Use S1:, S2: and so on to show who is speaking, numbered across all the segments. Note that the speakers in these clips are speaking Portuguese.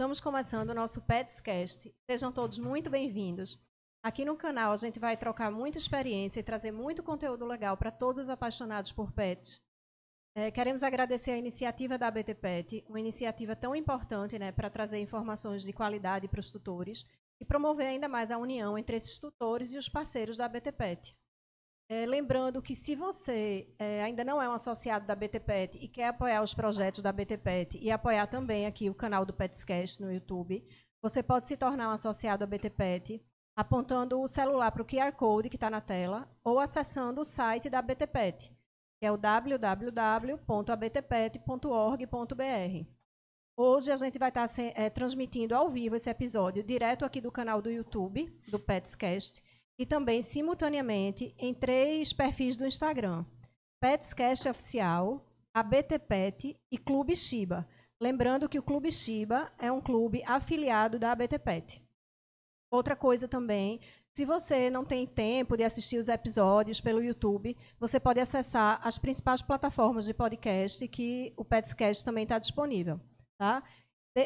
S1: Estamos começando o nosso Petscast. Sejam todos muito bem-vindos. Aqui no canal a gente vai trocar muita experiência e trazer muito conteúdo legal para todos os apaixonados por pets. É, queremos agradecer a iniciativa da ABT Pet, uma iniciativa tão importante né, para trazer informações de qualidade para os tutores e promover ainda mais a união entre esses tutores e os parceiros da ABT Pet. É, lembrando que se você é, ainda não é um associado da BTPET e quer apoiar os projetos da BTPET e apoiar também aqui o canal do Petscast no YouTube, você pode se tornar um associado da BTPET apontando o celular para o QR Code que está na tela ou acessando o site da BTPET, que é o www.abtpet.org.br. Hoje a gente vai estar tá é, transmitindo ao vivo esse episódio direto aqui do canal do YouTube, do Petscast, e também simultaneamente em três perfis do Instagram: Petscast Oficial, ABT Pet e Clube Shiba. Lembrando que o Clube Shiba é um clube afiliado da ABT Pet. Outra coisa também, se você não tem tempo de assistir os episódios pelo YouTube, você pode acessar as principais plataformas de podcast que o Petscast também está disponível. Tá?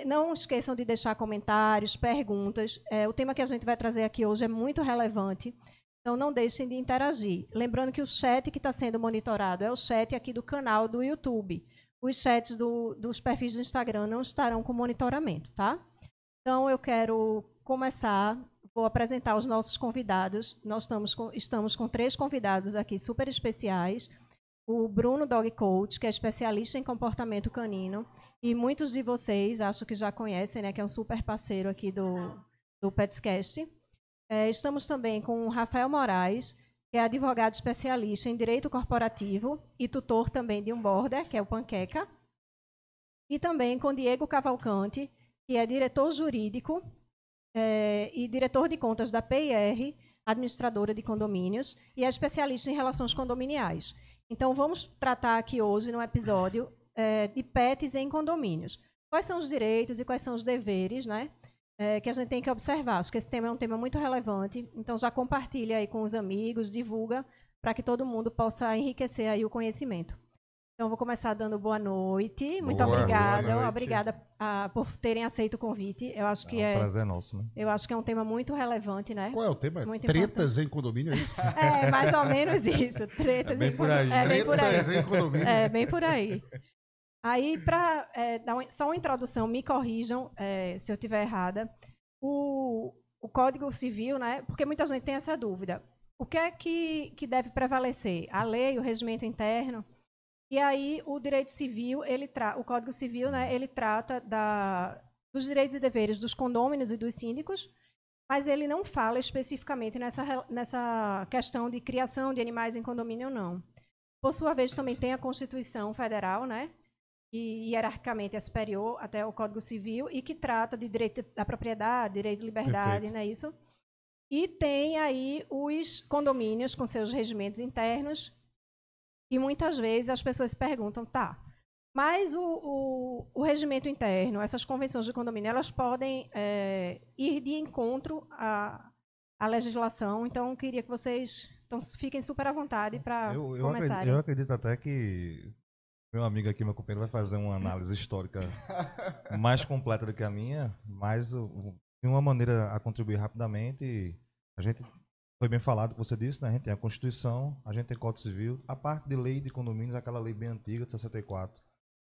S1: Não esqueçam de deixar comentários, perguntas. É, o tema que a gente vai trazer aqui hoje é muito relevante, então não deixem de interagir. Lembrando que o chat que está sendo monitorado é o chat aqui do canal do YouTube. Os chats do, dos perfis do Instagram não estarão com monitoramento, tá? Então eu quero começar, vou apresentar os nossos convidados. Nós estamos com, estamos com três convidados aqui super especiais. O Bruno Dog Coach, que é especialista em comportamento canino, e muitos de vocês, acho que já conhecem, né, que é um super parceiro aqui do, do Petscast. É, estamos também com o Rafael Moraes, que é advogado especialista em direito corporativo e tutor também de um border, que é o Panqueca. E também com Diego Cavalcante, que é diretor jurídico é, e diretor de contas da PIR, administradora de condomínios, e é especialista em relações condominiais. Então, vamos tratar aqui hoje, no episódio, é, de pets em condomínios. Quais são os direitos e quais são os deveres, né? É, que a gente tem que observar. Acho que esse tema é um tema muito relevante. Então já compartilha aí com os amigos, divulga, para que todo mundo possa enriquecer aí o conhecimento. Então, vou começar dando boa noite. Muito boa, obrigada. Boa obrigada a, por terem aceito o convite. Eu acho que é.
S2: Um é prazer nosso, né?
S1: Eu acho que é um tema muito relevante, né?
S3: Qual é o tema? Muito Tretas importante. em condomínio, é isso?
S1: É, mais ou menos isso. Tretas é
S2: bem em por aí. É,
S1: bem por aí.
S3: em condomínio.
S1: É, bem por aí. Aí, para é, dar uma, só uma introdução, me corrijam é, se eu estiver errada. O, o Código Civil, né? Porque muita gente tem essa dúvida. O que é que, que deve prevalecer? A lei, o regimento interno? E aí o direito civil, ele tra o Código Civil, né? Ele trata da, dos direitos e deveres dos condôminos e dos síndicos, mas ele não fala especificamente nessa, nessa questão de criação de animais em condomínio, não. Por sua vez, também tem a Constituição Federal, né? Que hierarquicamente é superior até o Código Civil e que trata de direito da propriedade, direito de liberdade, não é isso? E tem aí os condomínios com seus regimentos internos, e muitas vezes as pessoas se perguntam, tá, mas o, o, o regimento interno, essas convenções de condomínio, elas podem é, ir de encontro à, à legislação, então eu queria que vocês então, fiquem super à vontade para começar.
S2: Eu acredito até que meu amigo aqui, meu companheiro, vai fazer uma análise histórica mais completa do que a minha, mas de uma maneira a contribuir rapidamente. A gente foi bem falado que você disse, né? A gente tem a Constituição, a gente tem Código Civil, a parte de lei de condomínios, aquela lei bem antiga de 64.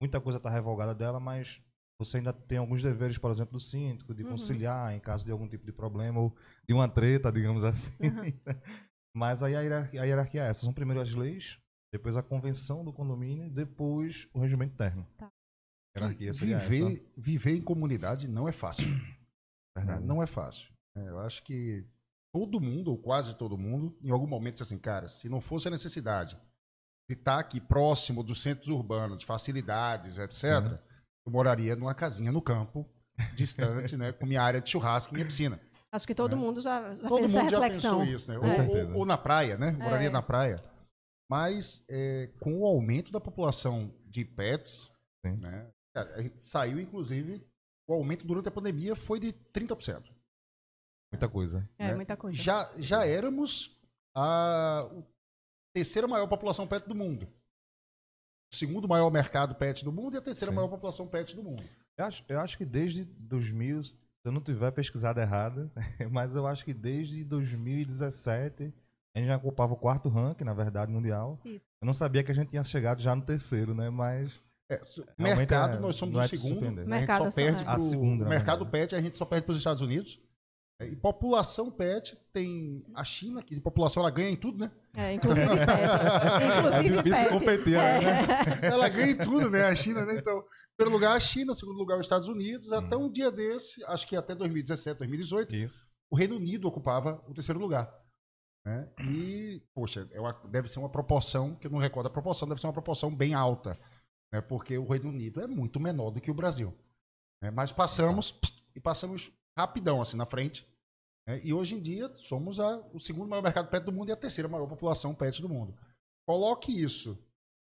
S2: Muita coisa está revogada dela, mas você ainda tem alguns deveres, por exemplo, do síndico, de uhum. conciliar em caso de algum tipo de problema ou de uma treta, digamos assim. Uhum. mas aí a hierarquia, a hierarquia é essa. São primeiro as leis, depois a convenção do condomínio, depois o regimento interno. Tá.
S3: viver, viver em comunidade não é fácil. Verdade. Não é fácil. É, eu acho que todo mundo, ou quase todo mundo, em algum momento disse assim, cara, se não fosse a necessidade de estar aqui próximo dos centros urbanos, facilidades, etc., Sim. eu moraria numa casinha no campo, distante, né, com minha área de churrasco e minha piscina.
S1: Acho que todo
S3: né?
S1: mundo já, já
S3: todo
S1: fez
S3: mundo
S1: essa reflexão.
S3: já pensou isso, né? Ou, ou, ou, na praia, né? Moraria é. na praia. Mas é, com o aumento da população de pets, né, cara, saiu inclusive, o aumento durante a pandemia foi de 30%.
S2: Muita coisa.
S1: É, né? muita coisa.
S3: Já, já éramos a terceira maior população pet do mundo. O segundo maior mercado pet do mundo e a terceira Sim. maior população pet do mundo.
S2: Eu acho, eu acho que desde 2000, se eu não tiver pesquisado errado, mas eu acho que desde 2017 a gente já ocupava o quarto ranking, na verdade, mundial. Isso. Eu não sabia que a gente tinha chegado já no terceiro, né? Mas.
S3: É, mercado, é, nós somos o é segundo. A gente só perde pro, a segunda. O mercado pet, a gente só perde para os Estados Unidos. É, e população pet tem a China, que de população ela ganha em tudo, né?
S1: É, inclusive pet. inclusive
S2: é difícil pet. competir, é. né?
S3: Ela ganha em tudo, né? A China, né? Então, primeiro lugar a China, segundo lugar os Estados Unidos. Hum. Até um dia desse, acho que até 2017, 2018, Isso. o Reino Unido ocupava o terceiro lugar. Né? E, poxa, é uma, deve ser uma proporção, que eu não recordo a proporção, deve ser uma proporção bem alta, né? porque o Reino Unido é muito menor do que o Brasil. Né? Mas passamos, pss, e passamos rapidão assim na frente. Né? E hoje em dia somos a, o segundo maior mercado pet do mundo e a terceira maior população pet do mundo. Coloque isso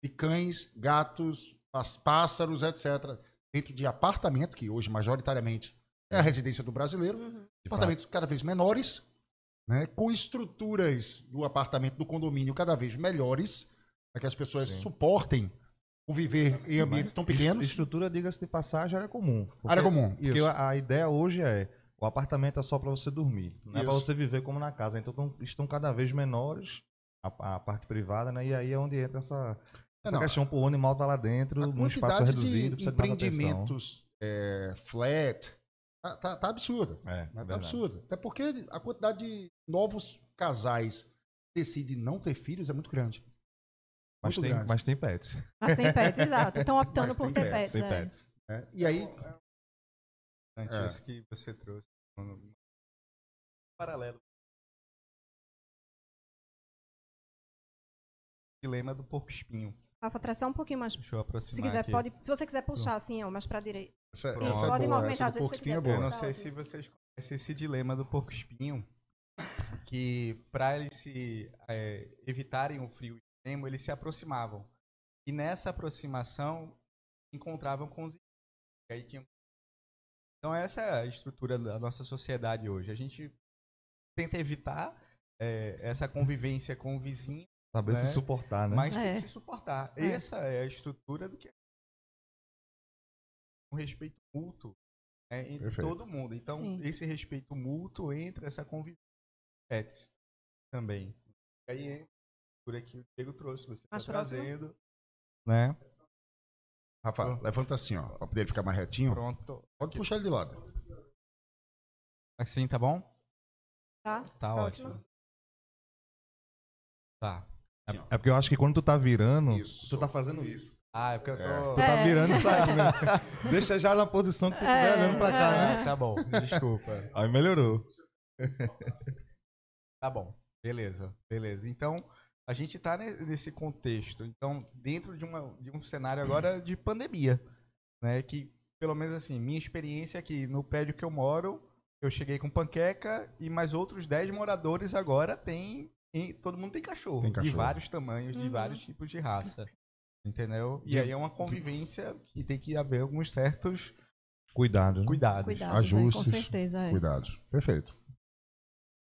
S3: de cães, gatos, pássaros, etc., dentro de apartamento, que hoje majoritariamente é a residência do brasileiro, uhum. apartamentos cada vez menores, né, com estruturas do apartamento, do condomínio cada vez melhores, para que as pessoas Sim. suportem conviver em ambientes tão pequenos.
S2: Estrutura, diga-se de passagem, área comum.
S3: Porque, área comum,
S2: isso. Porque a, a ideia hoje é, o apartamento é só para você dormir, não é para você viver como na casa. Então tão, estão cada vez menores a, a, parte privada, né? E aí é onde entra essa, essa não, questão, o animal tá lá dentro, num espaço reduzido, precisa
S3: empreendimentos é, flat, Tá, tá, tá absurdo. É, tá absurdo. Até porque a quantidade de novos casais decidem não ter filhos é muito grande.
S2: Mas, muito tem, grande. mas tem pets.
S1: Mas tem pets, exato. Estão optando por ter pets.
S2: Tem é. pets.
S3: É. E aí.
S4: É. Isso que você trouxe. Um paralelo. Dilema do porco espinho.
S1: Rafa, trazer um pouquinho mais.
S4: Deixa eu aproximar.
S1: Se quiser,
S4: aqui.
S1: pode. Se você quiser puxar assim, ó, mais para direita.
S3: Essa, Isso, essa pode é boa, movimentar do porco espinho é boa.
S4: Eu não sei se vocês conhecem esse dilema do porco espinho, que para eles se é, evitarem o frio extremo, eles se aproximavam. E nessa aproximação encontravam com os aí tinham então essa é a estrutura da nossa sociedade hoje. A gente tenta evitar é, essa convivência com o vizinho.
S2: Saber né? se suportar, né?
S4: Mas é. tem que se suportar. É. Essa é a estrutura do que um respeito mútuo né, entre Perfeito. todo mundo. Então, Sim. esse respeito mútuo entra essa convivência também. E aí, por aqui o Diego trouxe, você está trazendo. Né?
S3: Rafa, levanta assim, ó, para poder ficar mais retinho.
S4: Pronto.
S3: Pode aqui. puxar ele de lado.
S4: Assim, tá bom?
S1: Tá.
S4: Tá ótimo. ótimo. Tá.
S2: É, é porque eu acho que quando tu tá virando, isso. tu tá fazendo isso.
S4: Ah, é porque eu tô. É.
S2: Tu tá virando e saindo. Né? Deixa já na posição que tu é. olhando pra cá, né?
S4: Tá bom, desculpa.
S2: Aí melhorou.
S4: Tá bom, beleza, beleza. Então, a gente tá nesse contexto. Então, dentro de, uma, de um cenário agora de pandemia, né? Que, pelo menos assim, minha experiência aqui no prédio que eu moro, eu cheguei com panqueca e mais outros 10 moradores agora tem. Todo mundo tem cachorro, tem cachorro. de vários tamanhos, uhum. de vários tipos de raça. Entendeu? E aí é uma convivência que tem que haver alguns certos
S2: cuidados.
S4: Né? Cuidados.
S1: cuidados ajustes. É, com certeza. É.
S3: Cuidados. Perfeito.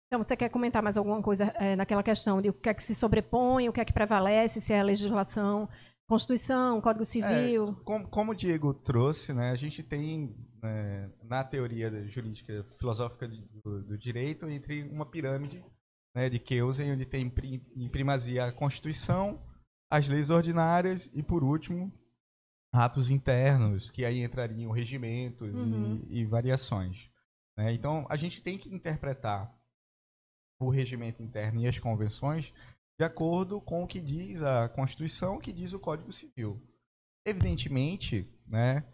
S1: Então, você quer comentar mais alguma coisa é, naquela questão de o que é que se sobrepõe, o que é que prevalece, se é a legislação, Constituição, Código Civil?
S4: É, como, como, o Diego trouxe, né, a gente tem é, na teoria jurídica filosófica do, do, direito entre uma pirâmide né, de Kelsen, onde tem em primazia a Constituição, as leis ordinárias e, por último, atos internos, que aí entrariam regimentos uhum. e, e, variações. Né? Então, a gente tem que interpretar o regimento interno e as convenções de acordo com o que diz a Constituição, o que diz o Código Civil. Evidentemente, né,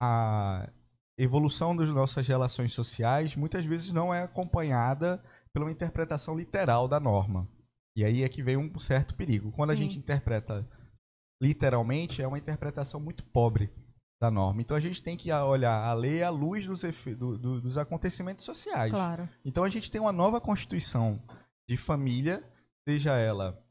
S4: a evolução das nossas relações sociais muitas vezes não é acompanhada pela interpretação literal da norma. E aí é que vem um certo perigo. Quando Sim. a gente interpreta literalmente, é uma interpretação muito pobre da norma. Então a gente tem que olhar a lei à luz dos, do, do, dos acontecimentos sociais.
S1: Claro.
S4: Então a gente tem uma nova constituição de família, seja ela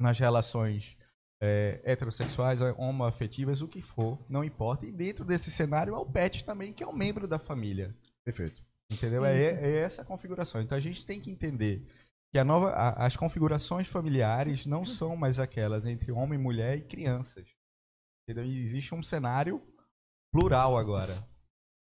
S4: nas relações é, heterossexuais, homoafetivas, o que for, não importa. E dentro desse cenário é o PET também, que é um membro da família.
S3: Perfeito.
S4: Entendeu? É, é, essa a configuração. Então a gente tem que entender que a nova, a, as configurações familiares não são mais aquelas entre homem, mulher e crianças. Entendeu? E existe um cenário plural agora.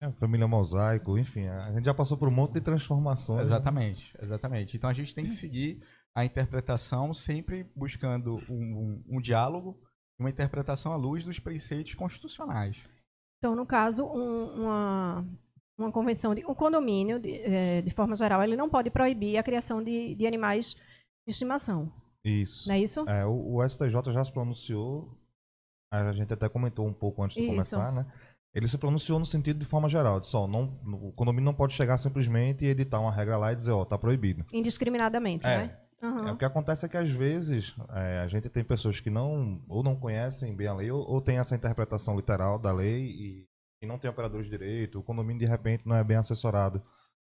S2: É, família mosaico, enfim, a gente já passou por um monte de transformações. Né?
S4: Exatamente, exatamente. Então a gente tem que seguir a interpretação sempre buscando um, um, um diálogo, uma interpretação à luz dos preceitos constitucionais.
S1: Então, no caso, um, uma, uma convenção de um condomínio, de, é, de, forma geral, ele não pode proibir a criação de, de animais de estimação.
S2: Isso.
S1: Não é isso?
S2: É, o, o STJ já se pronunciou, a gente até comentou um pouco antes de isso. começar, né? Ele se pronunciou no sentido de forma geral, de só, não, o condomínio não pode chegar simplesmente e editar uma regra lá e dizer, ó, tá proibido.
S1: Indiscriminadamente,
S2: é.
S1: né?
S2: Uhum. É, o que acontece é que às vezes é, a gente tem pessoas que não ou não conhecem bem a lei ou, ou tem essa interpretação literal da lei e, e não tem operadores de direito, o condomínio de repente não é bem assessorado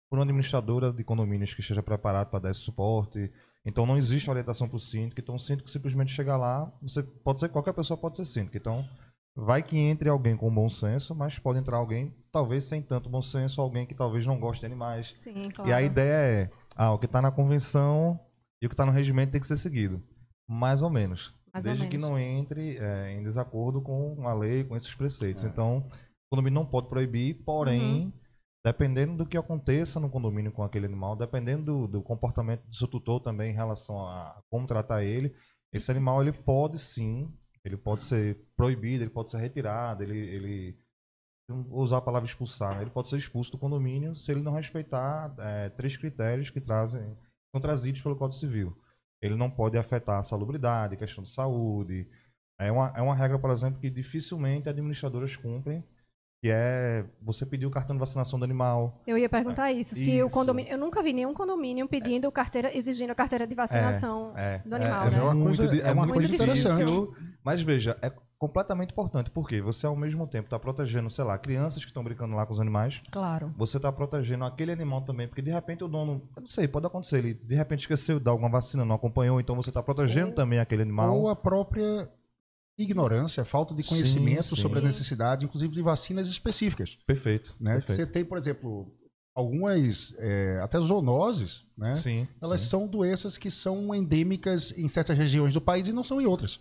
S2: por uma administradora de condomínios que esteja preparado para dar esse suporte. Então não existe orientação para o síndico, então o síndico simplesmente chega lá, você pode ser qualquer pessoa pode ser síndico. Então Vai que entre alguém com bom senso, mas pode entrar alguém, talvez sem tanto bom senso, alguém que talvez não goste de animais.
S1: Sim, claro.
S2: E a ideia é, ah, o que está na convenção e o que está no regimento tem que ser seguido. Mais ou menos. Mais desde ou menos. que não entre é, em desacordo com a lei, com esses preceitos. É. Então, condomínio não pode proibir, porém, uhum. dependendo do que aconteça no condomínio com aquele animal, dependendo do, do comportamento do seu tutor também em relação a como tratar ele, esse animal ele pode sim ele pode ser proibido, ele pode ser retirado, ele, ele vou usar a palavra expulsar, né? ele pode ser expulso do condomínio se ele não respeitar é, três critérios que trazem, são trazidos pelo Código Civil. Ele não pode afetar a salubridade, questão de saúde. É uma, é uma regra, por exemplo, que dificilmente administradoras cumprem, que é você pedir o cartão de vacinação do animal.
S1: Eu ia perguntar isso. Se isso. o condomínio, eu nunca vi nenhum condomínio pedindo é. carteira, exigindo a carteira de vacinação é, é, do animal,
S2: é,
S1: né?
S2: É uma coisa, é, uma muito coisa interessante. Mas veja, é completamente importante, porque você ao mesmo tempo está protegendo, sei lá, crianças que estão brincando lá com os animais.
S1: Claro.
S2: Você está protegendo aquele animal também, porque de repente o dono, eu não sei, pode acontecer, ele de repente esqueceu de dar alguma vacina, não acompanhou, então você está protegendo ou, também aquele animal.
S3: Ou a própria ignorância, falta de conhecimento sim, sim. sobre a necessidade, inclusive de vacinas específicas.
S2: Perfeito.
S3: Né?
S2: perfeito.
S3: Você tem, por exemplo, algumas, é, até zoonoses, né?
S2: Sim,
S3: elas
S2: sim.
S3: são doenças que são endêmicas em certas regiões do país e não são em outras.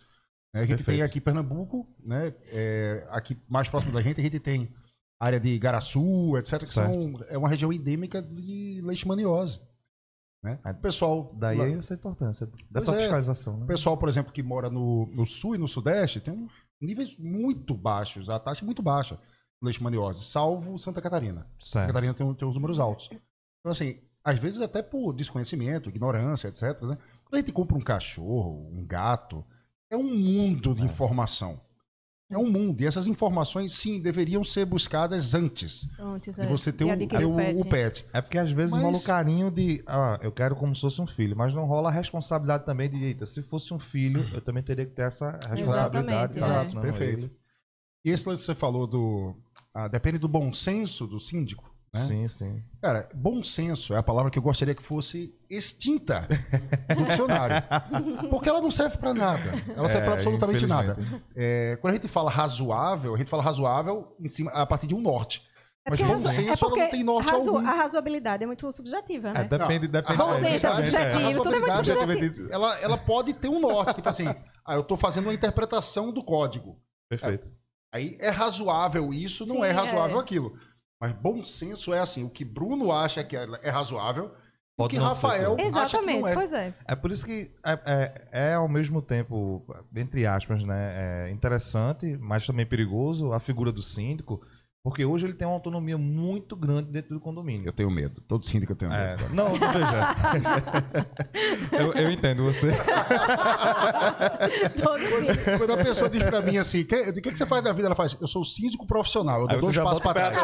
S3: Né? A gente Perfeito. tem aqui Pernambuco, né? É, aqui mais próximo da gente, a gente tem área de Garaçu, etc., que são, é uma região endêmica de leishmaniose. Né? O pessoal.
S2: Daí lá... essa importância dessa é, fiscalização. Né?
S3: O pessoal, por exemplo, que mora no, no sul e no sudeste tem níveis muito baixos, a taxa é muito baixa de leishmaniose, salvo Santa Catarina. Certo. Santa Catarina tem, tem os números altos. Então, assim, às vezes até por desconhecimento, ignorância, etc. Né? Quando a gente compra um cachorro, um gato, é um mundo de é. informação. É um mundo. E essas informações, sim, deveriam ser buscadas antes. Antes, é. De você ter, o, ter o, pet. o, pet.
S2: É porque às vezes mas... rola o carinho de, ah, eu quero como se fosse um filho, mas não rola a responsabilidade também de, eita, se fosse um filho, eu também teria que ter essa responsabilidade.
S3: Exato, perfeito. Ele. E esse lance que você falou do. Ah, depende do bom senso do síndico. Né?
S2: Sim, sim.
S3: Cara, bom senso é a palavra que eu gostaria que fosse extinta do dicionário. Porque ela não serve para nada. Ela serve é, para absolutamente nada. É, quando a gente fala razoável, a gente fala razoável em cima, a partir de um norte.
S1: É Mas bom senso, é ela não tem norte razo, algum. A razoabilidade é muito subjetiva, é, né? É,
S2: depende, depende.
S1: A bom senso é subjetivo, tudo é muito subjetivo.
S3: Ela, ela pode ter um norte, tipo assim, ah, eu estou fazendo uma interpretação do código.
S2: Perfeito.
S3: Aí é razoável isso, não Sim, é razoável aquilo. Mas bom senso é assim, o que Bruno acha que é, é razoável, Pode o que Rafael ser, acha que não é.
S1: Pois é.
S2: É por isso que é, é, é ao mesmo tempo, entre aspas, né, é interessante, mas também perigoso a figura do síndico, porque hoje ele tem uma autonomia muito grande dentro do condomínio.
S3: Eu tenho medo. Todo síndico tem medo.
S2: É, não, veja. eu, eu, entendo você.
S3: quando, quando, a pessoa diz pra mim assim, o que, que, que, você faz da vida? Ela faz, eu sou síndico profissional. Eu dou dois passos pra trás.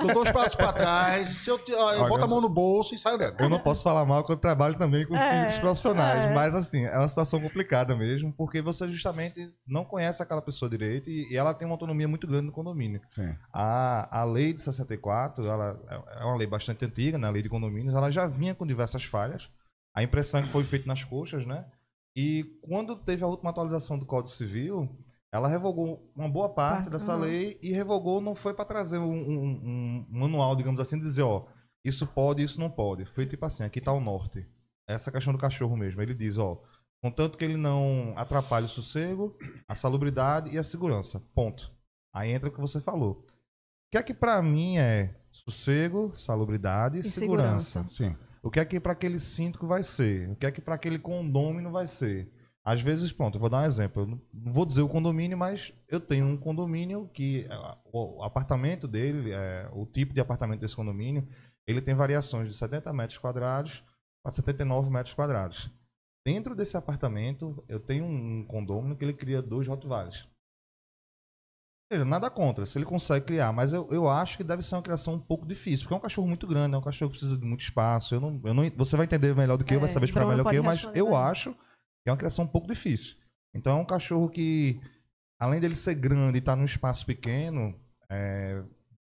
S3: dou dois passos pra trás. Se eu, eu boto a mão no bolso e saio dentro.
S2: Eu não posso falar mal que eu trabalho também com é, síndicos profissionais. É. Mas assim, é uma situação complicada mesmo, porque você justamente não conhece aquela pessoa direito e, e ela tem uma autonomia muito grande no condomínio.
S3: Sim.
S2: A, a lei de 64, ela é uma lei bastante antiga, né? a lei de condomínios, ela já vinha com diversas falhas. A impressão que foi feita nas coxas, né? E quando teve a última atualização do Código Civil, ela revogou uma boa parte dessa lei e revogou não foi para trazer um, um, um, manual, digamos assim, dizer, ó, isso pode, isso não pode. Foi tipo assim, aqui está o norte. Essa questão do cachorro mesmo. Ele diz, ó, contanto que ele não atrapalhe o sossego, a salubridade e a segurança. Ponto. Aí entra o que você falou. O que é que para mim é sossego, salubridade e, segurança?
S3: segurança. Sim.
S2: O que é que para aquele síndico vai ser? O que é que para aquele condômino vai ser? Às vezes, pronto, eu vou dar um exemplo. Eu não vou dizer o condomínio, mas eu tenho um condomínio que é, o apartamento dele, é, o tipo de apartamento desse condomínio, ele tem variações de 70 metros quadrados para 79 metros quadrados. Dentro desse apartamento, eu tenho um condomínio que ele cria dois Rottweilers. Seja, nada contra, se ele consegue criar, mas eu, eu acho que deve ser uma criação um pouco difícil, porque é um cachorro muito grande, é um cachorro que precisa de muito espaço. Eu não, eu não, você vai entender melhor do que é, eu, vai saber explicar melhor do que eu, mas eu acho que é uma criação um pouco difícil. Então é um cachorro que, além dele ser grande e estar tá num espaço pequeno, é,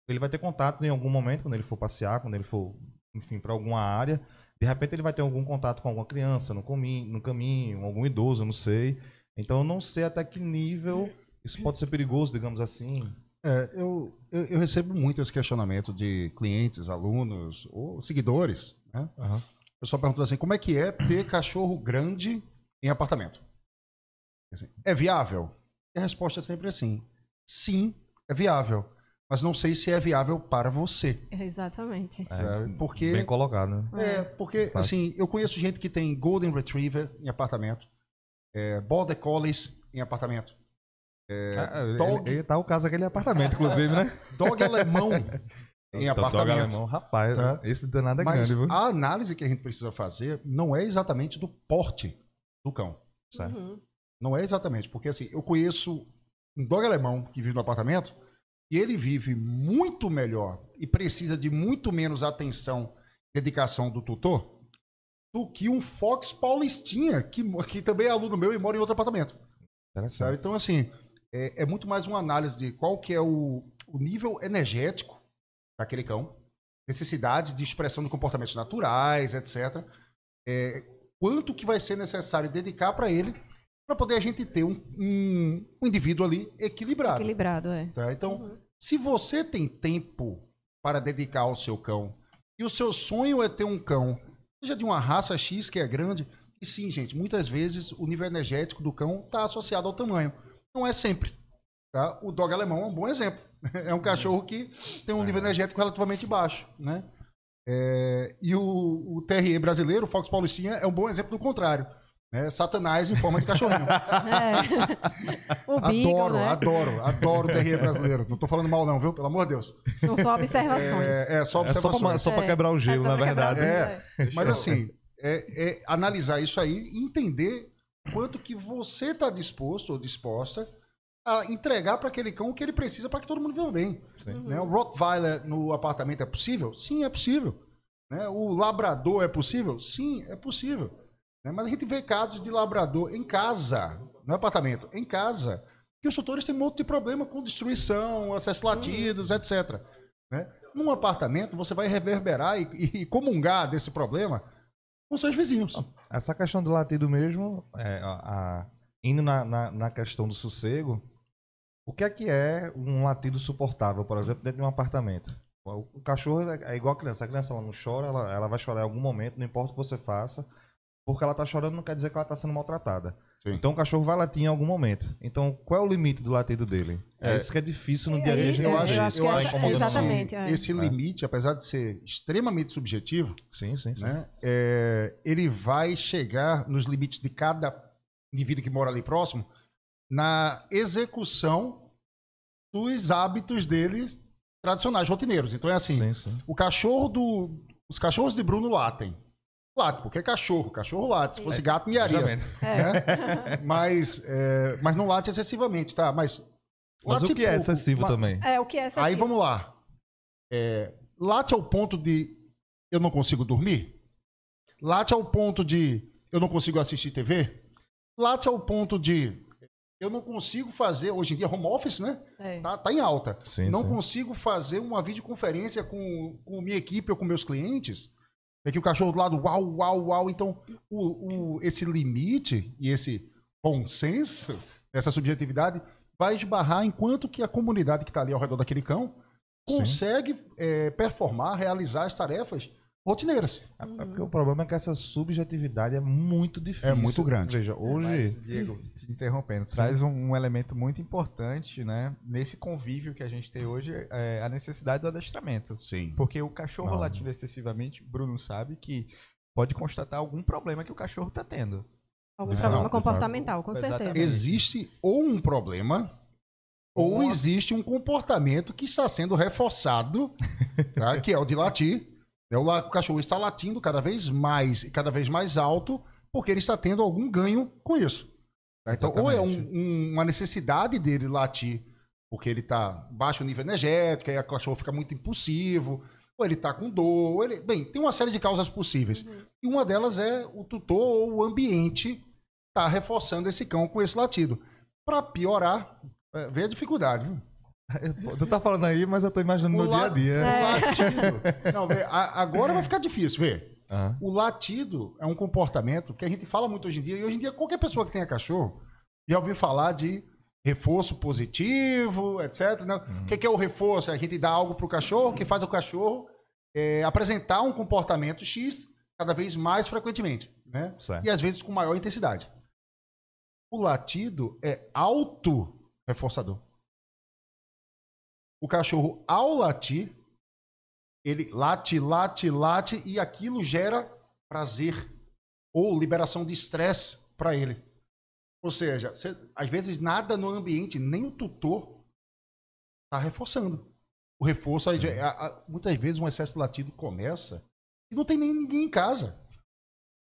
S2: ele vai ter contato em algum momento, quando ele for passear, quando ele for, enfim, para alguma área. De repente ele vai ter algum contato com alguma criança no, caminho, no caminho, algum idoso, não sei. Então eu não sei até que nível isso pode ser perigoso, digamos assim.
S3: É, eu, eu, eu, recebo muito esse questionamento de clientes, alunos ou seguidores. Né? Uhum. O pessoal pergunta assim: como é que é ter cachorro grande em apartamento. Assim, é viável? E a resposta é sempre assim: sim, é viável. Mas não sei se é viável para você.
S1: Exatamente.
S2: É, porque, bem colocado, né?
S3: É, porque, assim, eu conheço gente que tem Golden Retriever em apartamento, é, Border Collies em apartamento.
S2: É, ah, dog... Ele, ele tá o caso aquele apartamento, inclusive, né?
S3: Dog alemão em apartamento. Dog alemão,
S2: rapaz, tá? esse danado é Mas grande, viu?
S3: a análise que a gente precisa fazer não é exatamente do porte do cão. Certo? Uhum. Não é exatamente, porque assim, eu conheço um dog alemão que vive no apartamento e ele vive muito melhor e precisa de muito menos atenção e dedicação do tutor do que um Fox Paulistinha, que, que também é aluno meu e mora em outro apartamento. Sabe? Então, assim, é, é, muito mais uma análise de qual que é o, o nível energético daquele cão, necessidade de expressão de comportamentos naturais, etc. É, quanto que vai ser necessário dedicar para ele para poder a gente ter um, um, um, indivíduo ali equilibrado.
S1: Equilibrado, é.
S3: Tá? Então, uhum. se você tem tempo para dedicar ao seu cão e o seu sonho é ter um cão, seja de uma raça X que é grande, e sim, gente, muitas vezes o nível energético do cão está associado ao tamanho. Não é sempre. Tá? O dog alemão é um bom exemplo. É um cachorro que tem um nível energético relativamente baixo, né? É, e o, o TRE brasileiro, o Fox Paulistinha, é um bom exemplo do contrário. Né? Satanás em forma de cachorrinho. É. O adoro, né? adoro, adoro o TRE brasileiro. Não estou falando mal, não, viu? Pelo amor de Deus.
S1: Só só observações.
S3: É, é só observações.
S2: É só para é. quebrar o gelo, é na verdade.
S3: É, mas assim, é, é, analisar isso aí e entender quanto que você está disposto ou disposta a entregar para aquele cão o que ele precisa para que todo mundo viva bem. Né? O Rottweiler no apartamento é possível? Sim, é possível. Né? O labrador é possível? Sim, é possível. Né? Mas a gente vê casos de labrador em casa, no apartamento, em casa, que os tutores têm um monte de problema com destruição, acesso latidos, uhum. etc. Né? Num apartamento, você vai reverberar e, e, comungar desse problema com seus vizinhos.
S2: Essa questão do latido mesmo, é, a, a, indo na, na, na questão do sossego, o que é que é um latido suportável, por exemplo, dentro de um apartamento? O cachorro é, é igual a criança. A criança ela não chora, ela, ela vai chorar em algum momento, não importa o que você faça. Porque ela está chorando não quer dizer que ela está sendo maltratada. Sim. Então o cachorro vai latir em algum momento. Então qual é o limite do latido dele? É, é isso que é difícil no é, dia a dia.
S3: Eu, acho, eu acho que é, exatamente. Esse, esse limite, apesar de ser extremamente subjetivo,
S2: sim, sim, sim.
S3: Né, é, ele vai chegar nos limites de cada indivíduo que mora ali próximo na execução dos hábitos dele tradicionais, rotineiros. Então é assim, sim, sim. o cachorro do... Os cachorros de Bruno latem. Late, porque é cachorro. Cachorro late. Se fosse gato, miaria. Né? É. mas, é, mas não late excessivamente, tá? Mas,
S2: mas o que é excessivo também?
S1: É, o que é excessivo.
S3: Aí vamos lá. É, late ao ponto de eu não consigo dormir? Late ao ponto de eu não consigo assistir TV? Late ao ponto de eu não consigo fazer, hoje em dia, home office, né? É. Tá, tá em alta. Sim, não sim. consigo fazer uma videoconferência com, com minha equipe ou com meus clientes. É que o cachorro do lado, uau, uau, uau. Então, o, o, esse limite e esse bom senso, essa subjetividade, vai esbarrar enquanto que a comunidade que está ali ao redor daquele cão consegue é, performar, realizar as tarefas rotineiras.
S2: É porque o problema é que essa subjetividade é muito difícil.
S3: É muito grande.
S2: Veja, hoje.
S4: Mas, Diego, te interrompendo, traz um, um, elemento muito importante, né? Nesse convívio que a gente tem hoje, é a necessidade do adestramento.
S3: Sim.
S4: Porque o cachorro Não. latindo excessivamente, Bruno sabe que pode constatar algum problema que o cachorro está tendo.
S1: Algum problema comportamental, com certeza.
S3: Existe ou um problema ou existe um comportamento que está sendo reforçado, tá? que é o de latir. É o, cachorro está latindo cada vez mais e cada vez mais alto, porque ele está tendo algum ganho com isso. Tá? Então, Exatamente. ou é um, um, uma necessidade dele latir, porque ele está baixo nível energético, aí o cachorro fica muito impulsivo, ou ele está com dor. Ele... Bem, tem uma série de causas possíveis. Uhum. E uma delas é o tutor ou o ambiente está reforçando esse cão com esse latido. Para piorar, é, vê a dificuldade.
S2: Tu tá falando aí, mas eu tô imaginando no dia a dia.
S3: O latido. Não, vê, agora vai ficar difícil, vê. Uhum. O latido é um comportamento que a gente fala muito hoje em dia, e hoje em dia qualquer pessoa que tenha cachorro já ouviu falar de reforço positivo, etc. Né? Uhum. O que é o reforço? A gente dá algo pro cachorro que faz o cachorro é, apresentar um comportamento X cada vez mais frequentemente. Né? E às vezes com maior intensidade. O latido é auto reforçador. O cachorro, ao latir, ele late, late, late e aquilo gera prazer ou liberação de estresse para ele. Ou seja, você, às vezes nada no ambiente, nem o tutor está reforçando. O reforço, é. a, a, muitas vezes um excesso de latido começa e não tem nem ninguém em casa.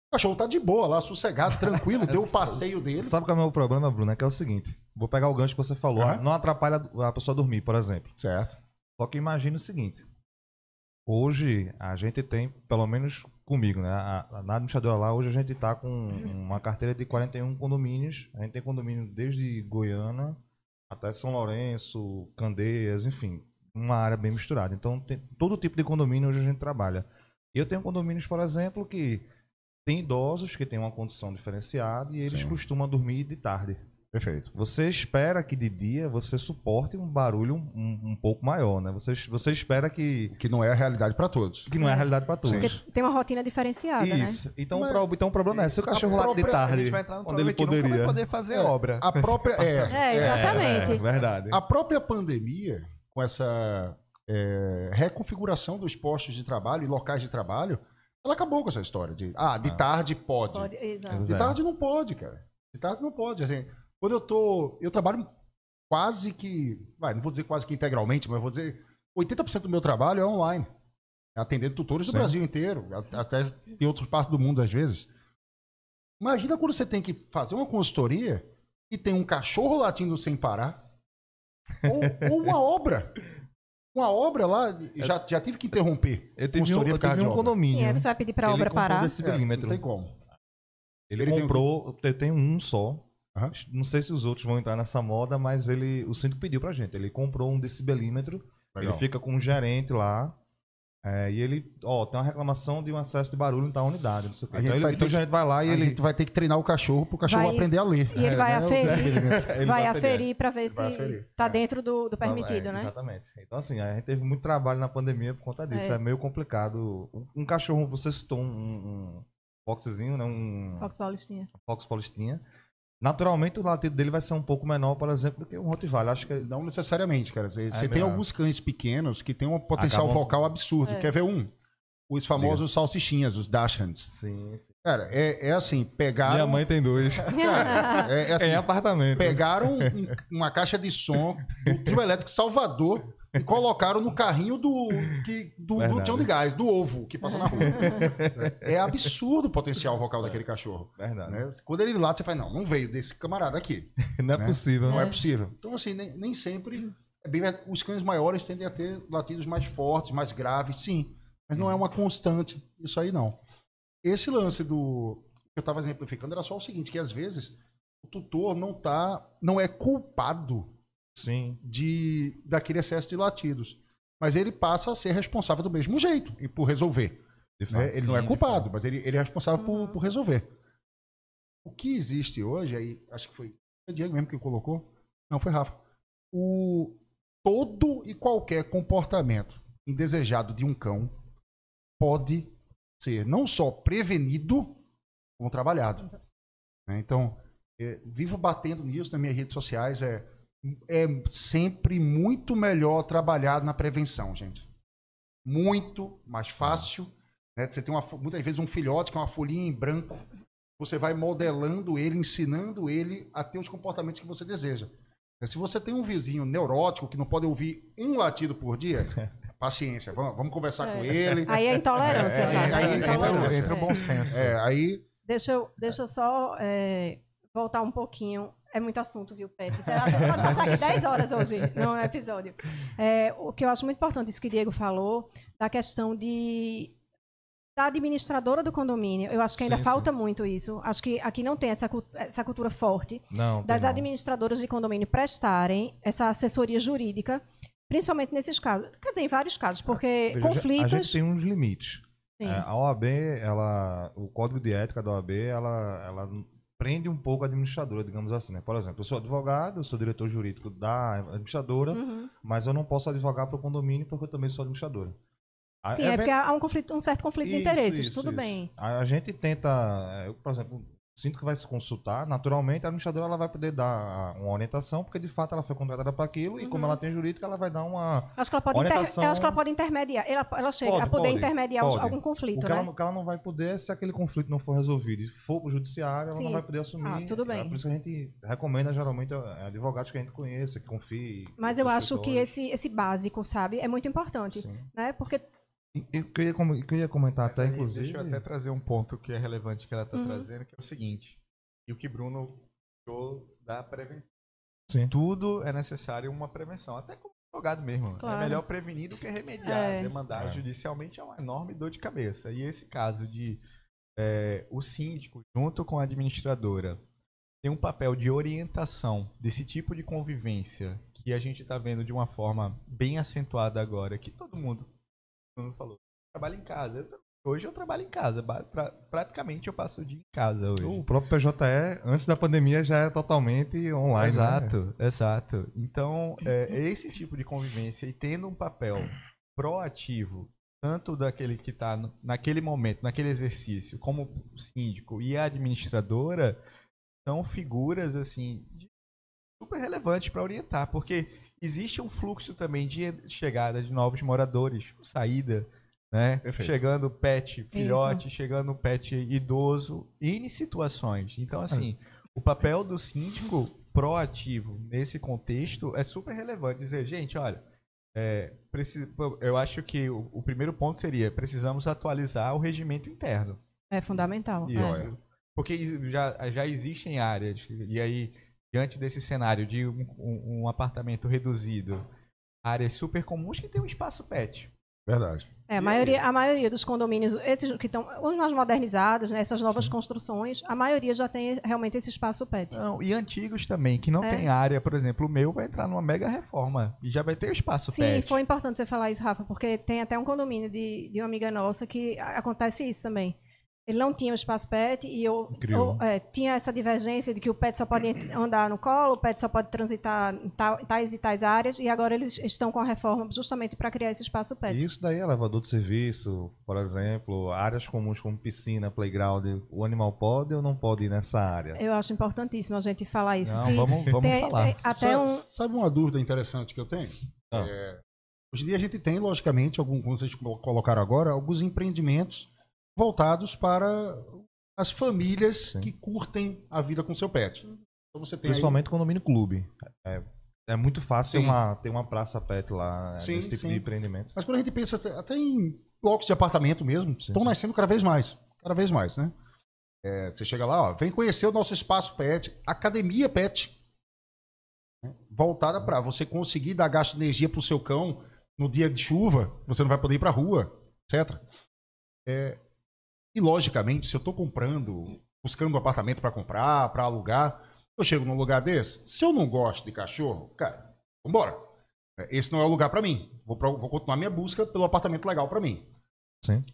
S3: O cachorro tá de boa lá, sossegado, tranquilo, deu o passeio dele.
S2: Sabe qual é o meu problema, Bruno? É que é o seguinte: vou pegar o gancho que você falou, uhum. não atrapalha a pessoa dormir, por exemplo.
S3: Certo.
S2: Só que imagine o seguinte: hoje a gente tem, pelo menos comigo, né? na administradora lá, hoje a gente está com uma carteira de 41 condomínios. A gente tem condomínio desde Goiânia até São Lourenço, Candeias, enfim, uma área bem misturada. Então, tem todo tipo de condomínio hoje a gente trabalha. Eu tenho condomínios, por exemplo, que tem idosos que têm uma condição diferenciada e eles Sim. costumam dormir de tarde.
S3: Perfeito.
S2: Você espera que de dia você suporte um barulho um, um pouco maior, né? Você, você espera que.
S3: Que não é a realidade para todos.
S2: Que não é a realidade para todos.
S1: Porque tem uma rotina diferenciada. Né? Isso.
S2: Né? Então, Mas, pro, então o problema é: se o cachorro lá de tarde, onde ele poderia.
S4: Vai poder fazer é, obra.
S3: A própria. É,
S1: é exatamente. É,
S2: verdade.
S3: A própria pandemia, com essa é, reconfiguração dos postos de trabalho e locais de trabalho, ela acabou com essa história de, ah, de ah. tarde pode. pode de tarde não pode, cara. De tarde não pode. Assim, quando eu tô. Eu trabalho quase que. Vai, não vou dizer quase que integralmente, mas vou dizer. 80% do meu trabalho é online. É atendendo tutores do Sim. Brasil inteiro, até em outras partes do mundo às vezes. Imagina quando você tem que fazer uma consultoria e tem um cachorro latindo sem parar. ou, ou uma obra. Uma obra lá, já, já tive que interromper.
S2: Eu tive um, eu tive um condomínio. Sim,
S1: aí você vai pedir para a obra parar.
S3: É, não tem como.
S2: Ele, ele comprou, tem... eu tenho um só. Uhum. Não sei se os outros vão entrar nessa moda, mas ele, o síndico pediu pra gente. Ele comprou um decibelímetro. Legal. Ele fica com um gerente lá. É, e ele, ó, tem uma reclamação de um excesso de barulho em tal unidade, não sei o quê. Então, ele, então o gerente vai lá e ele.
S3: vai ter que treinar o cachorro pro cachorro vai, aprender a ler.
S1: E ele vai é, aferir, vai, vai aferir para ver se aferir. tá é. dentro do, do permitido,
S2: é,
S1: né?
S2: Exatamente. Então, assim, a gente teve muito trabalho na pandemia por conta disso. É, é meio complicado. Um, um, cachorro, você citou um, um, um foxzinho, né? Um.
S1: Fox Paulistinha.
S2: Fox Paulistinha. Naturalmente, o latido dele vai ser um pouco menor, por exemplo, do que um Rottweiler. Acho que
S3: não necessariamente, cara. Você, é tem alguns cães pequenos que têm um potencial Acabam... vocal absurdo. É. Quer ver um? Os famosos Diga. salsichinhas, os Dachshunds.
S2: Sim, sim.
S3: Cara, é, é assim, pegaram...
S2: Minha mãe tem dois.
S3: Cara, é, é, assim,
S2: é em apartamento.
S3: Pegaram um, uma caixa de som do trio elétrico Salvador e colocaram no carrinho do, que, do, do de Gás, do ovo que passa na rua. é absurdo o potencial vocal daquele cachorro.
S2: Verdade. Né?
S3: Quando ele late, você fala, não, não veio desse camarada aqui.
S2: não é
S3: né?
S2: possível.
S3: Não é. é possível. Então, assim, nem, nem sempre... É bem, os cães maiores tendem a ter latidos mais fortes, mais graves, sim. Mas não é uma constante isso aí, não. Esse lance do que eu estava exemplificando era só o seguinte, que às vezes o tutor não tá, não é culpado
S2: Sim.
S3: de daquele excesso de latidos. Mas ele passa a ser responsável do mesmo jeito e por resolver. Né? Fato, ele sim, não é culpado, mas ele, ele é responsável uhum. por, por resolver. O que existe hoje, aí, acho que foi o Diego mesmo que colocou, não foi Rafa. O todo e qualquer comportamento indesejado de um cão pode ser não só prevenido, como trabalhado. Né? Então, é, vivo batendo nisso nas minhas redes sociais. É, é sempre muito melhor trabalhar na prevenção, gente. Muito mais fácil. Né? Você tem uma, muitas vezes um filhote que é uma folhinha em branco. Você vai modelando ele, ensinando ele a ter os comportamentos que você deseja. Se você tem um vizinho neurótico que não pode ouvir um latido por dia, paciência, vamos, vamos conversar é. com ele.
S1: Aí é intolerância é, já. Aí, aí,
S4: é intolerância. Entra o bom senso.
S3: É, aí...
S1: Deixa eu, deixa eu só é, voltar um pouquinho. É muito assunto, viu, Pedro? Você acha que pode passar aqui 10 horas hoje no episódio. É, o que eu acho muito importante, isso que o Diego falou, da questão de da administradora do condomínio. Eu acho que ainda sim, falta sim. muito isso. Acho que aqui não tem essa, essa cultura forte
S2: não,
S1: das
S2: não.
S1: administradoras de condomínio prestarem essa assessoria jurídica, principalmente nesses casos. Quer dizer, em vários casos, porque Veja, conflitos.
S2: A gente tem uns limites. É, a OAB, ela, o código de ética da OAB, ela, ela prende um pouco a administradora, digamos assim. Né? Por exemplo, eu sou advogado, eu sou diretor jurídico da administradora, uhum. mas eu não posso advogar para o condomínio porque eu também sou administradora.
S1: Sim, é, é porque há um, conflito, um certo conflito isso, de interesses, isso, tudo isso. bem.
S2: A, a, gente tenta, eu, por exemplo, sinto que vai se consultar, naturalmente a administradora ela vai poder dar uma orientação, porque de fato ela foi contratada para aquilo, uhum. e como uhum. ela tem jurídica, ela vai dar uma
S1: acho que ela pode orientação... Inter... acho que ela pode intermediar, ela, ela chega pode, a poder pode, intermediar pode. algum conflito, o
S2: que, né? ela, o que ela não vai poder é se aquele conflito não for resolvido e for para o judiciário, ela Sim. não vai poder assumir.
S1: Ah, tudo bem.
S2: É por isso que a gente recomenda geralmente advogados que a gente conheça, que confie.
S1: Mas eu acho que esse, esse básico, sabe, é muito importante, Sim. né? Porque
S2: eu queria, eu ia comentar até, inclusive.
S4: Deixa eu até trazer um ponto que é relevante que ela está uhum. trazendo, que é o seguinte. E o que Bruno falou da prevenção. Sim. Tudo é necessário uma prevenção, até como advogado mesmo. É claro. É melhor prevenir do que remediar. É. Demandar é. judicialmente é uma enorme dor de cabeça. E esse caso de é, o síndico, junto com a administradora, tem um papel de orientação desse tipo de convivência que a gente está vendo de uma forma bem acentuada agora, que todo mundo mundo falou. Trabalho em casa. Hoje eu trabalho em casa. Pra, praticamente eu passo o dia em casa hoje.
S2: O próprio PJE, antes da pandemia, já é totalmente online.
S4: Né? Exato, né? exato. Então, é, esse tipo de convivência e tendo um papel proativo, tanto daquele que está naquele momento, naquele exercício, como síndico e a administradora, são figuras assim super relevantes para orientar, porque existe um fluxo também de chegada de novos moradores, saída, né? Perfeito. Chegando pet filhote, Isso. chegando pet idoso, em situações. Então, assim, o papel do síndico proativo nesse contexto é super relevante. Dizer, gente, olha, é, eu acho que o, o, primeiro ponto seria precisamos atualizar o regimento interno.
S1: É fundamental.
S4: Isso. É. Porque já, já existem áreas, e aí diante desse cenário de um, um, um apartamento reduzido, áreas super comuns que tem um espaço pet.
S3: Verdade.
S1: É, a, maioria, a maioria dos condomínios, esses que estão os mais modernizados, né, essas novas Sim. construções, a maioria já tem realmente esse espaço pet.
S4: Não, e antigos também, que não é. tem área, por exemplo, o meu vai entrar numa mega reforma e já vai ter o espaço
S1: Sim,
S4: pet.
S1: Sim, foi importante você falar isso, Rafa, porque tem até um condomínio de, de uma amiga nossa que acontece isso também. Ele não tinha o espaço pet e eu, eu é, tinha essa divergência de que o pet só pode andar no colo, o pet só pode transitar em tais e tais áreas, e agora eles estão com a reforma justamente para criar esse espaço pet.
S2: Isso daí é elevador de serviço, por exemplo, áreas comuns como piscina, playground, o animal pode ou não pode ir nessa área?
S1: Eu acho importantíssimo a gente falar isso.
S2: Não, Se vamos, vamos tem, falar. Tem
S3: até um... Sabe uma dúvida interessante que eu tenho? Ah. É, hoje em dia a gente tem, logicamente, algum, como vocês colocaram agora, alguns empreendimentos voltados para as famílias Sim. que curtem a vida com seu pet.
S2: Então você tem Principalmente aí... condomínio clube. É, é muito fácil ter uma, ter uma praça pet lá, sim, nesse tipo sim. de empreendimento.
S3: Mas quando a gente pensa até em blocos de apartamento mesmo, sim, estão nascendo cada vez mais. Cada vez mais, né? É, você chega lá, ó, vem conhecer o nosso espaço pet, academia pet. Né? Voltada para você conseguir dar gasto de energia para o seu cão no dia de chuva, você não vai poder ir para a rua, etc. É, e, logicamente, se eu estou comprando, buscando um apartamento para comprar, para alugar, eu chego num lugar desse, se eu não gosto de cachorro, cara, vambora. Esse não é o lugar para mim. Vou, pra, vou continuar minha busca pelo apartamento legal para mim.
S2: Sim.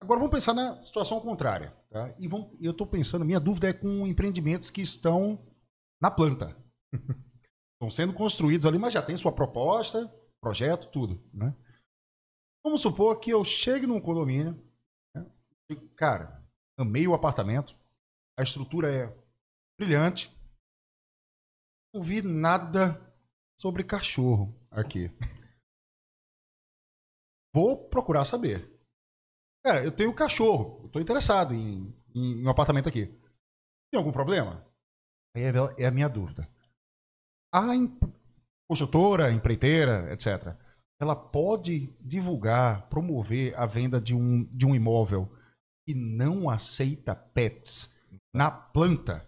S3: Agora vamos pensar na situação contrária. Tá? E vamos, eu estou pensando, minha dúvida é com empreendimentos que estão na planta. estão sendo construídos ali, mas já tem sua proposta, projeto, tudo. Né? Vamos supor que eu chegue num condomínio Cara, amei o apartamento. A estrutura é brilhante. Não vi nada sobre cachorro aqui. Vou procurar saber. Cara, eu tenho cachorro. Estou interessado em, em, um apartamento aqui. Tem algum problema? Aí é, é a minha dúvida. A construtora, empreiteira, etc., ela pode divulgar, promover a venda de um, de um imóvel que não aceita pets na planta?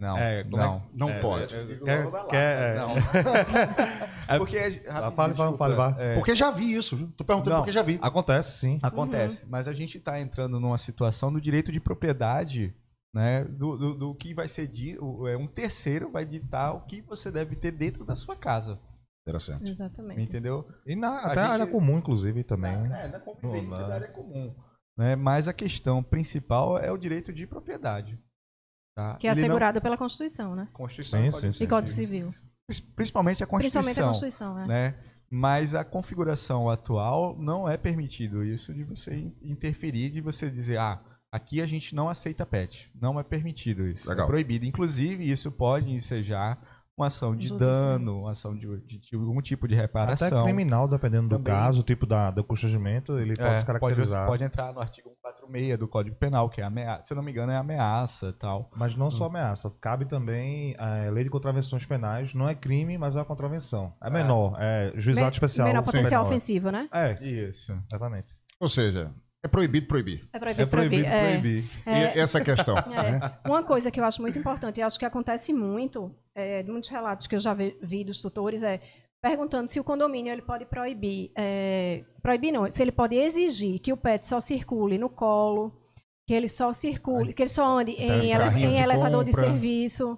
S4: Não,
S3: é, não, é, não é, pode. É,
S4: quer, quer, não. é porque
S3: é. Porque já vi isso, viu? Tô perguntando não, porque já vi.
S2: Acontece, sim.
S4: Acontece. Uhum. Mas a gente está entrando numa situação do direito de propriedade, né? Do, do, do que vai ser dito, é um terceiro vai ditar o que você deve ter dentro da sua casa.
S3: Interessante.
S1: Exatamente.
S4: Entendeu?
S2: E na, até a, gente, área comum, inclusive, também.
S4: É, na convivência da área comum. Né? Mas a questão principal é o direito de propriedade.
S1: Tá? Que é Ele assegurado não... pela Constituição, né?
S4: Constituição
S2: sim, sim, sim,
S1: e Código Civil.
S4: Principalmente a Constituição.
S1: Principalmente a Constituição,
S4: né? né? Mas a configuração atual não é permitido isso de você interferir, de você dizer, ah, aqui a gente não aceita pet. Não é permitido isso. É Legal. É proibido. Inclusive, isso pode ensejar uma ação de dano, uma ação de, de, de, algum tipo de reparação.
S2: Até criminal, dependendo Também. do caso, o tipo da, do constrangimento, ele pode é, se caracterizar.
S4: Pode, pode, entrar no artigo 146 do Código Penal, que é ameaça, se eu não me engano, é ameaça tal.
S2: Mas não hum. só ameaça, cabe também a é, lei de contravenções penais, não é crime, mas é uma contravenção. É, é. menor, é juizado Men especial.
S1: Menor potencial menor. ofensivo, né?
S2: É, isso, exatamente.
S3: Ou seja, é proibido proibir.
S1: É proibido, é proibido proibir.
S3: proibir. É, e essa é a questão.
S1: É. Né? Uma coisa que eu acho muito importante, e acho que acontece muito, é, muitos relatos que eu já vi dos tutores, é perguntando se o condomínio ele pode proibir, é, proibir não, se ele pode exigir que o pet só circule no colo, que ele só circule, que ele só ande em, ele, em elevador de serviço,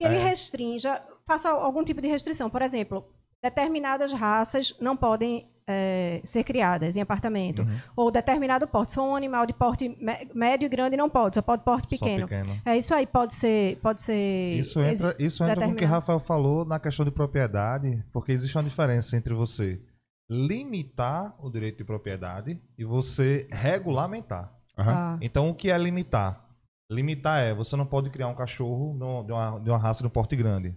S1: que ele é. restrinja, faça algum tipo de restrição. Por exemplo, determinadas raças não podem é, ser criadas em apartamento. Uhum. Ou determinado porte. Se for um animal de porte médio e grande, não pode, só pode porte pequeno. pequeno. É isso aí, pode ser. Pode ser
S2: isso entra, isso entra com o que Rafael falou na questão de propriedade, porque existe uma diferença entre você limitar o direito de propriedade e você regulamentar.
S1: Uhum.
S2: Então, o que é limitar? Limitar é, você não pode criar um cachorro de uma, de uma raça de um porte grande.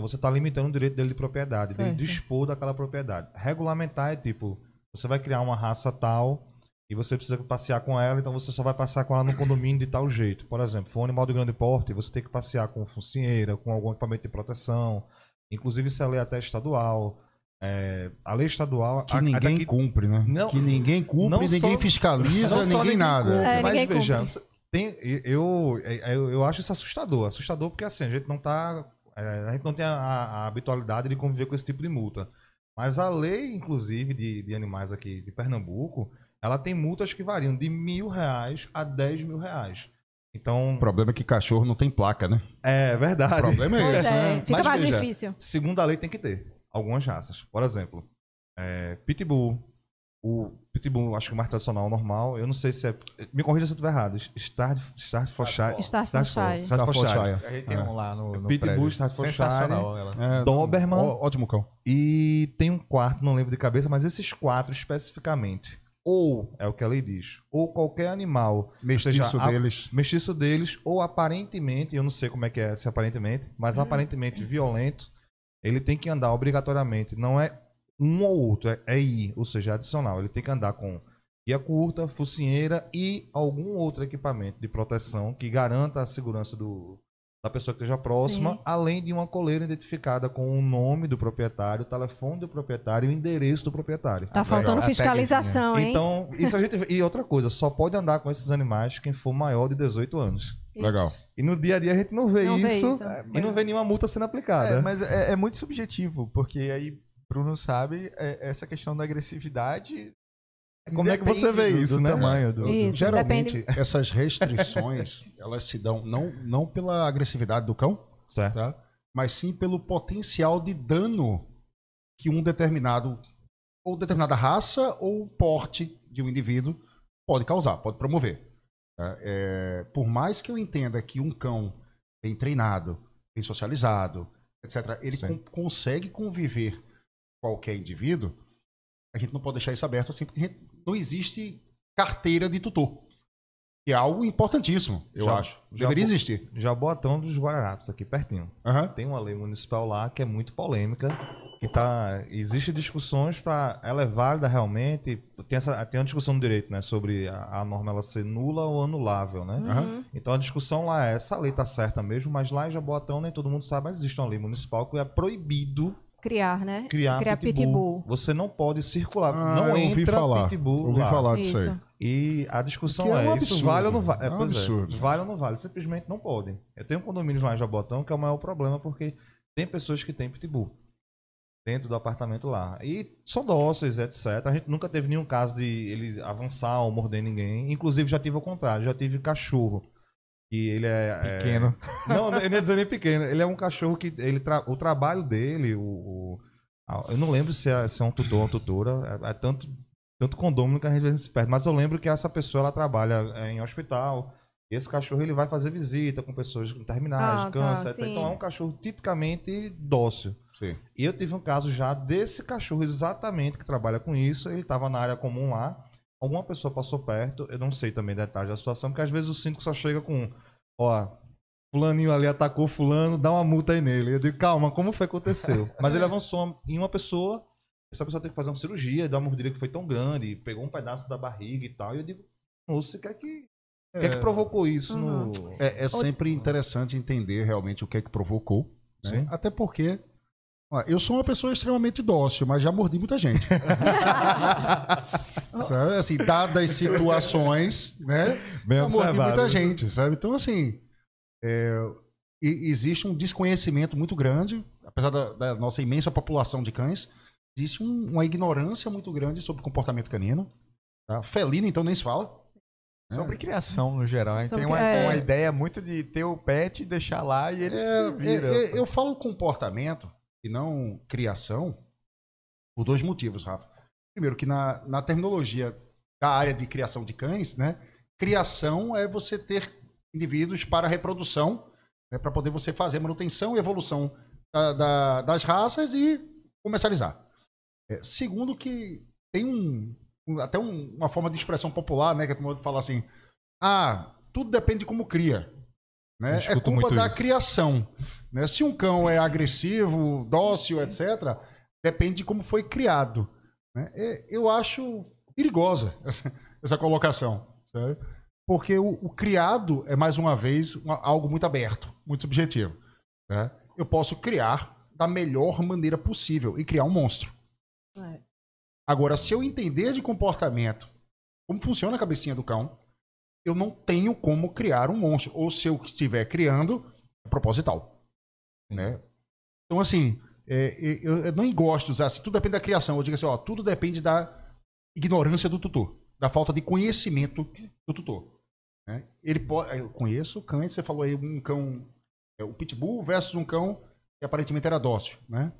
S2: Então você está limitando o direito dele de propriedade, certo. dele dispor daquela propriedade. Regulamentar é tipo, você vai criar uma raça tal e você precisa passear com ela, então você só vai passear com ela no condomínio de tal jeito. Por exemplo, for um animal de grande porte, você tem que passear com focinheira, com algum equipamento de proteção. Inclusive, isso é lei até estadual. É, a lei estadual.
S3: Que a, ninguém a cumpre, né? Não, que ninguém cumpre, ninguém só, fiscaliza, ninguém, ninguém, nada. Cumpre,
S2: é, mas veja, tem, eu, eu, eu acho isso assustador. Assustador porque assim, a gente não está é, a gente não tem a, a, habitualidade de conviver com esse tipo de multa. Mas a lei, inclusive, de, de animais aqui de Pernambuco, ela tem multas que variam de mil reais a dez mil reais. Então,
S3: o problema é que cachorro não tem placa, né?
S2: É verdade. O
S3: problema é esse. É,
S1: né? Fica Mas, mais veja, difícil.
S2: Segundo a lei, tem que ter algumas raças. Por exemplo, é, Pitbull, o Pitbull, acho que o mais tradicional, normal. Eu não sei se é. Me corrija se eu estiver errado. Staffordshire.
S1: Staffordshire.
S2: Staffordshire.
S4: A gente tem um lá no, no
S2: Pitbull, Staffordshire.
S3: É,
S2: Doberman.
S3: Ó, ótimo cão.
S2: E tem um quarto, não lembro de cabeça, mas esses quatro especificamente. Ou, é o que a lei diz, ou qualquer animal.
S3: Mestiço seja, deles.
S2: A, mestiço deles, ou aparentemente, eu não sei como é que é se aparentemente, mas hum. aparentemente violento, ele tem que andar obrigatoriamente. Não é um ou outro, é, é I, ou seja, adicional. Ele tem que andar com guia curta, focinheira e algum outro equipamento de proteção que garanta a segurança do, da pessoa que esteja próxima, Sim. além de uma coleira identificada com o nome do proprietário, o telefone do proprietário e o endereço do proprietário.
S1: Tá faltando fiscalização, hein?
S2: Então, isso a gente e outra coisa, só pode andar com esses animais quem for maior de 18 anos.
S3: Isso. Legal.
S2: E no dia a dia a gente não vê, não isso, vê isso, e não vê nenhuma multa sendo aplicada.
S4: É, mas é, é muito subjetivo, porque aí Bruno sabe, é essa questão da agressividade.
S2: Como é que você vê isso, do,
S3: né?
S2: Tamanho
S3: do, isso, Geralmente, depende... essas restrições, elas se dão não, não pela agressividade do cão,
S2: certo. Tá?
S3: mas sim pelo potencial de dano que um determinado, ou determinada raça ou porte de um indivíduo pode causar, pode promover. Tá? É, por mais que eu entenda que um cão bem treinado, bem socializado, etc., ele com, consegue conviver qualquer indivíduo, a gente não pode deixar isso aberto assim, porque não existe carteira de tutor. Que é algo importantíssimo, eu
S2: Já-
S3: acho.
S2: já
S3: Deveria
S2: bo-
S3: existir.
S2: Jabotão dos Guararapes, aqui pertinho.
S3: Aham.
S2: Tem uma lei municipal lá que é muito polêmica, que tá existe discussões para ela é válida realmente, tem essa tem uma discussão no direito, né, sobre a, a norma ela ser nula ou anulável, né?
S1: Uhum.
S2: Então a discussão lá é, essa lei tá certa mesmo, mas lá em Jaboatão nem todo mundo sabe, mas existe uma lei municipal que é proibido
S1: Criar, né?
S2: criar,
S1: Criar
S2: pitbull.
S1: pitbull.
S2: Você não pode circular,
S3: Ah,
S2: não entra
S3: falar.
S2: pitbull
S3: Ouvi
S2: lá.
S3: falar disso aí.
S1: Isso.
S2: E a discussão
S3: Que é
S2: é,
S3: um
S2: isso
S3: absurdo.
S2: vale ou não vale?
S3: É um
S2: pois
S3: absurdo.
S2: Vale ou não vale? Simplesmente não pode. Eu tenho condomínios lá em Jabotão que é o maior problema porque tem pessoas que têm pitbull dentro do apartamento lá. E são dóceis, etc. A gente nunca teve nenhum caso de ele avançar ou morder ninguém. Inclusive já tive o contrário, já tive cachorro. E ele é. é-
S4: Pequeno.
S2: Não, eu não ia dizer nem pequeno. Ele é um cachorro que. Ele tra- O trabalho dele, o, o- eu não lembro se é, se é um tutor ou uma tutora. É, é tanto, tanto condômino que a gente se perde. Mas eu lembro que essa pessoa ela trabalha é, em hospital. E esse cachorro ele vai fazer visita com pessoas com terminais,
S1: Ah,
S2: de câncer,
S1: tá.
S2: Então é um cachorro tipicamente dócil.
S3: Sim.
S2: E eu tive um caso já desse cachorro exatamente que trabalha com isso. Ele estava na área comum lá. Alguma pessoa passou perto. Eu não sei também detalhes da situação, porque às vezes o síndico só chega com: Ó, Fulaninho ali atacou Fulano, dá uma multa aí nele. Eu digo: Calma, como foi que aconteceu? Mas ele avançou em uma pessoa. Essa pessoa teve que fazer uma cirurgia, dar uma mordida que foi tão grande, pegou um pedaço da barriga e tal. E eu digo: Moço, o que é que, o que, é que provocou isso no.
S3: É, é sempre interessante entender realmente o que é que provocou. né? Até porque eu sou uma pessoa extremamente dócil, mas já mordi muita gente. sabe? Assim, dadas situações, né?
S2: Bem
S3: já mordi muita gente, sabe? Então, assim, é, existe um desconhecimento muito grande, apesar da, da nossa imensa população de cães, existe um- uma ignorância muito grande sobre o comportamento canino. Tá? Felino, então, nem se fala.
S4: Sobre criação no geral.
S1: Sobre
S4: tem uma,
S1: é.
S4: uma ideia muito de ter o pet e deixar lá e ele
S3: É,
S4: se vira.
S3: é, é, eu falo comportamento e não criação por dois motivos, Rafa. Primeiro, que na, na terminologia da área de criação de cães, né? Criação é você ter indivíduos para reprodução, né, para poder você fazer manutenção e evolução da- da- das raças e comercializar. É, segundo, que tem um, um- até um- uma forma de expressão popular, né? Que a fala assim: ah, tudo depende de como cria. Né? É culpa da
S2: isso.
S3: criação. Né? Se um cão é agressivo, dócil, etc., depende de como foi criado. né? É, Eu acho perigosa essa, essa colocação. sabe? Porque o, o criado é, mais uma vez, uma- algo muito aberto, muito subjetivo. né? Eu posso criar da melhor maneira possível e criar um monstro.
S1: É.
S3: Agora, se eu entender de comportamento, como funciona a cabecinha do cão, eu não tenho como criar um monstro. Ou se eu estiver criando, é proposital. Né? Então, assim, é, eu, eu não gosto de usar assim, tudo depende da criação. Eu digo assim, ó, tudo depende da ignorância do tutor, da falta de conhecimento do tutor. né? Ele pode, eu conheço cães, você falou aí um cão, é, o pitbull versus um cão que aparentemente era dócil, né?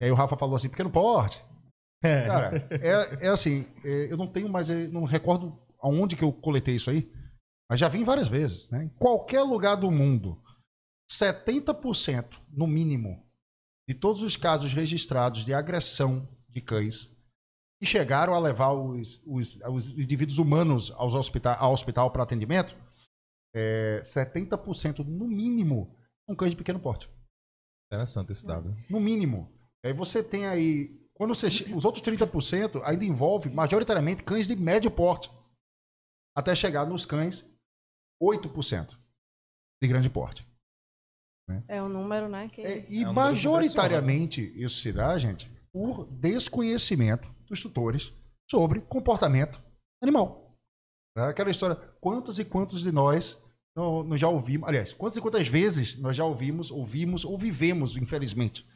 S3: E aí o Rafa falou assim, pequeno porte. Cara, é, é assim, é, eu não tenho mais, eu não recordo aonde que eu coletei isso aí, mas já vim várias vezes, né? Em qualquer lugar do mundo, 70% no mínimo de todos os casos registrados de agressão de cães que chegaram a levar os, os, os indivíduos humanos aos hospita ao hospital para atendimento, é, 70% no mínimo são cães de pequeno porte.
S2: Interessante esse dado.
S3: No mínimo. Aí você tem aí. Quando você, os outros 30% ainda envolve majoritariamente cães de médio porte. Até chegar nos cães 8% de grande porte.
S1: É um número, né? Que...
S3: É, e
S2: É um
S3: majoritariamente isso se dá, gente, por desconhecimento dos tutores sobre comportamento animal. É Aquela história, quantas e quantos de nós não, não já ouvimos, aliás, quantas e quantas vezes nós já ouvimos, ouvimos ou vivemos, infelizmente,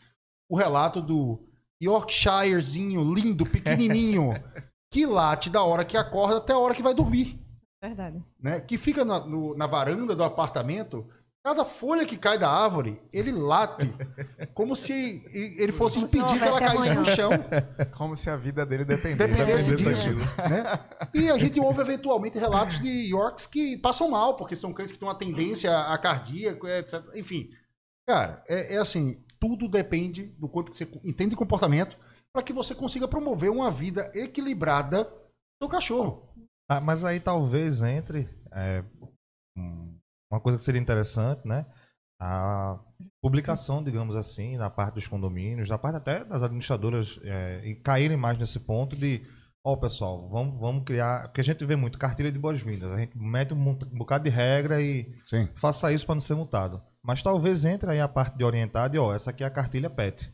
S3: o relato do Yorkshirezinho lindo, pequenininho, que late da hora que acorda até a hora que vai dormir
S1: Verdade.
S3: né, que fica na, no- na varanda do apartamento, cada folha que cai da árvore, ele late, como se ele fosse impedir que ela caísse no chão,
S4: Como se a vida dele dependesse.
S3: dependesse
S2: Dependesse
S3: disso. Né? E a gente ouve eventualmente relatos de Yorks que passam mal, porque são cães que têm uma tendência a cardíaco, etc. Enfim, cara, é, é assim, tudo depende do quanto que você entende de comportamento para que você consiga promover uma vida equilibrada do cachorro.
S2: Ah, mas aí talvez entre é, uma coisa que seria interessante, né? A publicação, digamos assim, na parte dos condomínios, na parte até das administradoras é, caírem mais nesse ponto de Ó, oh, pessoal, vamos, vamos criar. Porque a gente vê muito cartilha de boas-vindas. A gente mete um, bocado de regra e Sim. faça isso para não ser multado. Mas talvez entre aí a parte de orientar e, ó, essa aqui é a cartilha PET.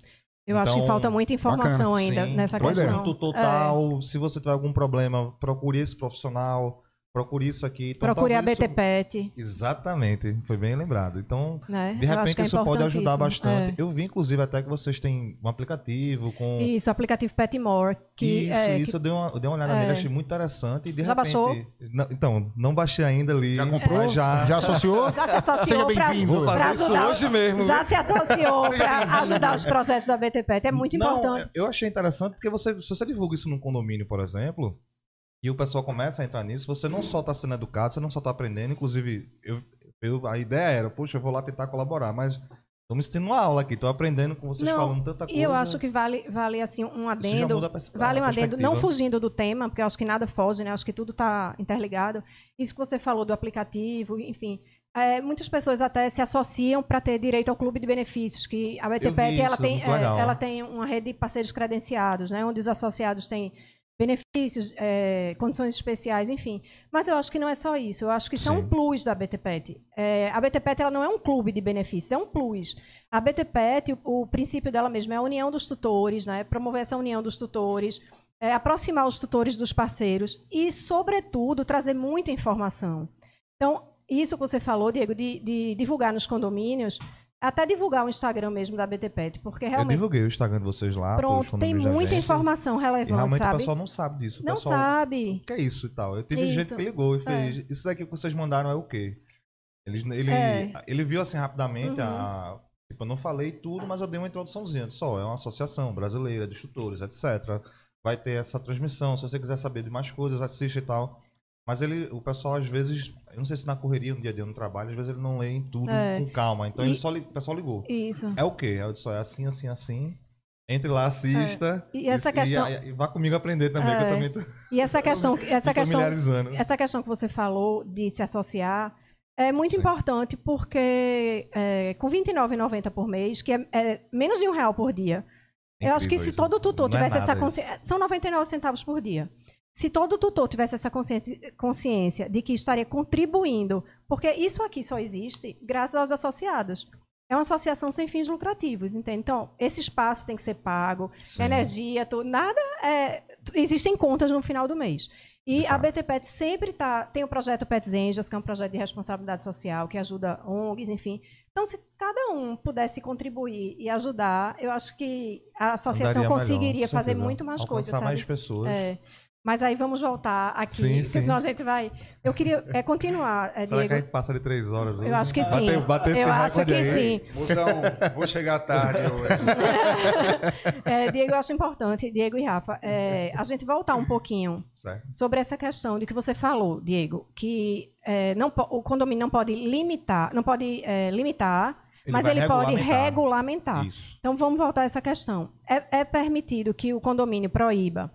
S1: Eu então, acho que então, falta muita informação bacana. ainda Sim, nessa questão.
S2: total, é. se você tiver algum problema, procure esse profissional procure isso aqui.
S1: Então, procure a BT Pet.
S2: Exatamente, foi bem lembrado. Então, né? de repente, é isso pode ajudar bastante. É. Eu vi, inclusive, até que vocês têm um aplicativo com.
S1: Isso, o aplicativo Petmore. Que,
S2: isso,
S1: é,
S2: isso,
S1: que...
S2: eu, dei uma, eu dei uma olhada é. nele, achei muito interessante. E de
S1: já
S2: repente,
S1: baixou?
S2: Não, então, não baixei ainda ali.
S3: Já comprou? Já, já associou?
S1: Já se associou para
S2: ajudar. hoje mesmo.
S1: Já se associou para ajudar os projetos da BT Pet. É muito não, importante.
S2: Eu achei interessante porque você, se você divulga isso num condomínio, por exemplo e o pessoal começa a entrar nisso, você não só está sendo educado, você não só está aprendendo, inclusive, eu, eu, a ideia era, puxa, eu vou lá tentar colaborar, mas estou me assistindo uma aula aqui, estou aprendendo com vocês não, falando tanta coisa.
S1: E eu acho que vale, vale assim, um adendo, vale um adendo, não fugindo do tema, porque eu acho que nada foge, né? Eu acho que tudo está interligado. Isso que você falou do aplicativo, enfim, é, muitas pessoas até se associam para ter direito ao clube de benefícios, que a BTPET ela tem, é, ela tem uma rede de parceiros credenciados, né, onde os associados têm benefícios, é, condições especiais, enfim. Mas eu acho que não é só isso. Eu acho que isso Sim. é um plus da BTPET. É, a BTPET ela não é um clube de benefícios, é um plus. A BTPET, o, o princípio dela mesma é a união dos tutores, né? promover essa união dos tutores, é, aproximar os tutores dos parceiros e, sobretudo, trazer muita informação. Então, isso que você falou, Diego, de, de divulgar nos condomínios, até divulgar o Instagram mesmo da BTPET, porque realmente...
S2: Eu divulguei o Instagram de vocês lá.
S1: Pronto, tem muita informação relevante,
S2: realmente
S1: sabe?
S2: o pessoal não sabe disso. O
S1: não
S2: pessoal,
S1: sabe.
S2: O que é isso e tal? Eu tive isso. gente que ligou e fez, é. isso daqui que vocês mandaram é o quê? Ele, ele, é. ele viu assim rapidamente, uhum. a, tipo, eu não falei tudo, mas eu dei uma introduçãozinha. Só, é uma associação brasileira de tutores, etc. Vai ter essa transmissão, se você quiser saber de mais coisas, assista e tal. Mas ele, o pessoal às vezes, eu não sei se na correria, no dia a dia no trabalho, às vezes ele não lê em tudo é. com calma. Então e, ele só, o pessoal ligou.
S1: Isso.
S2: É o quê? É, só, é assim, assim, assim. Entre lá, assista.
S1: É. E essa e, questão.
S2: E, e, vá comigo aprender também, é. que eu é. também tô.
S1: E essa questão, essa questão, essa questão que você falou de se associar é muito Sim. importante porque é, com R$29,90 por mês, que é, é, menos de um real por dia, eu acho que se todo tutor não tivesse essa consciência. São 99 centavos por dia. Se todo tutor tivesse essa consciência de que estaria contribuindo, porque isso aqui só existe graças aos associados. É uma associação sem fins lucrativos, entende? Então, esse espaço tem que ser pago, Sim. energia, tudo, nada é, existem contas no final do mês. E a BTPET sempre tá, tem o projeto Pets Angels, que é um projeto de responsabilidade social, que ajuda ONGs, enfim. Então, se cada um pudesse contribuir e ajudar, eu acho que a associação Andaria conseguiria fazer muito mais
S2: Alcançar
S1: coisas. Sabe?
S2: mais pessoas.
S1: É. Mas aí vamos voltar aqui, sim, porque sim. senão a gente vai. Eu queria é, continuar, é,
S2: Será
S1: Diego.
S2: que a gente passa de três horas hoje?
S1: Eu acho que sim. Bater,
S2: bater
S1: eu acho que
S2: aí.
S1: sim.
S3: Musão, vou chegar tarde hoje.
S1: é, Diego, eu acho importante, Diego e Rafa, é, a gente voltar um pouquinho
S2: certo.
S1: sobre essa questão de que você falou, Diego, que é, não, o condomínio não pode limitar, não pode é, limitar ele mas ele pode regulamentar. Então vamos voltar a essa questão. É, é, permitido que o condomínio proíba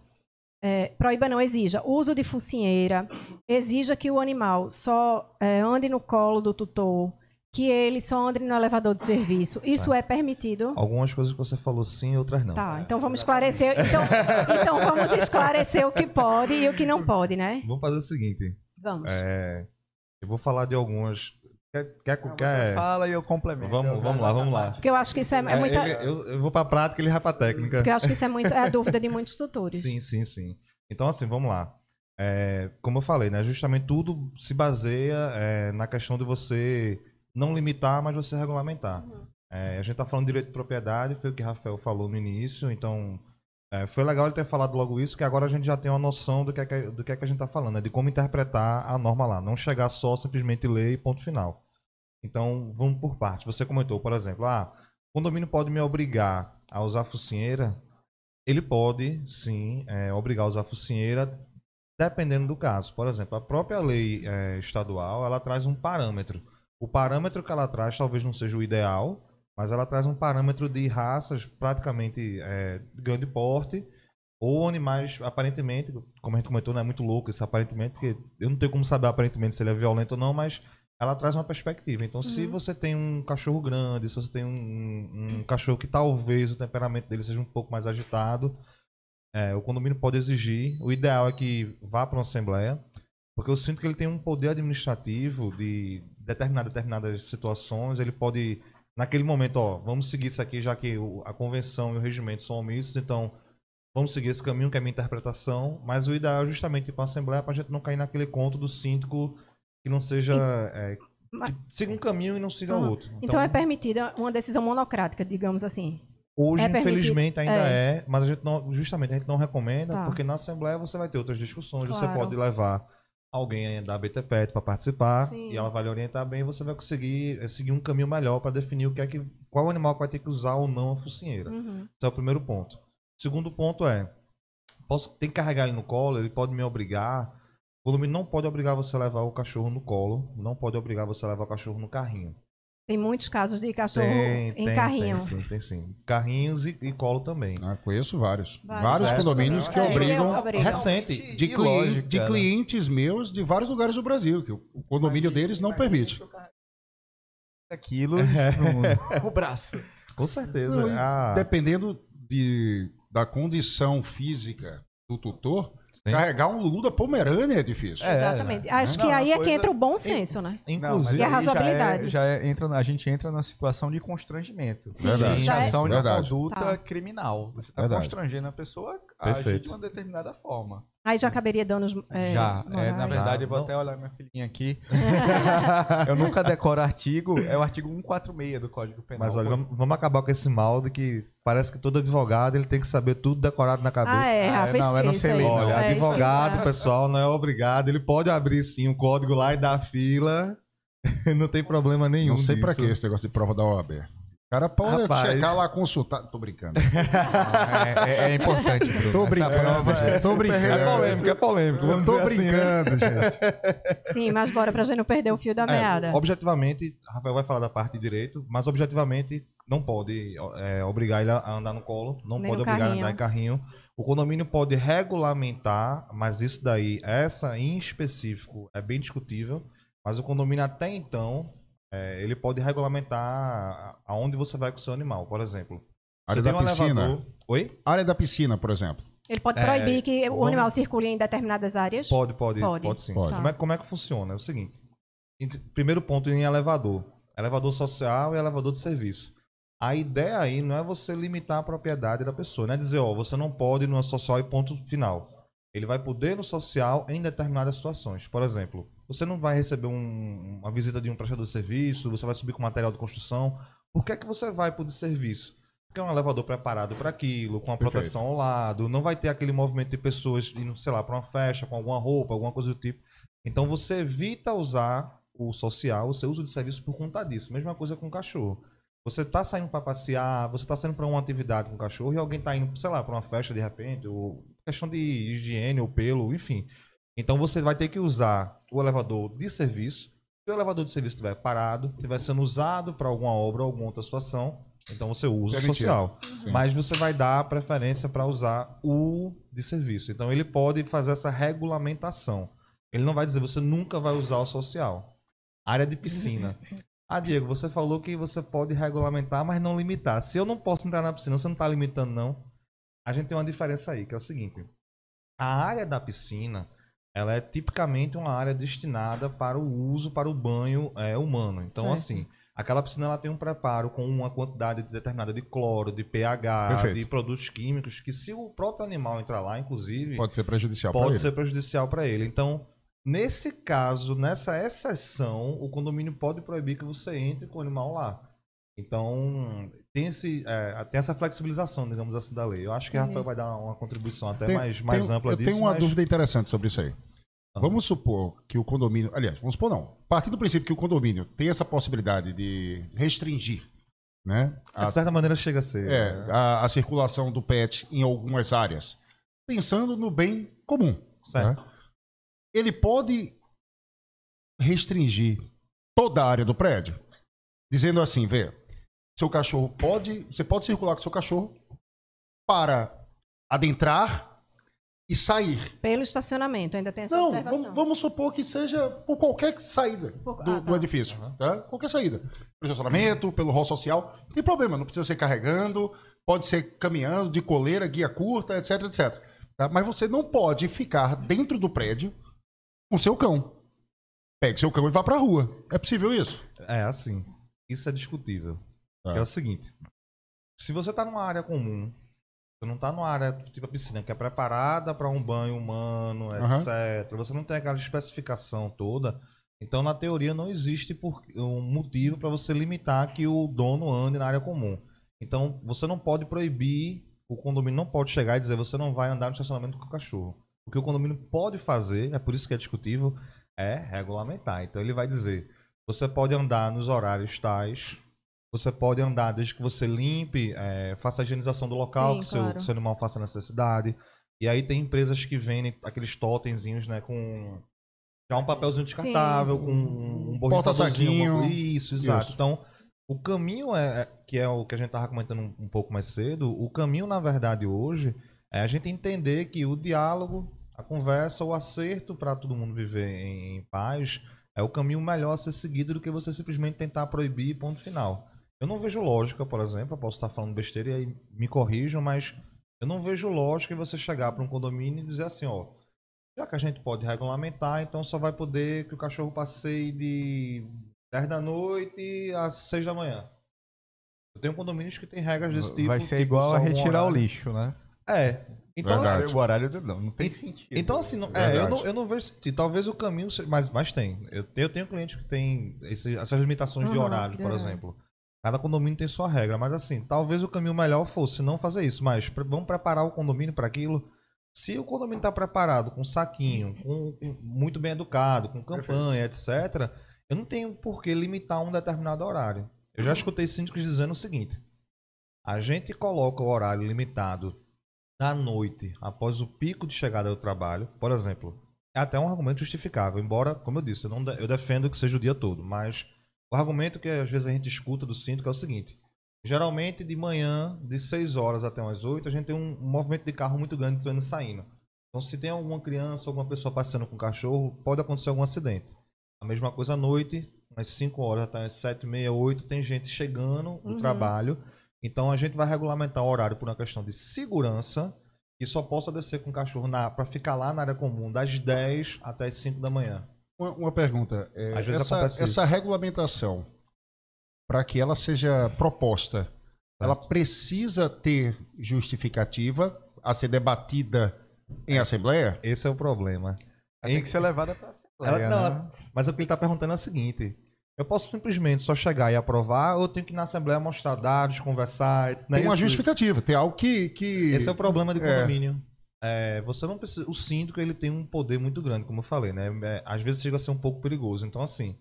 S1: é, proíba não, exija uso de focinheira, exija que o animal só é, ande no colo do tutor, que ele só ande no elevador de serviço. Isso tá. é permitido?
S2: Algumas coisas que você falou sim, outras não.
S1: Tá, então vamos esclarecer. Então, então vamos esclarecer o que pode e o que não pode, né?
S2: Vamos fazer o seguinte.
S1: Vamos.
S2: É, eu vou falar de algumas Quer, quer, não, quer...
S4: Fala e eu complemento.
S2: Vamos, vamos lá, vamos lá.
S1: Porque eu acho que isso é, é, muita.
S2: Ele, eu, eu, vou para a prática, ele vai para a técnica.
S1: Porque eu acho que isso é muito é a dúvida de muitos tutores.
S2: Sim, sim, sim. Então, assim, vamos lá. É, como eu falei, né? Justamente tudo se baseia é, na questão de você não limitar, mas você regulamentar. Uhum. É, a gente está falando de direito de propriedade, foi o que o Rafael falou no início, então é, foi legal ele ter falado logo isso, que agora a gente já tem uma noção do que é que, do que, é que a gente está falando, né? de como interpretar a norma lá, não chegar só simplesmente ler e ponto final. Então, vamos por parte. Você comentou, por exemplo, ah, o condomínio pode me obrigar a usar focinheira? Ele pode, sim, é, obrigar a usar focinheira, dependendo do caso. Por exemplo, a própria lei é, estadual, ela traz um parâmetro. O parâmetro que ela traz talvez não seja o ideal, mas ela traz um parâmetro de raças praticamente é, de grande porte, ou animais, aparentemente, como a gente comentou, não é muito louco isso aparentemente, porque eu não tenho como saber aparentemente se ele é violento ou não, mas ela traz uma perspectiva. Então, uhum. se você tem um cachorro grande, se você tem um, um, cachorro que talvez o temperamento dele seja um pouco mais agitado, é, o condomínio pode exigir. O ideal é que vá para uma assembleia, porque eu sinto que ele tem um poder administrativo de determinar determinadas situações. Ele pode, naquele momento, ó, vamos seguir isso aqui, já que a convenção e o regimento são omissos, então vamos seguir esse caminho que é a minha interpretação. Mas o ideal é justamente ir para a assembleia para a gente não cair naquele conto do síndico que não seja. É, que siga um caminho e não siga uhum. outro.
S1: Então, então é permitida uma decisão monocrática, digamos assim.
S2: Hoje, é infelizmente, ainda é. é. mas a gente não, justamente a gente não recomenda, tá. porque na Assembleia você vai ter outras discussões, claro. você pode levar alguém da BTPET para participar Sim. e ela vai lhe orientar bem você vai conseguir é, seguir um caminho melhor para definir o que é que qual animal que vai ter que usar ou não a focinheira. Uhum. Esse é o primeiro ponto. O segundo ponto é, posso tem que carregar ele no colo, ele pode me obrigar. O volume não pode obrigar você a levar o cachorro no colo, não pode obrigar você a levar o cachorro no carrinho.
S1: Tem muitos casos de cachorro tem, em tem, carrinho.
S2: Tem sim, tem sim. Carrinhos e, e colo também.
S3: Ah, conheço vários. Vários, vários condomínios que é, obrigam.
S2: Recente.
S3: De, cli de né? clientes meus de vários lugares do Brasil, que o, o condomínio deles não permite.
S4: Aquilo no, no braço.
S2: Com certeza. Não,
S3: ah. Dependendo de, da condição física do tutor, Sim. Carregar um Lulu da Pomerânia é difícil. É,
S1: Exatamente. Né? Acho não, que aí é que entra o bom senso, né?
S4: Inclusive,
S1: e a razoabilidade.
S4: Já, é, já é, entra, a gente entra na situação de constrangimento. Sim, Verdade. Já é... de uma conduta tá. criminal. Você está constrangendo a pessoa a agir de uma determinada forma.
S1: Aí já caberia danos.
S4: É, já. É, na verdade, eu vou até olhar minha filhinha aqui. eu nunca decoro artigo. É o artigo 146 do Código Penal.
S2: Mas olha, vamos, vamos, acabar com esse mal de que parece que todo advogado ele tem que saber tudo decorado na cabeça. Ah,
S1: é, ah, é, não, é não sei
S2: Olha, é, advogado, pessoal, não é obrigado. Ele pode abrir sim o código lá e dar fila. não tem problema nenhum. Não
S3: sei para que esse negócio de prova da OAB cara pode Rapaz. checar lá, consultar. Tô brincando.
S4: é, é, é, importante, Bruno.
S3: Tô brincando, é, Tô brincando. É
S2: polêmico, é polêmico. Vamos
S3: tô
S2: assim,
S3: né? brincando, assim, gente.
S1: Sim, mas bora pra gente não perder o fio da é, meada.
S2: objetivamente, Rafael vai falar da parte de direito, mas objetivamente não pode é, obrigar ele a andar no colo, não Nem pode obrigar carrinho. ele a andar em carrinho. O condomínio pode regulamentar, mas isso daí, essa em específico, é bem discutível. Mas o condomínio até então é, ele pode regulamentar aonde você vai com o seu animal, por exemplo.
S3: Área da um piscina. Elevador...
S2: Oi?
S3: Área da piscina, por exemplo.
S1: Ele pode proibir é, que o animal circule em determinadas áreas?
S2: Pode, pode, pode, pode sim. Pode. Como, é, como é que funciona? É o seguinte. Primeiro ponto em elevador. Elevador social e elevador de serviço. A ideia aí não é você limitar a propriedade da pessoa, não é dizer, ó, você não pode ir no social e ponto final. Ele vai poder no social em determinadas situações. Por exemplo, você não vai receber um, uma visita de um prestador de serviço, você vai subir com material de construção. Por que é que você vai para o de serviço? Porque é um elevador preparado para aquilo, com a proteção Perfeito. ao lado, não vai ter aquele movimento de pessoas indo, sei lá, para uma festa com alguma roupa, alguma coisa do tipo. Então você evita usar o social, o seu uso de serviço por conta disso. Mesma coisa com o cachorro. Você está saindo para passear, você está saindo para uma atividade com o cachorro e alguém está indo, sei lá, para uma festa de repente, ou questão de higiene ou pelo, enfim. Então você vai ter que usar o elevador de serviço. Se o elevador de serviço estiver parado, estiver sendo usado para alguma obra ou alguma outra situação, então você usa o social. Sim. Mas você vai dar preferência para usar o de serviço. Então ele pode fazer essa regulamentação. Ele não vai dizer você nunca vai usar o social. Área de piscina. Ah, Diego, você falou que você pode regulamentar, mas não limitar. Se eu não posso entrar na piscina, você não está limitando, não. A gente tem uma diferença aí, que é o seguinte. A área da piscina, ela é tipicamente uma área destinada para o uso, para o banho é, humano. Então, certo. assim, aquela piscina ela tem um preparo com uma quantidade determinada de cloro, de pH, Perfeito. de produtos químicos, que se o próprio animal entrar lá, inclusive...
S3: Pode ser prejudicial para
S2: ele. Pode ser prejudicial para ele. Então, nesse caso, nessa exceção, o condomínio pode proibir que você entre com o animal lá. Então, tem, esse, é, tem essa flexibilização, digamos assim, da lei. Eu acho que a Rafael vai dar uma contribuição até tem, mais, mais tem, ampla
S3: eu
S2: disso.
S3: Eu tenho uma
S2: mas...
S3: dúvida interessante sobre isso aí. Uhum. Vamos supor que o condomínio. Aliás, vamos supor não. A partir do princípio que o condomínio tem essa possibilidade de restringir. Né,
S2: a, de certa maneira chega a ser.
S3: É, né? a, a, circulação do PET em algumas áreas. Pensando no bem comum. Certo. Né? Ele pode restringir toda a área do prédio, dizendo assim, vê, seu cachorro pode. Você pode circular com seu cachorro para adentrar e sair.
S1: Pelo estacionamento, ainda tem essa
S3: Não,
S1: observação.
S3: vamos, vamos supor que seja por qualquer saída
S1: Por-
S3: do,
S1: ah,
S3: do
S1: tá.
S3: edifício. Tá? Qualquer saída. Pelo estacionamento, pelo hall social. Não tem problema, não precisa ser carregando, pode ser caminhando, de coleira, guia curta, etc, etc. Tá? Mas você não pode ficar dentro do prédio com seu cão. Pegue seu cão e vá pra rua. É possível isso?
S2: É assim. Isso é discutível.
S3: Tá.
S2: É o seguinte: se você tá numa área comum, você não tá numa área tipo a piscina que é preparada para um banho humano, etc. Você não tem aquela especificação toda. Então, na teoria, não existe por- um motivo para você limitar que o dono ande na área comum. Então, você não pode proibir, o condomínio não pode chegar e dizer você não vai andar no estacionamento com o cachorro. O que o condomínio pode fazer, é por isso que é discutível, é regulamentar. Então, ele vai dizer: você pode andar nos horários tais, você pode andar desde que você limpe, eh, faça a higienização do local,
S1: Sim,
S2: que, seu,
S1: claro.
S2: que seu animal faça necessidade. E aí tem empresas que vendem aqueles totemzinhos, né, com já um papelzinho descartável, com um
S3: Porta-saquinho.
S2: borrifadorzinho, Isso, exato.
S3: Isso.
S2: Então, o caminho é, é- que é o que a gente estava comentando um, um pouco mais cedo, o caminho, na verdade, hoje, é a gente entender que o diálogo, a conversa, o acerto para todo mundo viver em, em paz é o caminho melhor a ser seguido do que você simplesmente tentar proibir ponto final. Eu não vejo lógica, por exemplo, eu posso estar falando besteira e aí me corrijam, mas eu não vejo lógica em você chegar para um condomínio e dizer assim, ó, já que a gente pode regulamentar, então só vai poder que o cachorro passeie de 10 da noite às 6 da manhã. Eu tenho condomínios que tem regras desse tipo.
S4: Vai ser
S2: tipo,
S4: igual
S2: só
S4: a
S2: um
S4: retirar o lixo, né?
S2: É. Então,
S3: Verdade.
S2: assim,
S4: O horário do- não, não tem
S2: E-
S4: sentido.
S2: então, assim, não- é,
S3: Verdade.
S2: eu, não, eu não vejo sentido. Talvez o caminho seja. Mas, mas tem. Eu, eu tenho clientes que tem esse- essas limitações de
S1: Uhum,
S2: horário, por
S1: é.
S2: exemplo. Cada condomínio tem sua regra. Mas, assim, talvez o caminho melhor fosse não fazer isso. Mas vamos preparar o condomínio para aquilo. Se o condomínio está preparado com saquinho, com, muito bem educado, com campanha, etc., eu não tenho por que limitar um determinado horário. Eu já escutei síndicos dizendo o seguinte: a gente coloca o horário limitado à noite, após o pico de chegada do trabalho, por exemplo, é até um argumento justificável, embora, como eu disse, eu, não eu defendo que seja o dia todo, mas o argumento que às vezes a gente escuta do síndico é o seguinte: geralmente de manhã, de 6 horas até umas 8, a gente tem um, um movimento de carro muito grande entrando e saindo. Então, se tem alguma criança, alguma pessoa passeando com cachorro, pode acontecer algum acidente. A mesma coisa à noite, umas 5 horas até umas 7, meia, 8, tem gente chegando do
S1: Uhum.
S2: trabalho. Então a gente vai regulamentar o horário por uma questão de segurança que só possa descer com o cachorro para ficar lá na área comum das 10 até as 5 da manhã.
S3: Uma, uma pergunta. é,
S2: Às vezes
S3: essa,
S2: acontece
S3: essa
S2: isso.
S3: regulamentação, para que ela seja proposta, ela precisa ter justificativa a ser debatida em assembleia?
S2: Esse é o problema.
S4: Tem que ser levada pra Assembleia,
S2: Ela- não,
S4: né?
S2: ela- mas o que ele está perguntando é o seguinte: eu posso simplesmente só chegar e aprovar, ou eu tenho que ir na Assembleia mostrar dados, conversar? etc. É
S3: Tem uma justificativa, tem algo que. que...
S2: Esse é o problema de
S3: É.
S2: condomínio. É, você não precisa. O síndico ele tem um poder muito grande, como eu falei, né? É, às vezes chega a ser um pouco perigoso. Então, assim,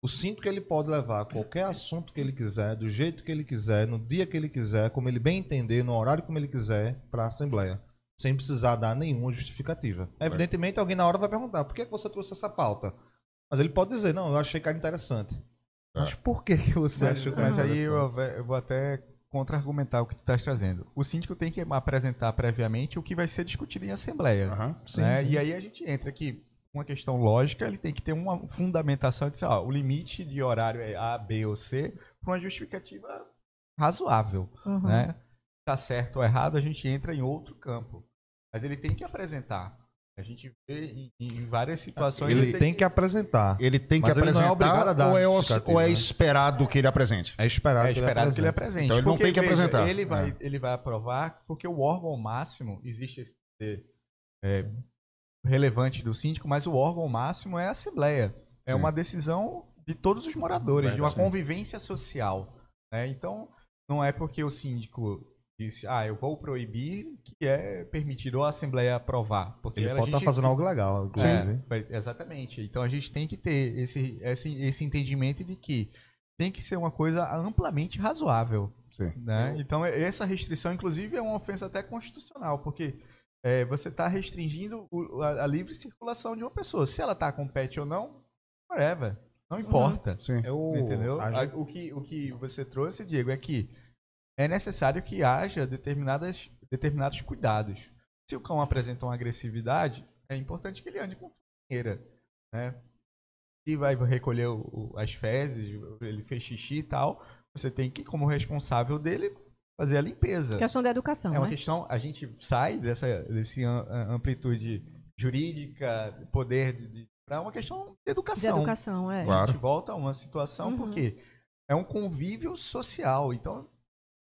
S2: o síndico ele pode levar qualquer assunto que ele quiser, do jeito que ele quiser, no dia que ele quiser, como ele bem entender, no horário como ele quiser, para a Assembleia. Sem precisar dar nenhuma justificativa. Evidentemente, alguém na hora vai perguntar: por que que você trouxe essa pauta? Mas ele pode dizer: não, eu achei que era interessante. Mas por que, que você
S4: Mas,
S2: achou que
S4: mas aí eu,
S2: interessante?
S4: eu vou até contra-argumentar o que tu estás trazendo. O síndico tem que apresentar previamente o que vai ser discutido em assembleia.
S3: Aham.
S2: Sim,
S4: né?
S2: sim.
S4: E aí a gente entra aqui uma questão lógica, ele tem que ter uma fundamentação de ó, o limite de horário é A, B ou C, por uma justificativa razoável,
S1: Uhum.
S4: né? Tá certo ou errado, a gente entra em outro campo. Mas ele tem que apresentar. A gente vê em, em várias situações.
S2: Ele tem que apresentar.
S3: Ele tem que
S2: Mas ele não é
S3: apresentar
S2: obrigado a dar
S3: ou, é, ou é
S2: né?
S3: esperado que ele apresente?
S2: É esperado,
S4: É esperado que ele
S2: apresente.
S3: Então ele não
S4: Porque,
S3: tem que
S4: veja,
S3: apresentar.
S4: Ele vai,
S3: É.
S4: ele vai aprovar porque o órgão máximo, existe esse poder, é, relevante do síndico, mas o órgão máximo é a Assembleia. É
S3: Sim.
S4: uma decisão de todos os moradores, de uma
S3: Sim.
S4: convivência social. né? Então, não é porque o síndico disse, ah, eu vou proibir, que é permitido a Assembleia aprovar. Porque
S2: Ele
S4: a
S2: pode estar
S4: gente-
S2: fazendo algo legal, inclusive.
S4: é, exatamente. Então a gente tem que ter esse, esse, esse entendimento de que tem que ser uma coisa amplamente razoável.
S3: Sim.
S4: Né? Então é- essa restrição, inclusive, é uma ofensa até constitucional, porque é, você está restringindo o- a, a livre circulação de uma pessoa. Se ela está com pet ou não, whatever. Não importa.
S3: Sim.
S2: Eu,
S4: Entendeu?
S2: gente-
S4: o, que, o que você trouxe, Diego, é que é necessário que haja determinadas, determinados cuidados. Se o cão apresenta uma agressividade, é importante que ele ande com fogueira, né? Se vai recolher o, o, as fezes, ele fez xixi e tal, você tem que, como responsável dele, fazer a limpeza.
S1: Questão da educação,
S4: É uma
S1: né?
S4: questão, a gente sai dessa desse am- amplitude jurídica, poder de, para uma questão de
S1: De
S4: educação.
S1: educação, é.
S3: Claro.
S4: A gente volta a uma situação
S1: Uhum.
S4: porque é um convívio social. Então,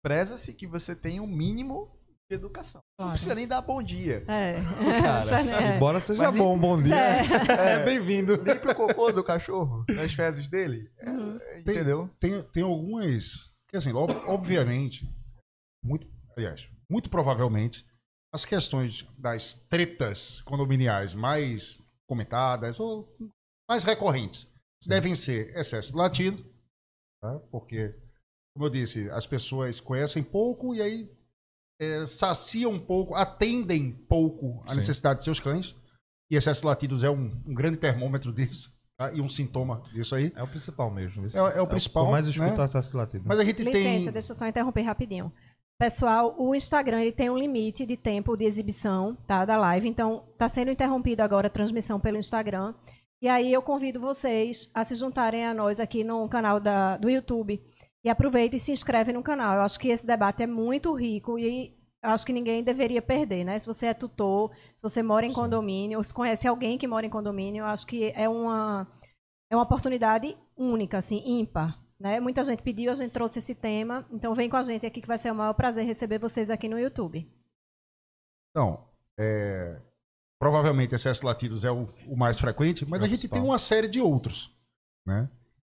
S4: preza-se que você tenha um mínimo de educação. Não
S1: Claro.
S4: precisa nem dar bom dia.
S1: É.
S4: Cara,
S1: Isso é-
S2: Embora seja
S4: Mas
S2: bom, bom dia.
S1: É.
S2: É, bem-vindo.
S4: Limpe o cocô do cachorro nas fezes dele. É,
S1: Uhum.
S4: é, entendeu?
S3: Tem, tem algumas. Que assim, ob- obviamente, muito, aliás, muito provavelmente, as questões das tretas condominiais mais comentadas ou mais recorrentes devem ser excesso de latido, tá? porque, como eu disse, as pessoas conhecem pouco e aí é, saciam um pouco, atendem pouco a
S2: Sim.
S3: necessidade de seus cães. E excesso de latidos é um, um grande termômetro disso tá? e um sintoma disso aí.
S2: É o principal mesmo. isso.
S3: É- é o principal,
S2: Eu mais
S3: né?
S2: escuto acesso latido.
S3: Mas a gente
S1: Licença,
S3: tem.
S1: deixa eu só interromper rapidinho. Pessoal, o Instagram ele tem um limite de tempo de exibição tá, da live, então está sendo interrompido agora a transmissão pelo Instagram. E aí eu convido vocês a se juntarem a nós aqui no canal da, do YouTube. E aproveitem e se inscrevem no canal. Eu acho que esse debate é muito rico e acho que ninguém deveria perder, né? Se você é tutor, se você mora em condomínio, ou se conhece alguém que mora em condomínio, eu acho que é uma, é uma oportunidade única, assim, ímpar. Né? Muita gente pediu, a gente trouxe esse tema. Então vem com a gente aqui que vai ser o maior prazer receber vocês aqui no YouTube.
S3: Então, é, provavelmente excesso latidos é o, o mais frequente, mas
S2: É
S3: a gente
S2: principal.
S3: tem uma série de outros. Né?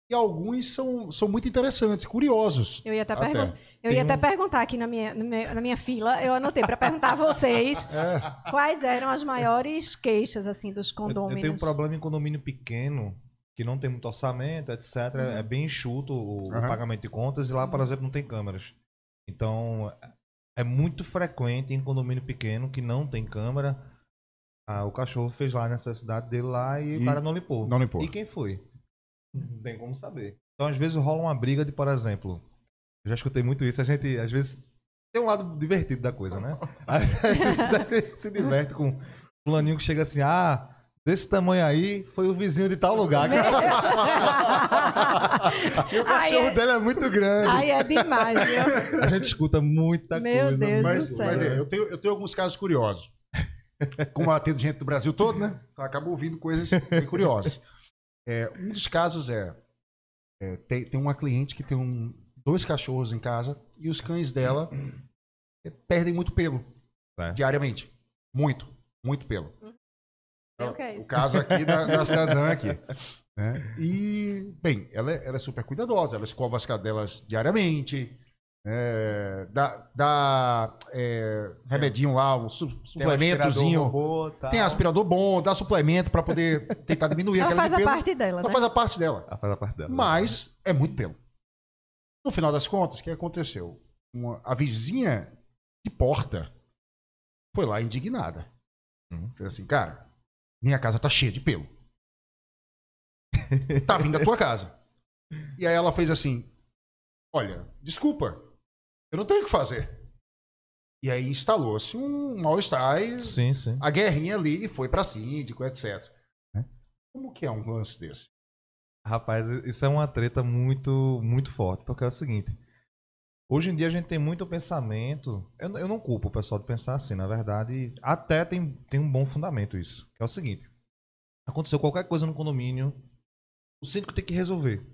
S3: E alguns são, são muito interessantes, curiosos.
S1: Eu ia até,
S3: Até.
S1: pergun- eu
S2: Tem
S1: ia até
S2: um-
S1: perguntar aqui na minha, na minha, na minha fila, eu anotei para perguntar a vocês
S3: É,
S1: quais eram as maiores queixas assim dos
S2: Eu,
S1: condôminos.
S2: eu tenho um problema em condomínio pequeno, que não tem muito orçamento, etc. É bem enxuto o, o
S3: Aham.
S2: pagamento de contas, e lá, por exemplo, não tem câmeras. Então, é muito frequente em condomínio pequeno que não tem câmera. ah, o cachorro fez lá a necessidade dele lá e,
S3: E
S2: o cara não limpou.
S3: não limpou.
S2: E quem foi? Não tem como saber. Então, às vezes, rola uma briga de, por exemplo, eu já escutei muito isso, a gente, às vezes, tem um lado divertido da coisa, né? Às vezes a gente se diverte com um fulaninho que chega assim, ah, desse tamanho aí, foi o vizinho de tal lugar. e o
S1: Ai,
S2: cachorro
S1: é-
S2: dele é muito grande.
S1: Ai, é demais, viu?
S2: A gente escuta muita
S1: Meu
S2: coisa.
S1: Deus
S3: mas,
S1: do céu.
S3: mas, é, eu, tenho, eu tenho alguns casos curiosos. Como eu atendo gente do Brasil todo, né? Então acabo ouvindo coisas bem curiosas. É, um dos casos é, é, tem, tem uma cliente que tem um, dois cachorros em casa e os cães dela é, perdem muito pelo
S2: É.
S3: diariamente. Muito, muito pelo.
S1: É o que é
S3: O
S1: isso?
S3: caso aqui da, da cidadã aqui. né? E, bem, ela, é- ela é super cuidadosa, ela escova as cadelas diariamente, é, dá, dá é, remedinho lá, um su-
S4: Tem um
S3: suplementozinho.
S4: aspirador robô.
S3: Tem aspirador bom, dá suplemento para poder tentar diminuir
S1: Ela
S3: aquela
S1: faz a
S3: pelo.
S1: parte dela,
S3: Ela
S1: né?
S3: faz a parte dela.
S2: Ela faz a parte dela.
S3: Mas é muito pelo. No final das contas, o que aconteceu? Uma- a vizinha de porta foi lá indignada.
S2: Uhum.
S3: Fez assim, cara, minha casa tá cheia de pelo. tá vindo da tua casa. E aí ela fez assim: Olha, desculpa, eu não tenho o que fazer. E aí instalou-se um
S2: sim.
S3: a guerrinha ali e foi pra síndico, etc. né? Como que é um lance desse?
S2: Rapaz, isso é uma treta muito, muito forte, porque é o seguinte. Hoje em dia a gente tem muito pensamento. Eu, eu não culpo o pessoal de pensar assim, na verdade, até tem, tem um bom fundamento isso. Que é o seguinte: aconteceu qualquer coisa no condomínio, o síndico tem que resolver.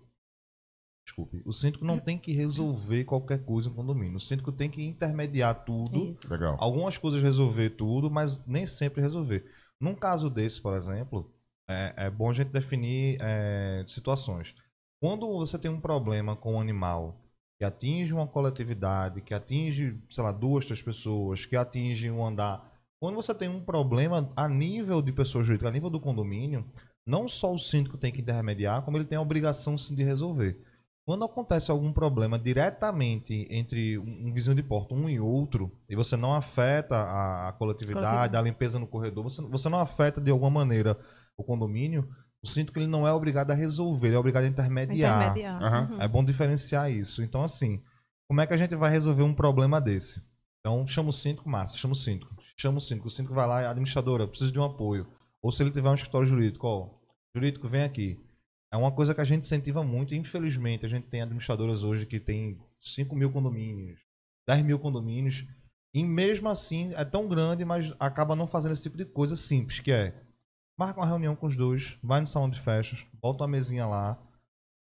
S2: Desculpe, o síndico não tem que resolver qualquer coisa no condomínio. O síndico tem que intermediar tudo
S1: Isso.
S3: Legal.
S2: algumas coisas resolver tudo, mas nem sempre resolver. Num caso desse, por exemplo, é, é bom a gente definir é, situações. Quando você tem um problema com um animal que atinge uma coletividade, que atinge, sei lá, duas, três pessoas, que atinge um andar. Quando você tem um problema a nível de pessoa jurídica, a nível do condomínio, não só o síndico tem que intermediar, como ele tem a obrigação sim de resolver. Quando acontece algum problema diretamente entre um um vizinho de porta, um e outro, e você não afeta a, a coletividade, a limpeza no corredor, você, você não afeta de alguma maneira o condomínio, o síndico ele não é obrigado a resolver, ele é obrigado a intermediar.
S1: Intermediar. Uhum.
S2: É bom diferenciar isso. Então, assim, como é que a gente vai resolver um problema desse? Então, chama o síndico, massa, chama o síndico. chama o síndico, o síndico vai lá, administradora, preciso de um apoio. Ou se ele tiver um escritório jurídico, ó, jurídico, vem aqui. É uma coisa que a gente incentiva muito. Infelizmente, a gente tem administradoras hoje que tem 5 mil condomínios, 10 mil condomínios. E mesmo assim, é tão grande, mas acaba não fazendo esse tipo de coisa simples, que é marca uma reunião com os dois, vai no salão de festas, bota uma mesinha lá,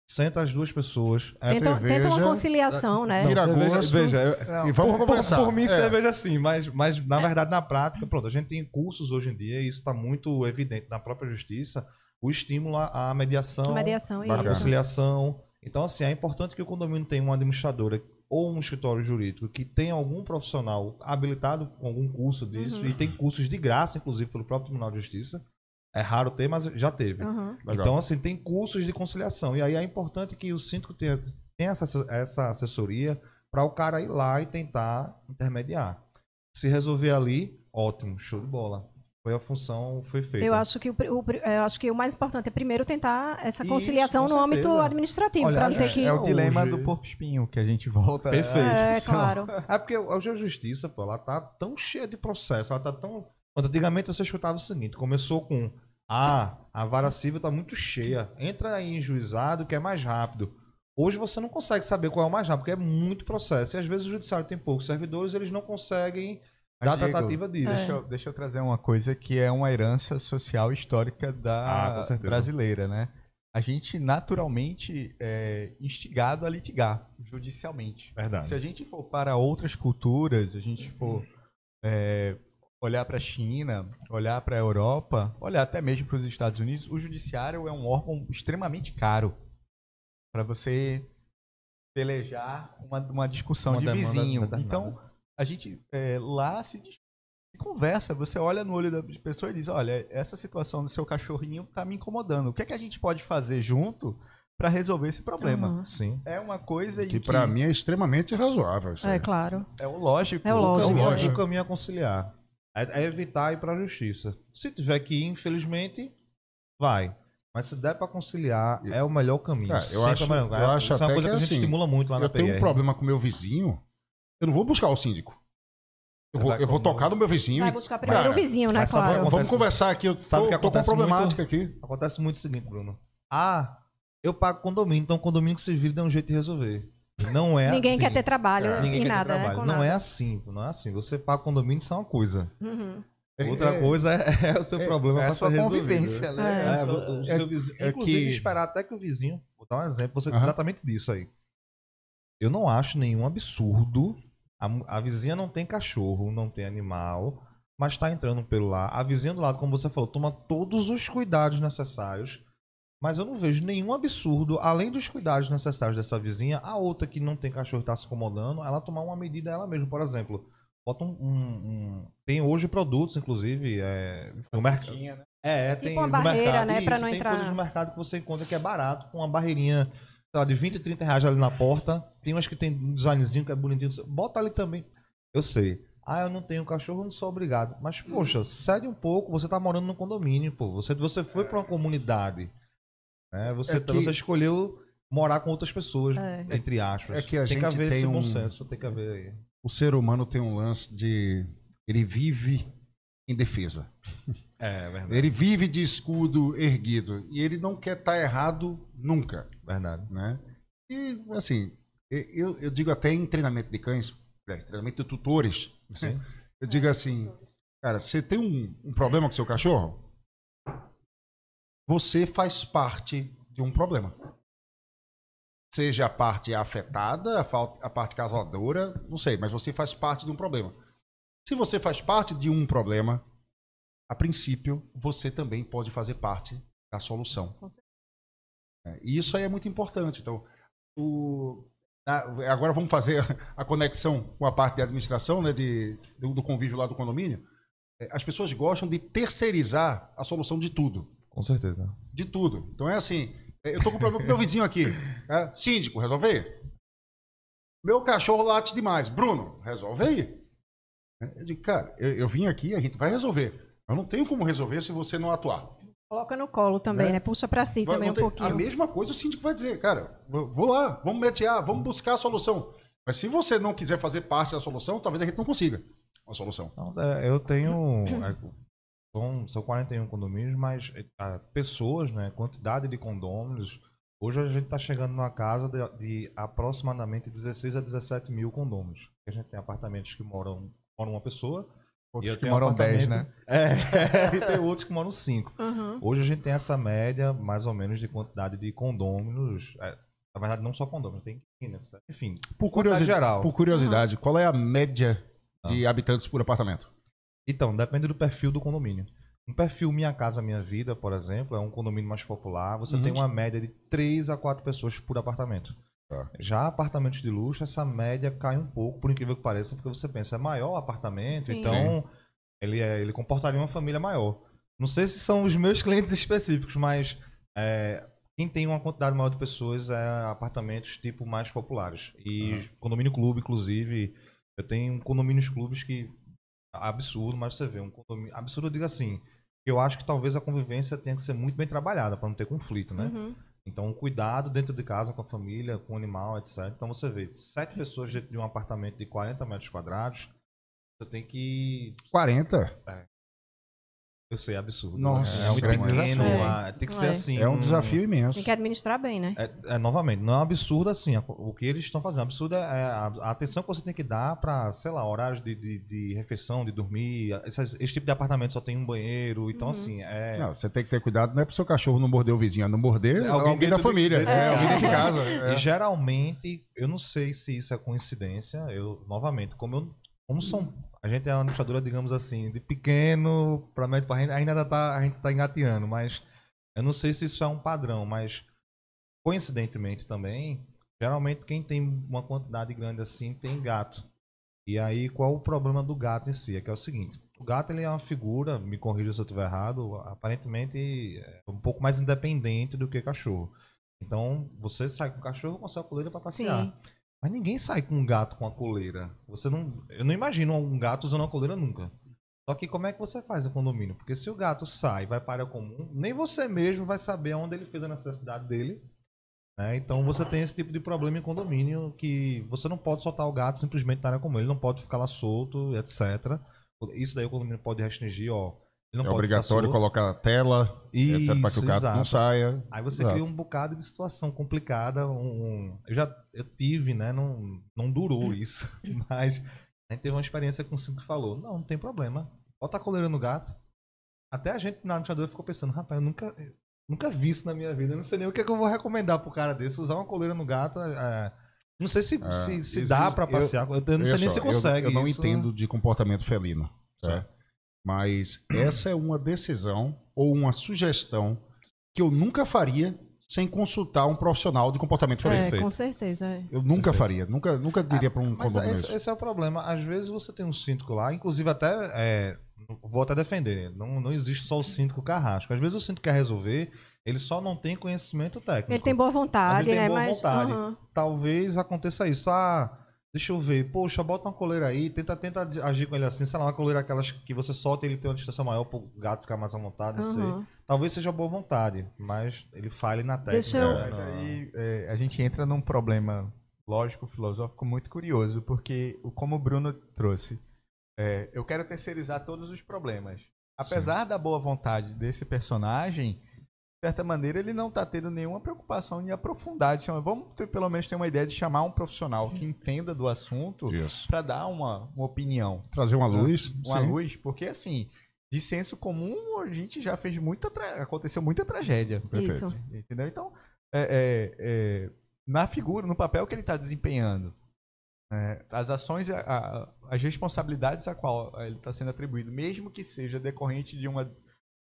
S2: senta as duas pessoas,
S1: é tenta, cerveja, tenta uma conciliação, né?
S2: Tira gosto, veja, eu, não, e vamos por, conversar. Por, por mim, é. cerveja sim, mas, mas na verdade, na prática, pronto, a gente tem cursos hoje em dia, e isso está muito evidente na própria justiça, o estímulo à mediação,
S1: mediação
S2: à conciliação. Então, assim, é importante que o condomínio tenha uma administradora ou um escritório jurídico que tenha algum profissional habilitado com algum curso disso, uhum. e tem cursos de graça, inclusive, pelo próprio Tribunal de Justiça. É raro ter, mas já teve. Uhum. Então, assim, tem cursos de conciliação. E aí é importante que o síndico tenha, tenha essa, essa assessoria para o cara ir lá e tentar intermediar. Se resolver ali, ótimo, show de bola foi a função foi feita.
S1: Eu acho que o, o, eu acho que o mais importante é primeiro tentar essa conciliação Isso, no âmbito administrativo, para não ter que
S4: é o dilema hoje... do porco espinho que a gente volta.
S2: Perfeito.
S1: É, claro.
S2: É porque hoje a justiça, pô, ela tá tão cheia de processo, ela tá tão Antigamente você escutava o seguinte, começou com ah, a vara civil está muito cheia. Entra aí em juizado que é mais rápido. Hoje você não consegue saber qual é o mais rápido, porque é muito processo. E às vezes o judiciário tem poucos servidores, eles não conseguem mas, da Diego, tratativa disso.
S4: Deixa eu, deixa, eu, trazer uma coisa que é uma herança social histórica da ah, brasileira, né? A gente naturalmente é instigado a litigar judicialmente.
S2: Verdade.
S4: Se a gente for para outras culturas, a gente for é, olhar para a China, olhar para a Europa, olhar até mesmo para os Estados Unidos, o judiciário é um órgão extremamente caro para você pelejar uma, uma discussão uma de vizinho. Então, a gente é, lá se, se, conversa, você olha no olho da pessoa e diz, olha, essa situação do seu cachorrinho está me incomodando. O que é que a gente pode fazer junto para resolver esse problema?
S2: Uhum. Sim.
S4: É uma coisa
S3: que, que para mim é extremamente razoável.
S1: É claro.
S4: É o lógico.
S1: É o lógico.
S2: É o, lógico. o caminho a conciliar. É, é evitar ir para a justiça. Se tiver que ir, infelizmente, vai. Mas se der para conciliar, é o melhor caminho.
S3: É, eu acho, eu acho Isso é uma coisa que, que a gente assim, estimula muito lá na Eu tenho um problema com meu vizinho, eu não vou buscar o síndico. Eu vou, eu vou tocar no meu vizinho.
S1: Vai buscar primeiro cara, o vizinho, né? Claro.
S3: Acontece, vamos conversar aqui. Eu
S2: sabe tô, que acontece
S3: tô com problemática
S2: muito,
S3: aqui.
S2: Acontece muito o seguinte, Bruno. Ah, eu pago condomínio, então o condomínio que se vira dá um jeito de resolver. Não é
S1: Ninguém
S2: assim.
S1: quer ter trabalho é. Ninguém quer nada, ter
S2: né, trabalho. Né? Não é assim, não é assim. Você paga condomínio, isso é uma coisa. Uhum. Outra é, coisa é, é, o seu é, problema é a sua convivência, né? É, o, o seu vizinho, inclusive, que... esperar até que o vizinho, vou dar um exemplo, você, uhum. exatamente disso aí. Eu não acho nenhum absurdo a, a vizinha não tem cachorro, não tem animal, mas está entrando pelo lá. A vizinha do lado, como você falou, toma todos os cuidados necessários. Mas eu não vejo nenhum absurdo, além dos cuidados necessários dessa vizinha, a outra que não tem cachorro e está se incomodando, ela tomar uma medida ela mesma. Por exemplo, bota um. um, um... tem hoje produtos, inclusive, é, no mercado. Né? É,
S1: tipo
S2: tem
S1: uma barreira,
S2: mercado,
S1: né? Para não
S2: tem
S1: entrar.
S2: Tem coisas no mercado que você encontra que é barato, com uma barreirinha lá, de 20, 30 reais ali na porta. Tem umas que tem um designzinho que é bonitinho. Bota ali também. Eu sei. Ah, eu não tenho cachorro, não sou obrigado. Mas, poxa, cede um pouco. Você tá morando no condomínio, pô. Você, você foi para uma comunidade. Né? Você, é que... você escolheu morar com outras pessoas, é. entre aspas.
S3: É que a tem gente que haver tem esse um... bom senso, tem que haver aí. O ser humano tem um lance de. Ele vive em defesa.
S2: É, é, verdade.
S3: Ele vive de escudo erguido e ele não quer estar tá errado nunca.
S2: Verdade.
S3: Né? E, assim, eu, eu digo até em treinamento de cães, é, treinamento de tutores, Sim. eu digo assim, cara, você tem um, um problema com seu cachorro? Você faz parte de um problema. Seja a parte afetada, a parte causadora, não sei, mas você faz parte de um problema. Se você faz parte de um problema, a princípio, você também pode fazer parte da solução. É, e isso aí é muito importante. Então, o, agora vamos fazer a conexão com a parte de administração, né, de, do, do convívio lá do condomínio. É, as pessoas gostam de terceirizar a solução de tudo.
S2: Com certeza.
S3: De tudo. Então é assim, é, eu tô com um problema com meu vizinho aqui. É, síndico, resolver? Meu cachorro late demais. Bruno, resolve aí. Eu digo, cara, eu, eu vim aqui, a gente vai resolver. Eu não tenho como resolver se você não atuar.
S1: Coloca no colo também, né? né? Puxa para si vai, também um pouquinho.
S3: A mesma coisa o síndico vai dizer, cara, vou lá, vamos metear, vamos buscar a solução. Mas se você não quiser fazer parte da solução, talvez a gente não consiga. uma solução?
S2: Não, é, eu tenho. É, são, são 41 condomínios, mas é, pessoas, né? Quantidade de condôminos. Hoje a gente está chegando numa casa de, de, aproximadamente 16 a 17 mil condôminos. A gente tem apartamentos que moram, moram uma pessoa.
S4: Outros que moram 10, né?
S2: É, e tem outros que moram 5. Uhum. Hoje a gente tem essa média, mais ou menos, de quantidade de condôminos. É, na verdade, não só condôminos, tem enfim.
S3: Por curiosidade, geral. Por curiosidade, uhum. qual é a média de ah. habitantes por apartamento?
S2: Então, depende do perfil do condomínio. Um perfil Minha Casa Minha Vida, por exemplo, é um condomínio mais popular. Você uhum. tem uma média de 3 a 4 pessoas por apartamento. Tá. Já apartamentos de luxo, essa média cai um pouco, por incrível que pareça, porque você pensa, é maior o apartamento, Sim. então Sim. Ele, é, ele comportaria uma família maior. Não sei se são os meus clientes específicos, mas é, quem tem uma quantidade maior de pessoas é apartamentos tipo mais populares. E uhum. condomínio clube, inclusive, eu tenho condomínios clubes que absurdo, mas você vê um condomínio absurdo, eu digo assim, eu acho que talvez a convivência tenha que ser muito bem trabalhada para não ter conflito, né? Uhum. Então, cuidado dentro de casa com a família, com o animal, etc. Então, você vê sete pessoas dentro de um apartamento de 40 metros quadrados, você tem que.
S3: 40?
S2: É. Eu sei, é absurdo.
S3: Nossa,
S2: é, é um grande desafio. É. Tem que ser é. assim.
S3: É um desafio imenso.
S1: Tem que administrar bem, né?
S2: É, é novamente, não é um absurdo assim. O que eles estão fazendo. Absurdo é a, a atenção que você tem que dar para, sei lá, horários de, de, de, refeição, de dormir. Esse, esse, tipo de apartamento só tem um banheiro. Então, uhum. assim. É...
S3: Não, você tem que ter cuidado, não é pro seu cachorro não morder o vizinho, é não morder é alguém, alguém da família. De, é, alguém dentro de casa.
S2: E geralmente, eu não sei se isso é coincidência. Eu, novamente, como eu. Como são a gente é uma administradora, digamos assim, de pequeno para médio, para ainda tá, a gente tá engateando, mas eu não sei se isso é um padrão, mas coincidentemente também, geralmente quem tem uma quantidade grande assim tem gato. E aí qual o problema do gato em si? É que é o seguinte, o gato ele é uma figura, me corrija se eu estiver errado, aparentemente é um pouco mais independente do que cachorro. Então, você sai com o cachorro com a sua coleira para passear. Sim. Mas ninguém sai com um gato com a coleira. Você não, eu não imagino um gato usando uma coleira nunca. Só que como é que você faz o condomínio? Porque se o gato sai, vai para área comum, nem você mesmo vai saber onde ele fez a necessidade dele. Né? Então você tem esse tipo de problema em condomínio que você não pode soltar o gato simplesmente na área comum. Ele não pode ficar lá solto, etc. Isso daí o condomínio pode restringir, ó
S3: é obrigatório colocar a tela, Isso, etc, para que o gato exato. não saia.
S2: Aí você exato. cria um bocado de situação complicada. Um, eu já eu tive, né? Não, não durou isso. Mas a gente teve uma experiência com o Cinco que falou: não, não tem problema. Bota a coleira no gato. Até a gente na administradora ficou pensando, rapaz, eu nunca, nunca vi isso na minha vida. Eu não sei nem o que, é que eu vou recomendar pro cara desse. Usar uma coleira no gato. É, não sei se, é, se, se dá para passear. Eu, eu não sei nem se consegue.
S3: Eu, eu não isso. entendo de comportamento felino. Certo? Mas essa é uma decisão ou uma sugestão que eu nunca faria sem consultar um profissional de comportamento
S1: felino. É, com certeza. É.
S3: Eu nunca Perfeito. faria, nunca, nunca diria ah, para um
S2: condomínio. Esse, esse, é o problema. Às vezes você tem um síndico lá, inclusive até é, vou até defender. Não, não existe só o síndico carrasco. Às vezes o síndico quer resolver, ele só não tem conhecimento técnico.
S1: Ele tem boa vontade, ele tem né? Boa
S2: Mas, vontade. Uhum. Talvez aconteça isso. Ah, Deixa eu ver. Poxa, bota uma coleira aí, tenta, tenta agir com ele assim, sei lá, uma coleira aquelas que você solta e ele tem uma distância maior para o gato ficar mais à vontade, não uhum. sei. Talvez seja boa vontade, mas ele falhe na técnica. Deixa eu...
S4: Mas aí é, a gente entra num problema lógico, filosófico muito curioso, porque como o Bruno trouxe, é, eu quero terceirizar todos os problemas. Apesar Sim. da boa vontade desse personagem, de certa maneira, ele não está tendo nenhuma preocupação em aprofundar. Chama, vamos ter, pelo menos ter uma ideia de chamar um profissional que entenda do assunto para dar uma, uma opinião.
S3: Trazer uma luz.
S4: Uma sim. luz, porque assim, de senso comum, a gente já fez muita. aconteceu muita tragédia.
S1: Perfeito. Isso.
S4: Entendeu? Então, é, é, é, na figura, no papel que ele está desempenhando, é, as ações, a, a, as responsabilidades a qual ele está sendo atribuído, mesmo que seja decorrente de uma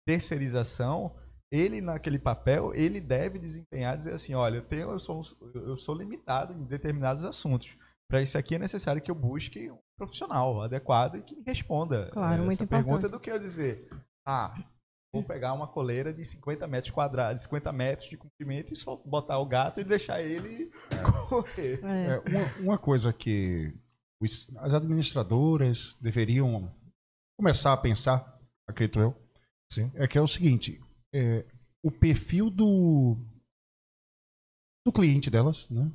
S4: terceirização ele naquele papel, ele deve desempenhar, dizer assim, olha, eu, tenho, eu, sou, eu sou limitado em determinados assuntos. Para isso aqui é necessário que eu busque um profissional adequado e que me responda
S1: claro, essa muito
S4: pergunta
S1: importante.
S4: do que eu dizer, ah, vou pegar uma coleira de 50 metros quadrados, 50 metros de comprimento e só botar o gato e deixar ele correr.
S3: É. É, uma, uma, coisa que os, as administradoras deveriam começar a pensar, acredito eu, Sim. é que é o seguinte, é, o perfil do, do cliente delas, né?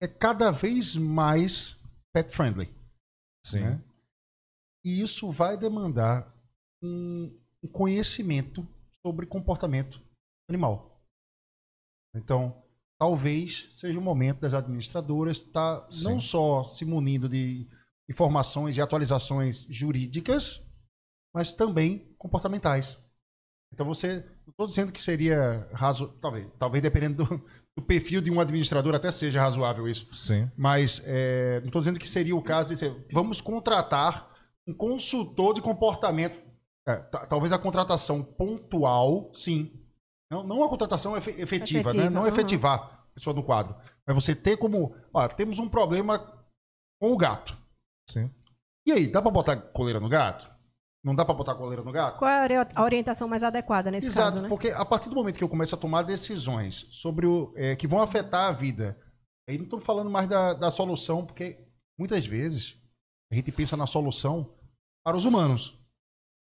S3: É cada vez mais pet friendly. Sim. Né? E isso vai demandar um, um conhecimento sobre comportamento animal. Então, talvez seja o momento das administradoras estar tá não só se munindo de informações e atualizações jurídicas, mas também comportamentais. Então você, não estou dizendo que seria razo, talvez, talvez dependendo do, do, perfil de um administrador até seja razoável isso.
S2: Sim.
S3: Mas é, não estou dizendo que seria o caso de ser, vamos contratar um consultor de comportamento. É, talvez a contratação pontual, sim. Não, não a contratação efetiva, efetiva né? não uhum. efetivar a pessoa no quadro. Mas você ter como, ó, temos um problema com o gato.
S2: Sim.
S3: E aí, dá para botar coleira no gato? Não dá para botar coleira no gato?
S1: Qual é a orientação mais adequada nesse
S3: Exato,
S1: caso, né?
S3: porque a partir do momento que eu começo a tomar decisões sobre o é, que vão afetar a vida, aí não estou falando mais da, da solução, porque muitas vezes a gente pensa na solução para os humanos.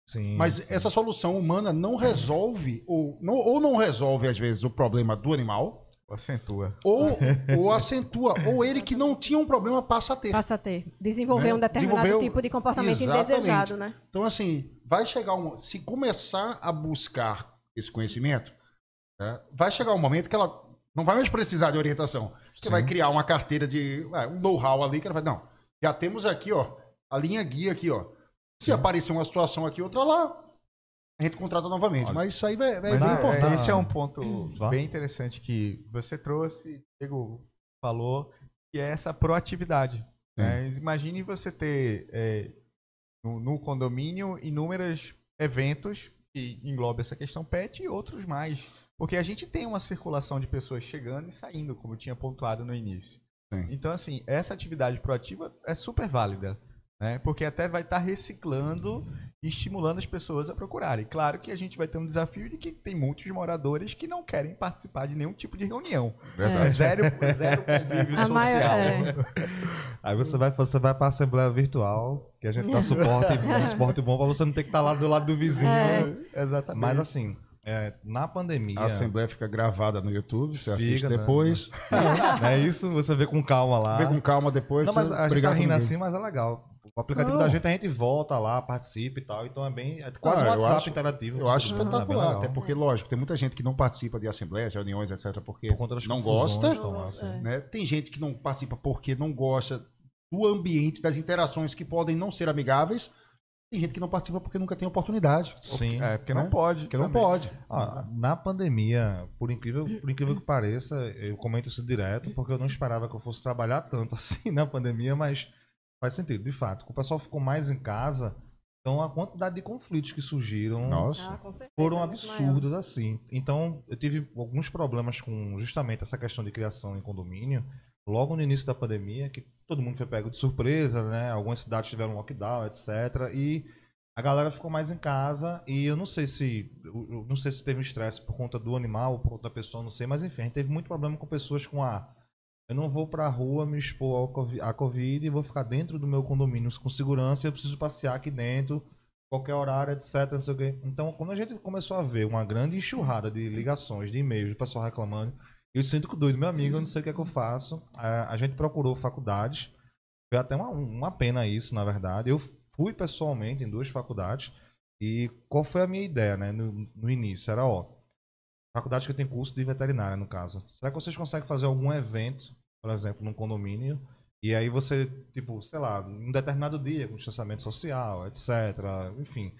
S2: Sim,
S3: Mas
S2: sim.
S3: essa solução humana não resolve, ou não, ou não resolve, às vezes, o problema do animal,
S4: Acentua.
S3: ou, ou acentua, ou ele que não tinha um problema passa a ter.
S1: Passa a ter. Desenvolver
S3: Né?
S1: um determinado
S3: Desenvolveu-
S1: tipo de comportamento
S3: Exatamente.
S1: indesejado, né?
S3: Então, assim, vai chegar um. Se começar a buscar esse conhecimento, né, vai chegar um momento que ela não vai mais precisar de orientação. Você
S2: Sim.
S3: vai criar uma carteira de. um know-how ali que ela vai. Não, já temos aqui, ó, a linha guia aqui, ó. Se
S2: Sim.
S3: aparecer uma situação aqui, outra lá, a gente contrata novamente.
S2: Olha.
S3: Mas isso aí vai, vai
S4: Mas
S3: bem
S4: é,
S3: importante.
S4: esse é um ponto bem interessante que você trouxe, Diego falou, que é essa proatividade. né? Imagine você ter é, no, no condomínio inúmeros eventos que englobam essa questão pet e outros mais. Porque a gente tem uma circulação de pessoas chegando e saindo, como eu tinha pontuado no início.
S3: Sim.
S4: Então, assim, essa atividade proativa é super válida. Né? Porque até vai estar reciclando e estimulando as pessoas a procurarem. Claro que a gente vai ter um desafio de que tem muitos moradores que não querem participar de nenhum tipo de reunião.
S3: Verdade.
S4: Zero, zero convívio
S1: A
S4: social.
S1: maior- é.
S2: Aí você vai, você vai pra Assembleia Virtual, que a gente dá suporte, um suporte bom pra você não ter que estar lá do lado do vizinho.
S1: É.
S4: Exatamente.
S2: Mas assim, é, na pandemia.
S3: A assembleia fica gravada no YouTube, você
S2: Fica,
S3: assiste
S2: né?
S3: depois.
S2: É isso, você vê com calma lá.
S3: Vê com calma depois.
S2: Não, mas
S3: você
S2: a gente tá rindo assim, mas é legal. O aplicativo
S3: Não.
S2: da gente, a gente volta lá, participa e tal. Então é bem. É quase
S3: Ah,
S2: um WhatsApp
S3: acho-
S2: interativo.
S3: Eu acho
S2: É bem
S3: espetacular,
S2: legal.
S3: até porque, lógico, tem muita gente que não participa de assembleias, reuniões, etc., porque
S2: Por
S3: não gosta.
S2: lá, assim.
S1: É.
S3: né? Tem gente que não participa porque não gosta do ambiente, das interações que podem não ser amigáveis. Tem gente que não participa porque nunca tem oportunidade.
S2: Sim.
S4: É, porque
S3: né?
S4: não pode.
S3: Porque não
S4: também.
S3: pode.
S2: Ah, na pandemia, por incrível, por incrível que pareça, eu comento isso direto, porque eu não esperava que eu fosse trabalhar tanto assim na pandemia, mas faz sentido, de fato. O pessoal ficou mais em casa, então a quantidade de conflitos que surgiram
S3: Nossa.
S1: Ah, certeza,
S2: foram
S1: é maior.
S2: absurdos assim. Então, eu tive alguns problemas com justamente essa questão de criação em condomínio, logo no início da pandemia, que todo mundo foi pego de surpresa, né? Algumas cidades tiveram lockdown, etc. E a galera ficou mais em casa e eu não sei se não sei se teve um estresse por conta do animal ou por conta da pessoa, não sei, mas enfim, a gente teve muito problema com pessoas com a eu não vou pra rua me expor à Covid e vou ficar dentro do meu condomínio com segurança, eu preciso passear aqui dentro, qualquer horário, etc. Não sei o quê. Então, quando a gente começou a ver uma grande enxurrada de ligações, de e-mails, do pessoal reclamando, eu sinto que doido, meu amigo, eu não sei o que é que eu faço. A, a gente procurou faculdades, foi até uma, uma pena isso, na verdade. Eu fui pessoalmente em duas faculdades e qual foi a minha ideia, né, no, no início? Era, ó, faculdade que tem curso de veterinária, no caso. Será que vocês conseguem fazer algum evento, por exemplo, num condomínio, e aí você, tipo, sei lá, um determinado dia, com distanciamento social, etc. Enfim,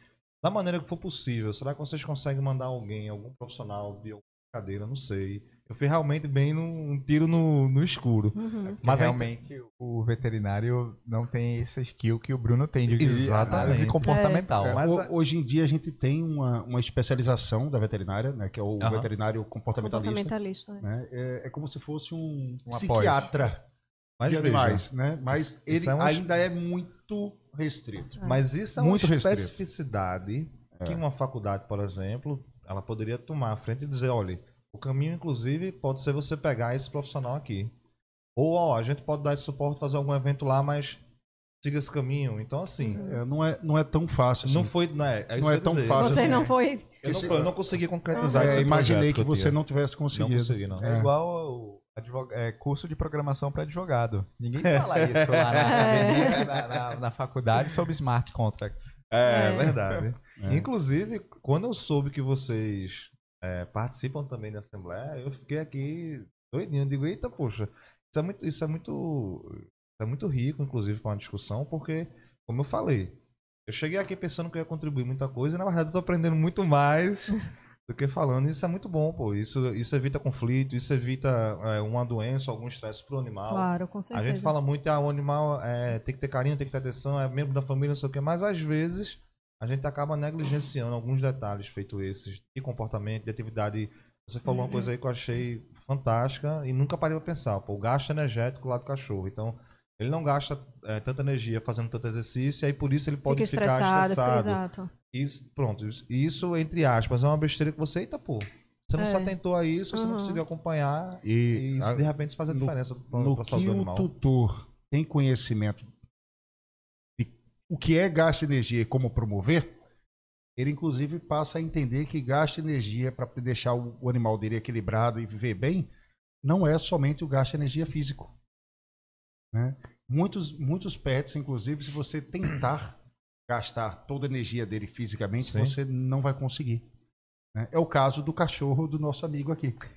S2: da maneira que for possível. Será que vocês conseguem mandar alguém, algum profissional de alguma cadeira? Não sei. Eu fui realmente bem num um tiro no, no escuro.
S1: Uhum.
S4: Mas
S2: Mas aí-
S4: realmente o veterinário não tem essa skill que o Bruno tem de
S2: Exatamente.
S4: análise comportamental.
S3: É,
S2: Mas a-
S3: hoje em dia a gente tem uma, uma especialização da veterinária, né, que é o
S2: Aham.
S3: veterinário comportamentalista.
S1: Comportamentalista. né?
S3: Né? É, é como se fosse um
S4: Um
S3: psiquiatra
S2: Mas
S3: de animais, né? Mas
S2: isso-
S3: ele
S2: isso é um-
S3: ainda é muito restrito.
S2: Mas isso é
S3: Muito
S2: uma
S3: restrito.
S2: especificidade que
S3: É.
S2: uma faculdade, por exemplo, ela poderia tomar à frente e dizer, olha, o caminho, inclusive, pode ser você pegar esse profissional aqui. Ou, ó, a gente pode dar esse suporte, fazer algum evento lá, mas siga esse caminho. Então, assim,
S3: É, não, é, não é tão fácil assim.
S2: não foi, né, é isso
S3: Não é
S2: que
S3: tão
S2: dizer.
S3: fácil
S1: Você
S3: assim.
S1: não foi.
S2: Eu não, eu não consegui concretizar
S3: É,
S2: esse
S3: imaginei que
S2: eu
S3: você não tivesse
S2: Não
S3: conseguido.
S2: consegui, não.
S4: É
S3: É.
S4: igual ao- Advog... É, curso de programação para advogado. Ninguém fala isso lá na, na, na, na, faculdade sobre smart contracts.
S2: É, é. verdade. É. Inclusive, quando eu soube que vocês é, participam também da Assembleia, eu fiquei aqui doidinho. Eu digo, eita, poxa, isso é muito, isso é muito, isso é muito rico, inclusive, para uma discussão, porque, como eu falei, eu cheguei aqui pensando que eu ia contribuir muita coisa e, na verdade, eu tô aprendendo muito mais do que falando. Isso é muito bom, pô. Isso, isso evita conflito, isso evita é, uma doença, algum estresse pro animal.
S1: Claro, com certeza.
S2: A gente fala muito, ah, o animal é, tem que ter carinho, tem que ter atenção, é membro da família, não sei o quê, mas às vezes a gente acaba negligenciando alguns detalhes feito esses de comportamento, de atividade. Você falou uhum. uma coisa aí que eu achei fantástica e nunca parei para pensar. Pô, o gasto energético lá do cachorro. Então, ele não gasta é, tanta energia fazendo tanto exercício, e aí por isso ele pode fica ficar estressado. estressado.
S1: exato.
S2: Isso, pronto. Isso, entre aspas, é uma besteira que você, eita, pô. Você não é. se atentou a isso, você uhum. não conseguiu acompanhar. E, e isso, a, de repente, faz a diferença
S3: para a saúde do animal. o tutor tem conhecimento o que é gasto de energia e como promover, ele inclusive passa a entender que gasto de energia para deixar o, animal dele equilibrado e viver bem não é somente o gasto de energia físico. Né? Muitos, muitos pets, inclusive, se você tentar gastar toda a energia dele fisicamente, Sim. você não vai conseguir. Né? É o caso do cachorro do nosso amigo aqui.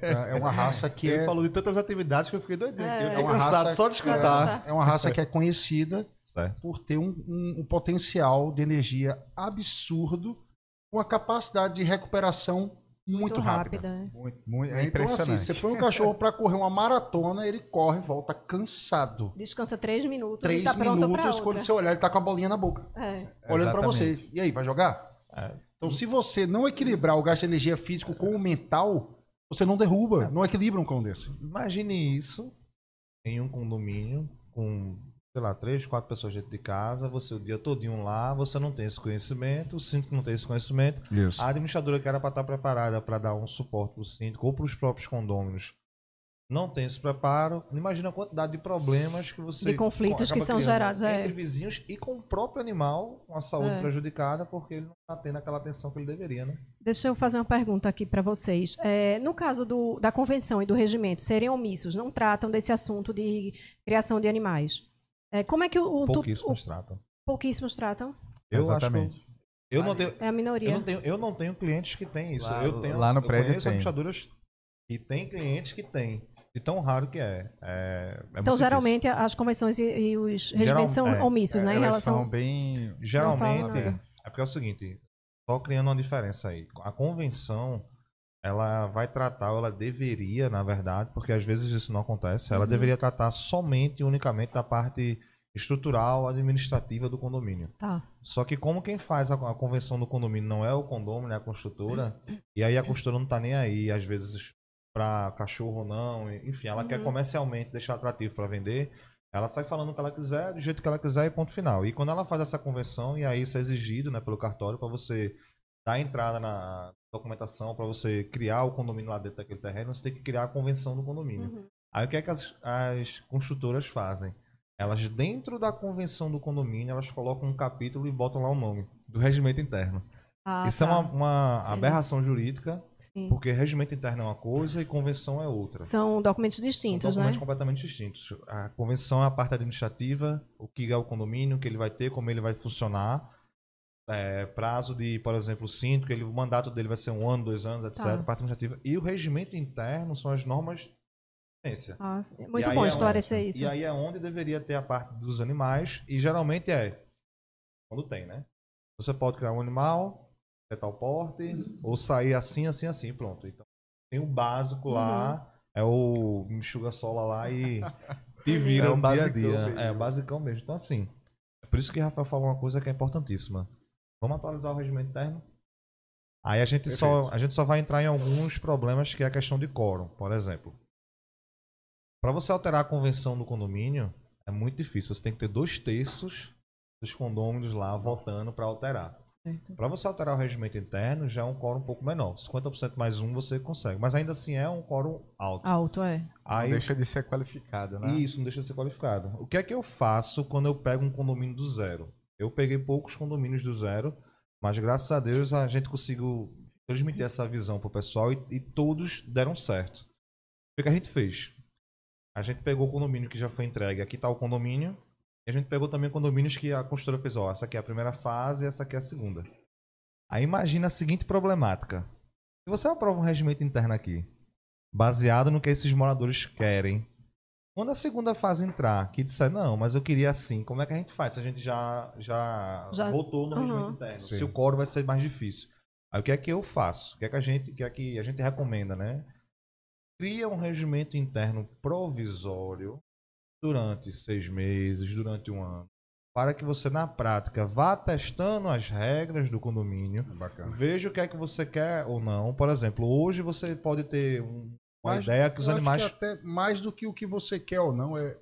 S3: É, é uma raça que
S2: Ele
S3: é...
S2: falou de tantas atividades que eu fiquei doidinho.
S3: É, é uma raça só de escutar. É, é, uma raça que é conhecida
S2: certo.
S3: por ter um, um, um, potencial de energia absurdo, uma capacidade de recuperação muito, muito rápida. rápida.
S4: Muito, muito, é então, assim,
S3: você põe um cachorro para correr uma maratona, ele corre e volta cansado.
S1: Descansa três minutos.
S3: Três
S1: tá
S3: minutos, quando você olhar, ele tá com a bolinha na boca. É. Olhando para você. E aí, vai jogar? É. Então, se você não equilibrar o gasto de energia físico com o mental, você não derruba, não equilibra um cão desse.
S2: Imagine isso em um condomínio com, sei lá, três, quatro pessoas dentro de casa, você o dia todinho lá, você não tem esse conhecimento, o síndico não tem esse conhecimento.
S3: Isso.
S2: A administradora que era para estar preparada para dar um suporte para o síndico ou para os próprios condôminos não tem esse preparo. Imagina a quantidade de problemas que você.
S1: De conflitos que são gerados
S2: entre é. vizinhos e com o próprio animal, com a saúde é. prejudicada, porque ele não está tendo aquela atenção que ele deveria, né?
S1: Deixa eu fazer uma pergunta aqui para vocês. É, no caso do, da convenção e do regimento serem omissos, não tratam desse assunto de criação de animais. É, como é que o.
S2: Pouquíssimos o, tratam.
S1: Pouquíssimos tratam?
S2: Eu Exatamente. Acho eu não tenho,
S1: é a minoria.
S2: Eu não tenho, eu não tenho clientes que têm isso.
S4: Lá,
S2: eu tenho,
S4: lá no
S2: eu
S4: prédio
S2: conheço administradoras e tem clientes que têm. De tão raro que é. é,
S1: é então, geralmente, difícil. as convenções e, e os regimentos são é, omissos, né?
S2: Em
S1: relação...
S2: são bem. Geralmente, é porque é o seguinte, só criando uma diferença aí. A convenção, ela vai tratar, ela deveria, na verdade, porque às vezes isso não acontece, ela uhum. deveria tratar somente e unicamente da parte estrutural administrativa do condomínio.
S1: Tá.
S2: Só que como quem faz a, a, convenção do condomínio não é o condomínio, é a construtora, e aí a construtora não está nem aí, às vezes para cachorro ou não, enfim, ela uhum. quer comercialmente deixar atrativo para vender, ela sai falando o que ela quiser, do jeito que ela quiser e ponto final. E quando ela faz essa conversão, e aí isso é exigido né, pelo cartório para você dar entrada na documentação, para você criar o condomínio lá dentro daquele terreno, você tem que criar a convenção do condomínio. Uhum. Aí o que é que as, as construtoras fazem? Elas, dentro da convenção do condomínio, elas colocam um capítulo e botam lá o nome do regimento interno. Ah, Isso tá. é uma, uma aberração jurídica, Sim. porque regimento interno é uma coisa e convenção é outra.
S1: São documentos distintos,
S2: São documentos
S1: né?
S2: completamente distintos. A convenção é a parte administrativa, o que é o condomínio, o que ele vai ter, como ele vai funcionar. É, prazo de, por exemplo, síndico, ele, o mandato dele vai ser um ano, dois anos, etc. Tá. Parte administrativa. E o regimento interno são as normas
S1: ah, muito bom é esclarecer
S2: onde,
S1: isso.
S2: E aí é onde deveria ter a parte dos animais, e geralmente é quando tem, né? Você pode criar um animal, é tal porte, uhum. ou sair assim, assim, assim, pronto. Então, tem o básico uhum. lá, é o enxuga sola lá e te vira é o dia a dia. Mesmo. É o basicão mesmo. Então, assim, é por isso que Rafael falou uma coisa que é importantíssima. Vamos atualizar o regimento interno? Aí a gente, só, a gente só vai entrar em alguns problemas que é a questão de quórum, por exemplo. Para você alterar a convenção do condomínio, é muito difícil. Você tem que ter dois terços dos condôminos lá votando para alterar. Para você alterar o regimento interno, já é um quórum um pouco menor. 50% mais um você consegue. Mas ainda assim é um quórum alto.
S1: Alto, é.
S4: Aí, não deixa de ser qualificado, né?
S2: Isso, não deixa de ser qualificado. O que é que eu faço quando eu pego um condomínio do zero? Eu peguei poucos condomínios do zero, mas graças a Deus a gente conseguiu transmitir essa visão pro pessoal e, e todos deram certo. O que a gente fez? A gente pegou o condomínio que já foi entregue. Aqui está o condomínio. E a gente pegou também condomínios que a construtora fez, ó, essa aqui é a primeira fase e essa aqui é a segunda. Aí imagina a seguinte problemática. Se você aprova um regimento interno aqui, baseado no que esses moradores querem, quando a segunda fase entrar, que disser, não, mas eu queria assim, como é que a gente faz? Se a gente já, já, já... voltou no uhum. regimento interno. Sim. Se o coro vai ser mais difícil. Aí o que é que eu faço? O que é que a gente, que é que a gente recomenda, né? Cria um regimento interno provisório durante seis meses, durante um ano, para que você na prática vá testando as regras do condomínio, Bacana. veja o que é que você quer ou não. Por exemplo, hoje você pode ter um, uma Mas, ideia que os animais
S3: que até mais do que o que você quer ou não é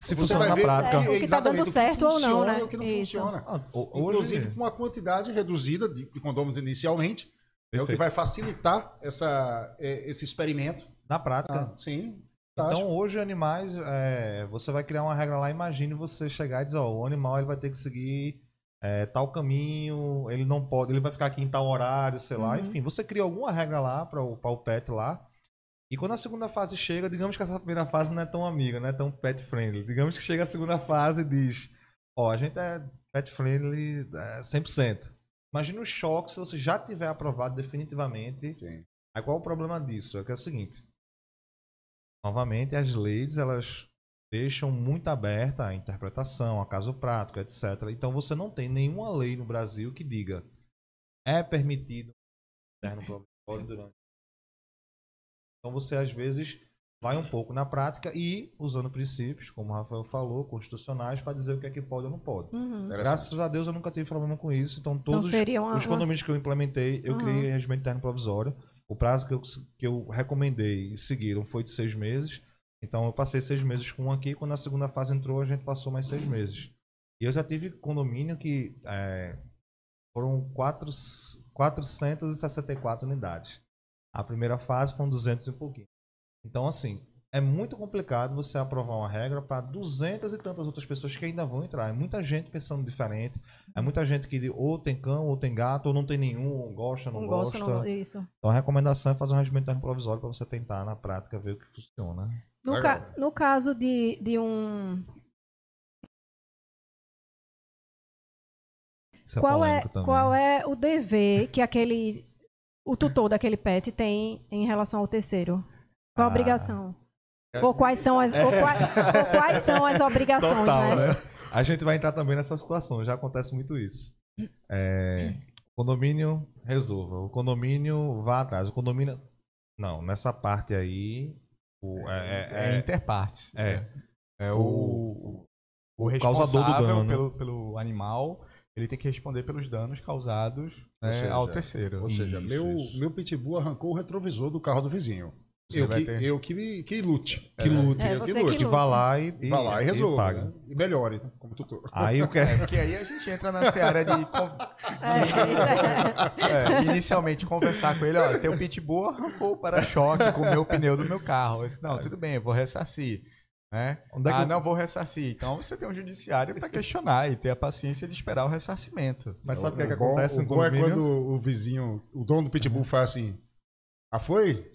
S2: se você funciona na prática.
S1: É, o que está dando certo ou não, né?
S3: o que não Isso. funciona. Ah, Inclusive com uma quantidade reduzida de, de condomínios inicialmente, Perfeito. é o que vai facilitar essa, é, esse experimento.
S2: Na prática.
S3: Ah, sim.
S2: Então, hoje, animais, é, você vai criar uma regra lá. Imagine você chegar e dizer: ó, o animal ele vai ter que seguir é, tal caminho, ele não pode, ele vai ficar aqui em tal horário, sei lá. Uhum. Enfim, você cria alguma regra lá para o, o pet lá. E quando a segunda fase chega, digamos que essa primeira fase não é tão amiga, não é tão pet friendly. Digamos que chega a segunda fase e diz: ó, a gente é pet friendly é, 100%. Imagina o choque se você já tiver aprovado definitivamente. Sim. Aí qual é o problema disso? É que é o seguinte Novamente, as leis elas deixam muito aberta a interpretação, a caso prático, etc. Então você não tem nenhuma lei no Brasil que diga é permitido interno provisório durante. Então você às vezes vai um pouco na prática e usando princípios, como o Rafael falou, constitucionais para dizer o que é que pode ou não pode. Uhum. Graças a Deus eu nunca tive problema com isso. Então todos então, uma, os condomínios uma... que eu implementei, eu uhum. criei regimento interno provisório o prazo que eu, que eu recomendei e seguiram foi de seis meses. Então eu passei seis meses com um aqui. Quando a segunda fase entrou, a gente passou mais seis meses. E eu já tive condomínio que é, foram quatro, 464 unidades. A primeira fase foram 200 e pouquinho. Então, assim, é muito complicado você aprovar uma regra para duzentas e tantas outras pessoas que ainda vão entrar. É muita gente pensando diferente. É muita gente que ou tem cão, ou tem gato, ou não tem nenhum, ou gosta, não, não gosta. gosta não,
S1: isso.
S2: Então a recomendação é fazer um regimento provisório para você tentar na prática ver o que funciona.
S1: No, ca no caso de, de um. É qual, é, qual é o dever que aquele. o tutor daquele pet tem em relação ao terceiro? Qual a ah. obrigação? Ou quais são as, ou quais, ou quais são as obrigações, Total, né? né?
S2: A gente vai entrar também nessa situação, já acontece muito isso. É, condomínio resolva, o condomínio vá atrás, o condomínio. Não, nessa parte aí. O,
S4: é, é, é, é interpartes.
S2: É.
S4: É o, o, o responsável do dano. Pelo, pelo animal ele tem que responder pelos danos causados né, seja, ao terceiro.
S3: Ou seja, isso, meu, isso. meu pitbull arrancou o retrovisor do carro do vizinho. Eu que, eu que, que lute.
S2: Que lute.
S1: É,
S2: eu
S1: que lute. Que
S2: vá lá e,
S3: e, vá lá e resolva. E, paga. Né? e melhore, como tutor.
S4: Aí o que é. Porque aí a gente entra na seara de. É, é, inicialmente conversar com ele, ó, teu pitbull arrancou o para-choque com o meu pneu do meu carro. Eu disse, não, tudo bem, eu vou ressarcir. Né? Onde é ah, eu... não vou ressarcir. Então você tem um judiciário para questionar e ter a paciência de esperar o ressarcimento.
S3: Mas sabe o que, é que acontece? O bom é quando o vizinho, o dono do pitbull faz assim: Ah, foi?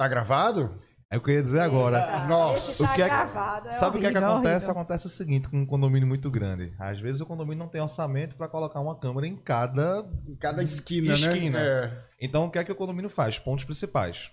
S3: Tá gravado?
S2: É o que eu ia dizer agora.
S1: Nossa,
S2: o que
S1: é, gravado,
S2: é sabe o que, é que acontece? Horrível. Acontece o seguinte com um condomínio muito grande. Às vezes o condomínio não tem orçamento para colocar uma câmera em cada,
S3: em cada esquina, né? esquina. né?
S2: É. Então o que é que o condomínio faz? Pontos principais.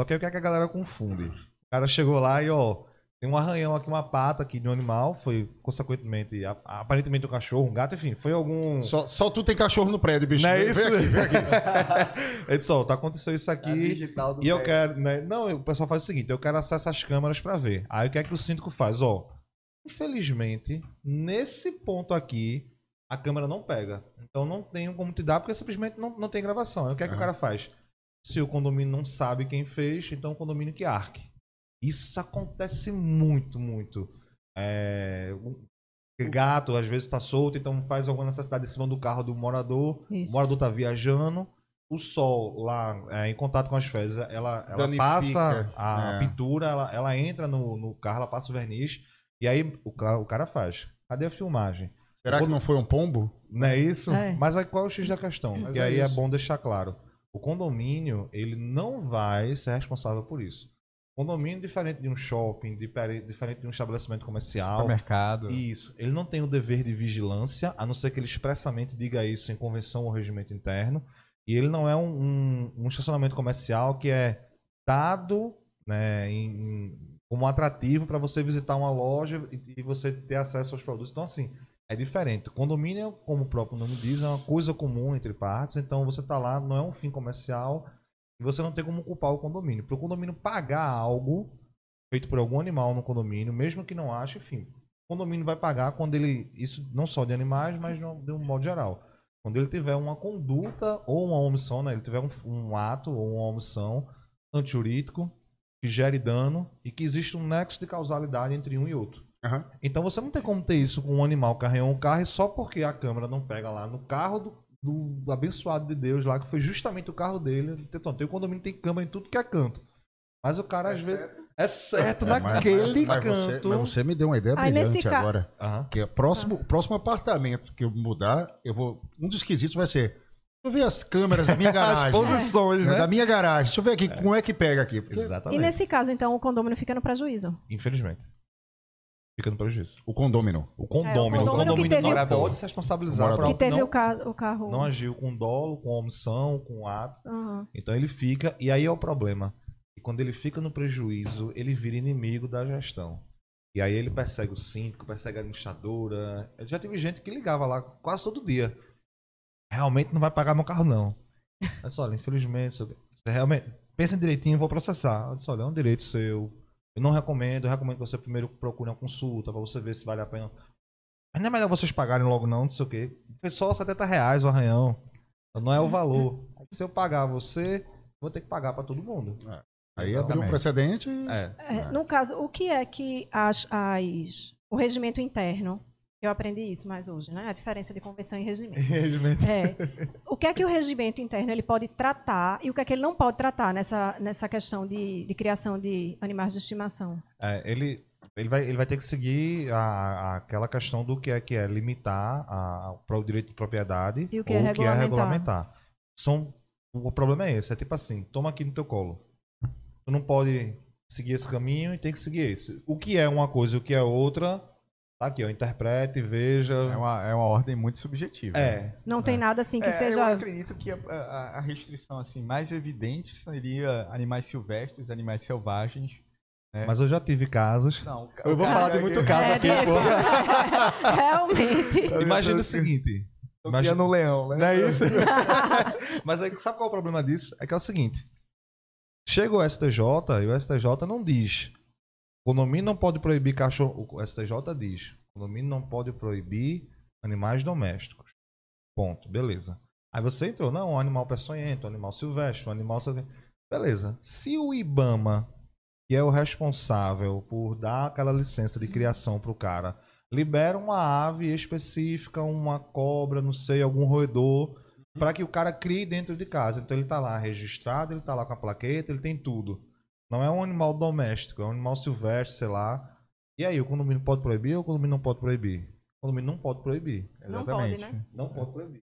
S2: Só que o que é que a galera confunde? O cara chegou lá e, ó, tem um arranhão aqui, uma pata aqui de um animal. Foi, consequentemente, aparentemente um cachorro, um gato, enfim. Foi algum.
S3: Só, só tu tem cachorro no prédio, bicho.
S2: Não é isso? Vem aqui, vem aqui. Edson, tá aconteceu isso aqui. e eu quero. Né? Não, o pessoal faz o seguinte: eu quero acessar as câmeras para ver. Aí o que é que o síndico faz? Ó, infelizmente, nesse ponto aqui, a câmera não pega. Então não tem como te dar, porque simplesmente não, não tem gravação. Aí o que é que uhum. o cara faz? Se o condomínio não sabe quem fez, então o condomínio que arque. Isso acontece muito, muito. É, gato às vezes está solto, então faz alguma necessidade em cima do carro do morador. Isso. O morador está viajando. O sol lá, é, em contato com as fezes, ela, ela passa a é. pintura, ela, ela entra no, no carro, ela passa o verniz. E aí o, o cara faz. Cadê a filmagem?
S3: Será que não foi um pombo?
S2: Não é isso? É. Mas aí qual é o X da questão? Mas e é aí é isso. é bom deixar claro. O condomínio, ele não vai ser responsável por isso. Condomínio diferente de um shopping, diferente de um estabelecimento comercial.
S4: Mercado.
S2: Isso. Ele não tem o dever de vigilância, a não ser que ele expressamente diga isso em convenção ou regimento interno. E ele não é um, um, um estacionamento comercial que é dado né, em, como atrativo para você visitar uma loja e, e, você ter acesso aos produtos. Então, assim, é diferente. Condomínio, como o próprio nome diz, é uma coisa comum entre partes. Então, você está lá, não é um fim comercial e você não tem como culpar o condomínio. Para o condomínio pagar algo feito por algum animal no condomínio, mesmo que não ache, enfim, o condomínio vai pagar quando ele, isso não só de animais, mas de um modo geral. Quando ele tiver uma conduta ou uma omissão, né? ele tiver um, um ato ou uma omissão antiurítico que gere dano e que existe um nexo de causalidade entre um e outro. Uhum. Então você não tem como ter isso com um animal que arranhou um carro e só porque a câmera não pega lá no carro do, do abençoado de Deus lá, que foi justamente o carro dele. Então, tem o condomínio tem câmera em tudo que é canto. Mas o cara, é às certo. vezes. É certo, é, naquele mas, mas, canto.
S3: Mas você, mas você, me deu uma ideia Aí, brilhante agora. Ca... Que é próximo, uhum. próximo apartamento que eu mudar, eu vou. Um dos quesitos vai ser. Deixa eu ver as câmeras da minha garagem. as
S2: posições, né?
S3: Da minha garagem. Deixa eu ver aqui é. como é que pega aqui.
S1: Porque... Exatamente. E nesse caso, então, o condomínio fica no prejuízo?
S2: Infelizmente. Fica no prejuízo.
S3: O condômino.
S2: O condômino. É, o condomínio, o não pode se responsabilizar
S1: por Que teve
S2: não,
S1: o, carro, o carro.
S2: Não agiu com dolo, com omissão, com ato. Uhum. Então ele fica. E aí é o problema. E quando ele fica no prejuízo, ele vira inimigo da gestão. E aí ele persegue o síndico, persegue a administradora. Eu já tive gente que ligava lá quase todo dia. Realmente não vai pagar meu carro, não. Mas olha, infelizmente, você realmente. Pensa direitinho, vou processar. Eu disse, olha, é um direito seu. Eu não recomendo, eu recomendo que você primeiro procure uma consulta para você ver se vale a pena. Mas não é melhor vocês pagarem logo, não, não sei o quê. Foi só 70 reais o arranhão. Então não é o valor. Se eu pagar você, vou ter que pagar para todo mundo.
S3: É. Aí abriu um precedente.
S1: É. É, no caso, o que é que as, as, o regimento interno eu aprendi isso mais hoje, né? A diferença de convenção e regimento. regimento. É. O que é que o regimento interno ele pode tratar e o que é que ele não pode tratar nessa, nessa questão de, de criação de animais de estimação?
S2: É, ele, ele, vai, ele vai ter que seguir a, a, aquela questão do que é que é limitar a, o direito de propriedade
S1: e o que, é ou é, que é regulamentar.
S2: São, o problema é esse, é tipo assim, toma aqui no teu colo. Tu não pode seguir esse caminho e tem que seguir esse. O que é uma coisa e o que é outra aqui, ó, interprete, veja.
S4: É uma, é uma ordem muito subjetiva.
S2: É.
S1: Né? Não tem
S2: é.
S1: nada assim que é, seja.
S4: Eu acredito que a, a, a, restrição assim mais evidente seria animais silvestres, animais selvagens.
S2: Né? Mas eu já tive casos.
S4: Não,
S2: eu vou falar de muito é, caso aqui.
S1: Realmente.
S2: Imagina o seguinte.
S4: Imagina no leão, né?
S2: Não é isso? Mas aí, sabe qual é o problema disso? É que é o seguinte. Chega o STJ e o STJ não diz o condomínio não pode proibir cachorro. O STJ diz: o condomínio não pode proibir animais domésticos. Ponto. Beleza. Aí você entrou, não, um animal peçonhento, um animal silvestre, um animal Beleza. Se o IBAMA, que é o responsável por dar aquela licença de criação para o cara, libera uma ave específica, uma cobra, não sei, algum roedor, para que o cara crie dentro de casa. Então ele está lá registrado, ele está lá com a plaqueta, ele tem tudo. Não é um animal doméstico, é um animal silvestre, sei lá. E aí, o condomínio pode proibir ou o condomínio não pode proibir? O condomínio não pode proibir.
S1: Exatamente. Não pode, né?
S2: Não pode proibir.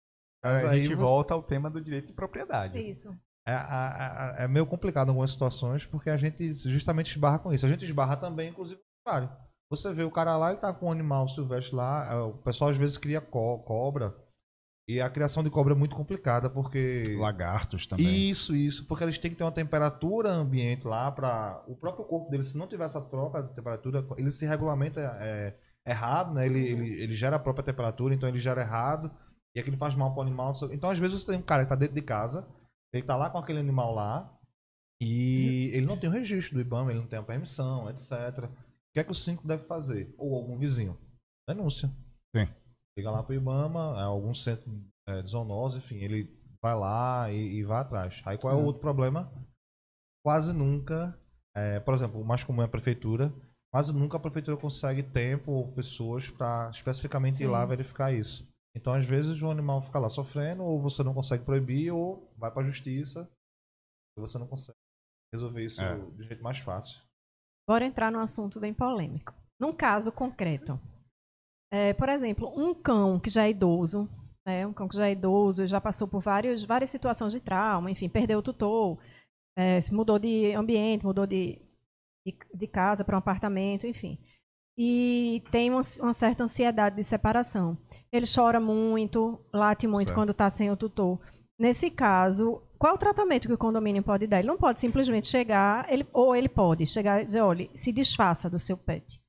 S4: Mas a gente você... volta ao tema do direito de propriedade.
S1: Isso.
S2: É, é, é, meio complicado em algumas situações, porque a gente justamente esbarra com isso. A gente esbarra também, inclusive, claro. Você vê o cara lá, ele tá com um animal silvestre lá, é, o pessoal às vezes cria co cobra, e a criação de cobra é muito complicada porque.
S3: Lagartos também.
S2: Isso, isso. Porque eles têm que ter uma temperatura ambiente lá para. O próprio corpo deles, se não tiver essa troca de temperatura, ele se regulamenta é, errado, né? Ele, ele, ele gera a própria temperatura, então ele gera errado. E aquilo faz mal para o animal. Então, às vezes, você tem um cara que está dentro de casa, ele está lá com aquele animal lá, e ele não tem o registro do IBAMA, ele não tem a permissão, etc. O que é que o síndico deve fazer? Ou algum vizinho? Denúncia.
S3: Sim.
S2: Liga lá pro Ibama, é algum centro é, de zoonose, enfim, ele vai lá e, e vai atrás. Aí qual é o outro problema? Quase nunca, é, por exemplo, o mais comum é a prefeitura, quase nunca a prefeitura consegue tempo ou pessoas para especificamente Sim. ir lá verificar isso. Então, às vezes, o animal fica lá sofrendo, ou você não consegue proibir, ou vai para a justiça, e você não consegue resolver isso é. de jeito mais fácil.
S1: Bora entrar num assunto bem polêmico. Num caso concreto, é, por exemplo, um cão que já é idoso, né, um cão que já é idoso, já passou por vários, várias situações de trauma, enfim, perdeu o tutor, é, mudou de ambiente, mudou de, de, de casa para um apartamento, enfim. E tem uma, uma, certa ansiedade de separação. Ele chora muito, late muito certo. quando está sem o tutor. Nesse caso, qual é o tratamento que o condomínio pode dar? Ele não pode simplesmente chegar, ele, ou ele pode chegar e dizer, olha, se desfaça do seu pet.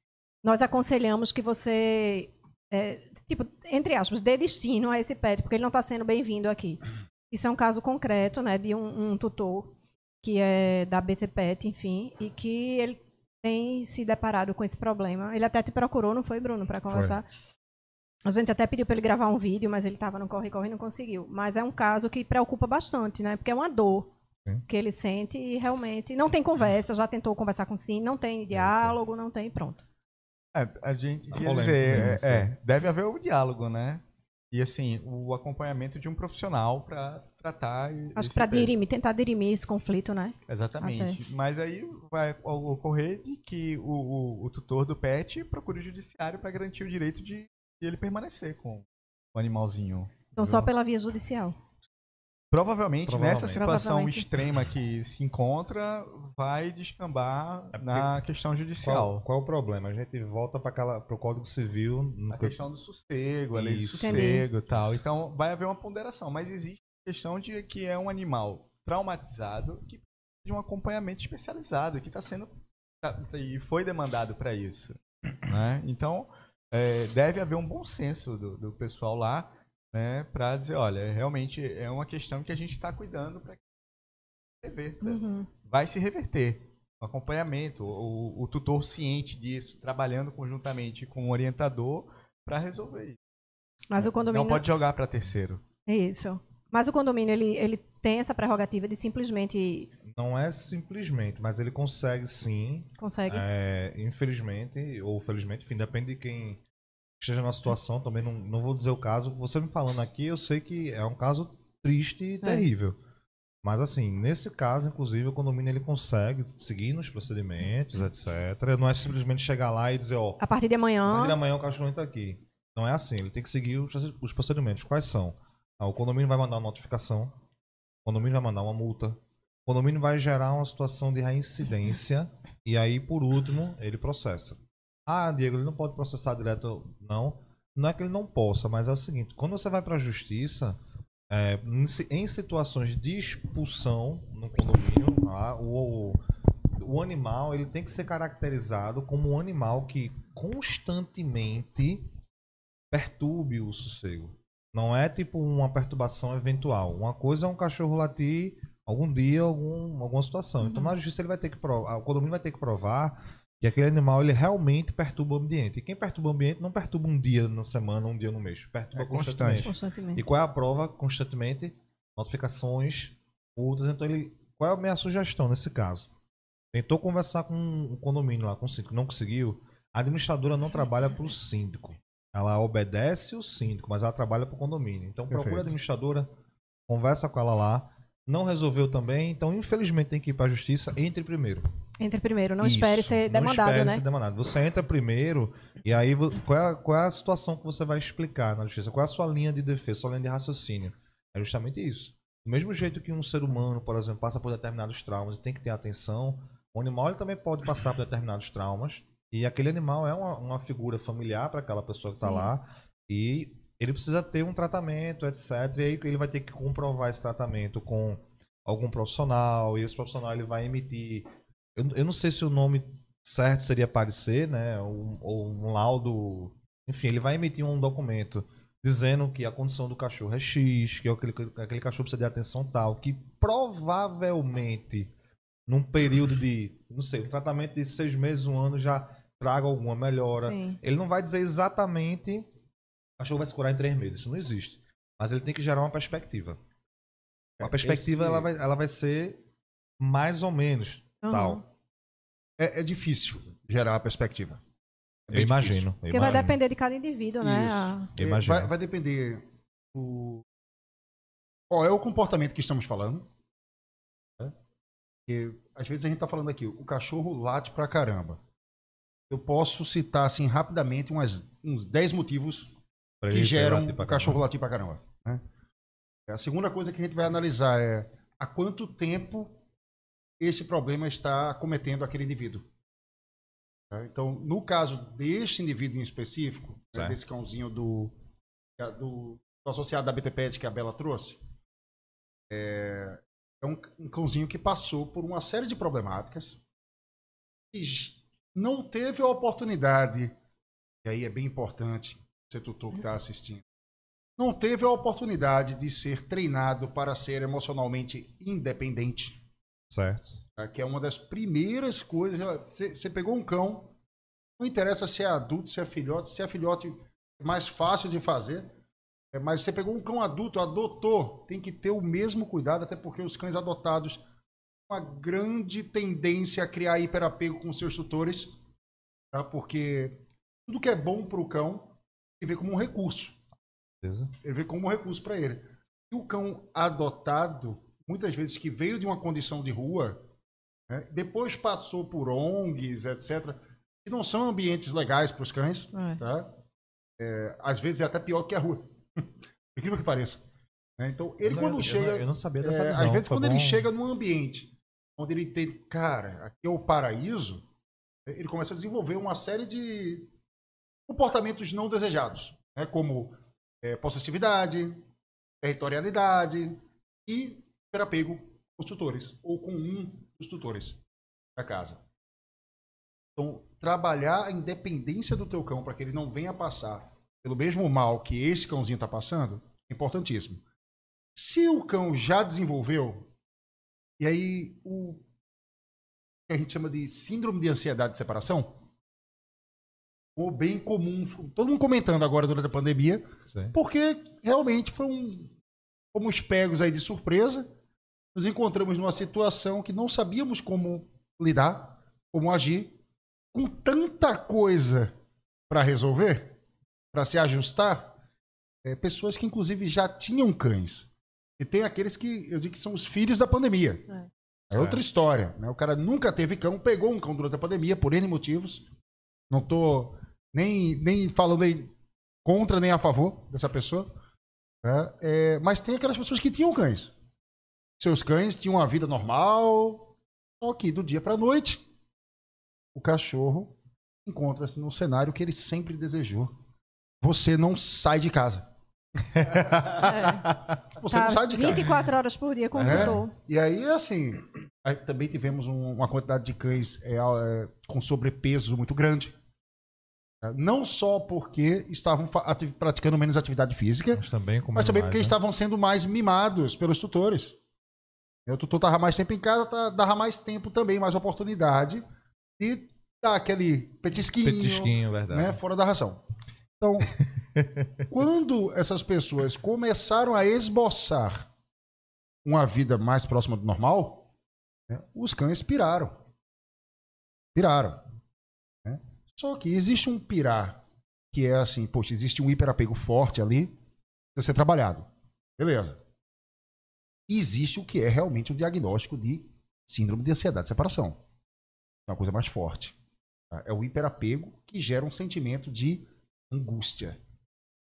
S1: Nós aconselhamos que você, é, tipo, entre aspas, dê destino a esse pet, porque ele não está sendo bem-vindo aqui. Isso é um caso concreto, né, de um, um tutor que é da BT Pet, enfim, e que ele tem se deparado com esse problema. Ele até te procurou, não foi, Bruno, para conversar? Foi. A gente até pediu para ele gravar um vídeo, mas ele estava no corre-corre e não conseguiu. Mas é um caso que preocupa bastante, né? Porque é uma dor Sim. que ele sente e realmente não tem conversa. Já tentou conversar com sim, não tem diálogo, não tem, pronto.
S4: É, a gente quer tá dizer, né, é, é, deve haver o um diálogo, né? E assim, o acompanhamento de um profissional para tratar.
S1: Acho que para dirimir, tentar dirimir esse conflito, né?
S4: Exatamente. Até. Mas aí vai ocorrer de que o, o, o tutor do pet procure o judiciário para garantir o direito de, de ele permanecer com o animalzinho.
S1: Então, só pela via judicial.
S4: Provavelmente, Provavelmente, nessa situação Provavelmente. extrema que se encontra, vai descambar é na questão judicial.
S2: Qual, qual, o problema? A gente volta para o Código Civil.
S4: A questão do sossego, a lei do sossego e tal. Então, vai haver uma ponderação. Mas existe a questão de que é um animal traumatizado que precisa de um acompanhamento especializado, que está sendo. Tá, e foi demandado para isso. Né? Então, é, deve haver um bom senso do, do pessoal lá né, para dizer, olha, realmente é uma questão que a gente está cuidando para que se reverta. Uhum. Vai se reverter. O acompanhamento, o, o, tutor ciente disso, trabalhando conjuntamente com o orientador para resolver isso.
S1: Mas o condomínio...
S4: Não pode jogar para terceiro.
S1: Isso. Mas o condomínio, ele, ele tem essa prerrogativa de simplesmente...
S2: Não é simplesmente, mas ele consegue sim.
S1: Consegue.
S2: É, infelizmente, ou felizmente, enfim, depende de quem esteja na situação, também não, não vou dizer o caso. Você me falando aqui, eu sei que é um caso triste e é. terrível. Mas assim, nesse caso, inclusive, o condomínio ele consegue seguir nos procedimentos, etc. Não é simplesmente chegar lá e dizer, ó,
S1: a partir de amanhã, a
S2: partir de amanhã o cachorro está aqui. Não é assim, ele tem que seguir os, os procedimentos. Quais são? Ah, o condomínio vai mandar uma notificação, o condomínio vai mandar uma multa, o condomínio vai gerar uma situação de reincidência e aí, por último, ele processa. Ah, Diego, ele não pode processar direto. Não. Não é que ele não possa, mas é o seguinte: quando você vai para a justiça, é, em situações de expulsão no condomínio, tá? o, o animal ele tem que ser caracterizado como um animal que constantemente perturbe o sossego. Não é tipo uma perturbação eventual. Uma coisa é um cachorro latir algum dia, algum, alguma situação. Então, uhum. Então na justiça ele vai ter que provar, o condomínio vai ter que provar que aquele animal ele realmente perturba o ambiente. E quem perturba o ambiente não perturba um dia na semana, um dia no mês, perturba é constantemente. constantemente. E qual é a prova? Constantemente, notificações, multas. Então, ele, qual é a minha sugestão nesse caso? Tentou conversar com o condomínio lá, com o síndico, não conseguiu. A administradora não trabalha para o síndico. Ela obedece o síndico, mas ela trabalha para o condomínio. Então, procura Perfeito. a administradora, conversa com ela lá. Não resolveu também, então infelizmente tem que ir para a justiça. Entre primeiro.
S1: Entre primeiro, não Isso, espere ser demandado, não espere
S2: né? Ser demandado. Você entra primeiro e aí qual é, qual é a situação que você vai explicar na justiça? Qual é a sua linha de defesa, sua linha de raciocínio? É justamente isso. Do mesmo jeito que um ser humano, por exemplo, passa por determinados traumas e tem que ter atenção, o animal ele também pode passar por determinados traumas e aquele animal é uma, uma figura familiar para aquela pessoa que está lá e ele precisa ter um tratamento, etc. E aí ele vai ter que comprovar esse tratamento com algum profissional e esse profissional ele vai emitir eu, eu não sei se o nome certo seria parecer, né? Ou, ou um laudo. Enfim, ele vai emitir um documento dizendo que a condição do cachorro é X, que aquele, aquele cachorro precisa de atenção tal, que provavelmente num período de, não sei, um tratamento de seis meses, um ano já traga alguma melhora. Sim. Ele não vai dizer exatamente cachorro vai se curar em três meses, isso não existe. Mas ele tem que gerar uma perspectiva. A é, perspectiva Esse... ela, vai, ela vai ser mais ou menos uhum. tal.
S3: É, é, difícil gerar a perspectiva.
S2: É eu imagino.
S1: Porque vai depender de cada indivíduo, né?
S3: Eu imagino. Vai, vai depender o... qual é o comportamento que estamos falando. Né? Porque, às vezes a gente está falando aqui, o cachorro late pra caramba. Eu posso citar assim rapidamente umas, uns 10 motivos que geram o cachorro latir pra caramba. Né? A segunda coisa que a gente vai analisar é há quanto tempo esse problema está cometendo aquele indivíduo. Tá? Então, no caso deste indivíduo em específico, né, desse cãozinho do, do, do, associado da BTPET que a Bela trouxe, é, é um, um cãozinho que passou por uma série de problemáticas e não teve a oportunidade, e aí é bem importante, você tutor que está assistindo, não teve a oportunidade de ser treinado para ser emocionalmente independente.
S2: Certo.
S3: Tá? Que é uma das primeiras coisas. Você, você pegou um cão, não interessa se é adulto, se é filhote, se é filhote é mais fácil de fazer. É, mas você pegou um cão adulto, adotou, tem que ter o mesmo cuidado, até porque os cães adotados têm uma grande tendência a criar hiperapego com seus tutores, tá? porque tudo que é bom para o cão, ele vê como um recurso. Ele vê como um recurso para ele. E o cão adotado, muitas vezes que veio de uma condição de rua, né, depois passou por ONGs, etc., que não são ambientes legais para os cães, é. tá? É, às vezes é até pior que a rua. Incrível que pareça. Né? Então, ele quando
S2: eu
S3: chega.
S2: Não, eu não sabia dessa é, visão.
S3: Às vezes, quando bom. ele chega num ambiente onde ele tem, cara, aqui é o paraíso, ele começa a desenvolver uma série de comportamentos não desejados, né? como é, possessividade, territorialidade e apego com os tutores, ou com um dos tutores da casa. Então, trabalhar a independência do teu cão para que ele não venha passar pelo mesmo mal que esse cãozinho está passando, é importantíssimo. Se o cão já desenvolveu, e aí o que a gente chama de síndrome de ansiedade de separação, ou bem comum, todo mundo comentando agora durante a pandemia, Sim. porque realmente foi um, fomos pegos aí de surpresa, nos encontramos numa situação que não sabíamos como lidar, como agir, com tanta coisa para resolver, para se ajustar, é, pessoas que inclusive já tinham cães. E tem aqueles que eu digo que são os filhos da pandemia. É, é outra história. Né? O cara nunca teve cão, pegou um cão durante a pandemia, por N motivos. Não tô nem, nem falando nem contra nem a favor dessa pessoa. Né? É, mas tem aquelas pessoas que tinham cães. Seus cães tinham uma vida normal, só que do dia para noite, o cachorro encontra-se num cenário que ele sempre desejou. Você não sai de casa.
S1: É. Você tá não sai de 24 casa. 24 horas por dia com o é.
S3: E aí, assim, aí também tivemos um, uma quantidade de cães é, é, com sobrepeso muito grande. Não só porque estavam praticando menos atividade física,
S2: mas também,
S3: mas também porque né? estavam sendo mais mimados pelos tutores. O tutor estava mais tempo em casa, tá, dava mais tempo também, mais oportunidade de dar aquele petisquinho,
S2: petisquinho verdade.
S3: Né, fora da ração. Então, quando essas pessoas começaram a esboçar uma vida mais próxima do normal, né, os cães piraram. Piraram. Só que existe um pirar que é assim, poxa, existe um hiperapego forte ali, precisa ser trabalhado. Beleza. E existe o que é realmente o um diagnóstico de síndrome de ansiedade de separação. É uma coisa mais forte. Tá? É o hiperapego que gera um sentimento de angústia.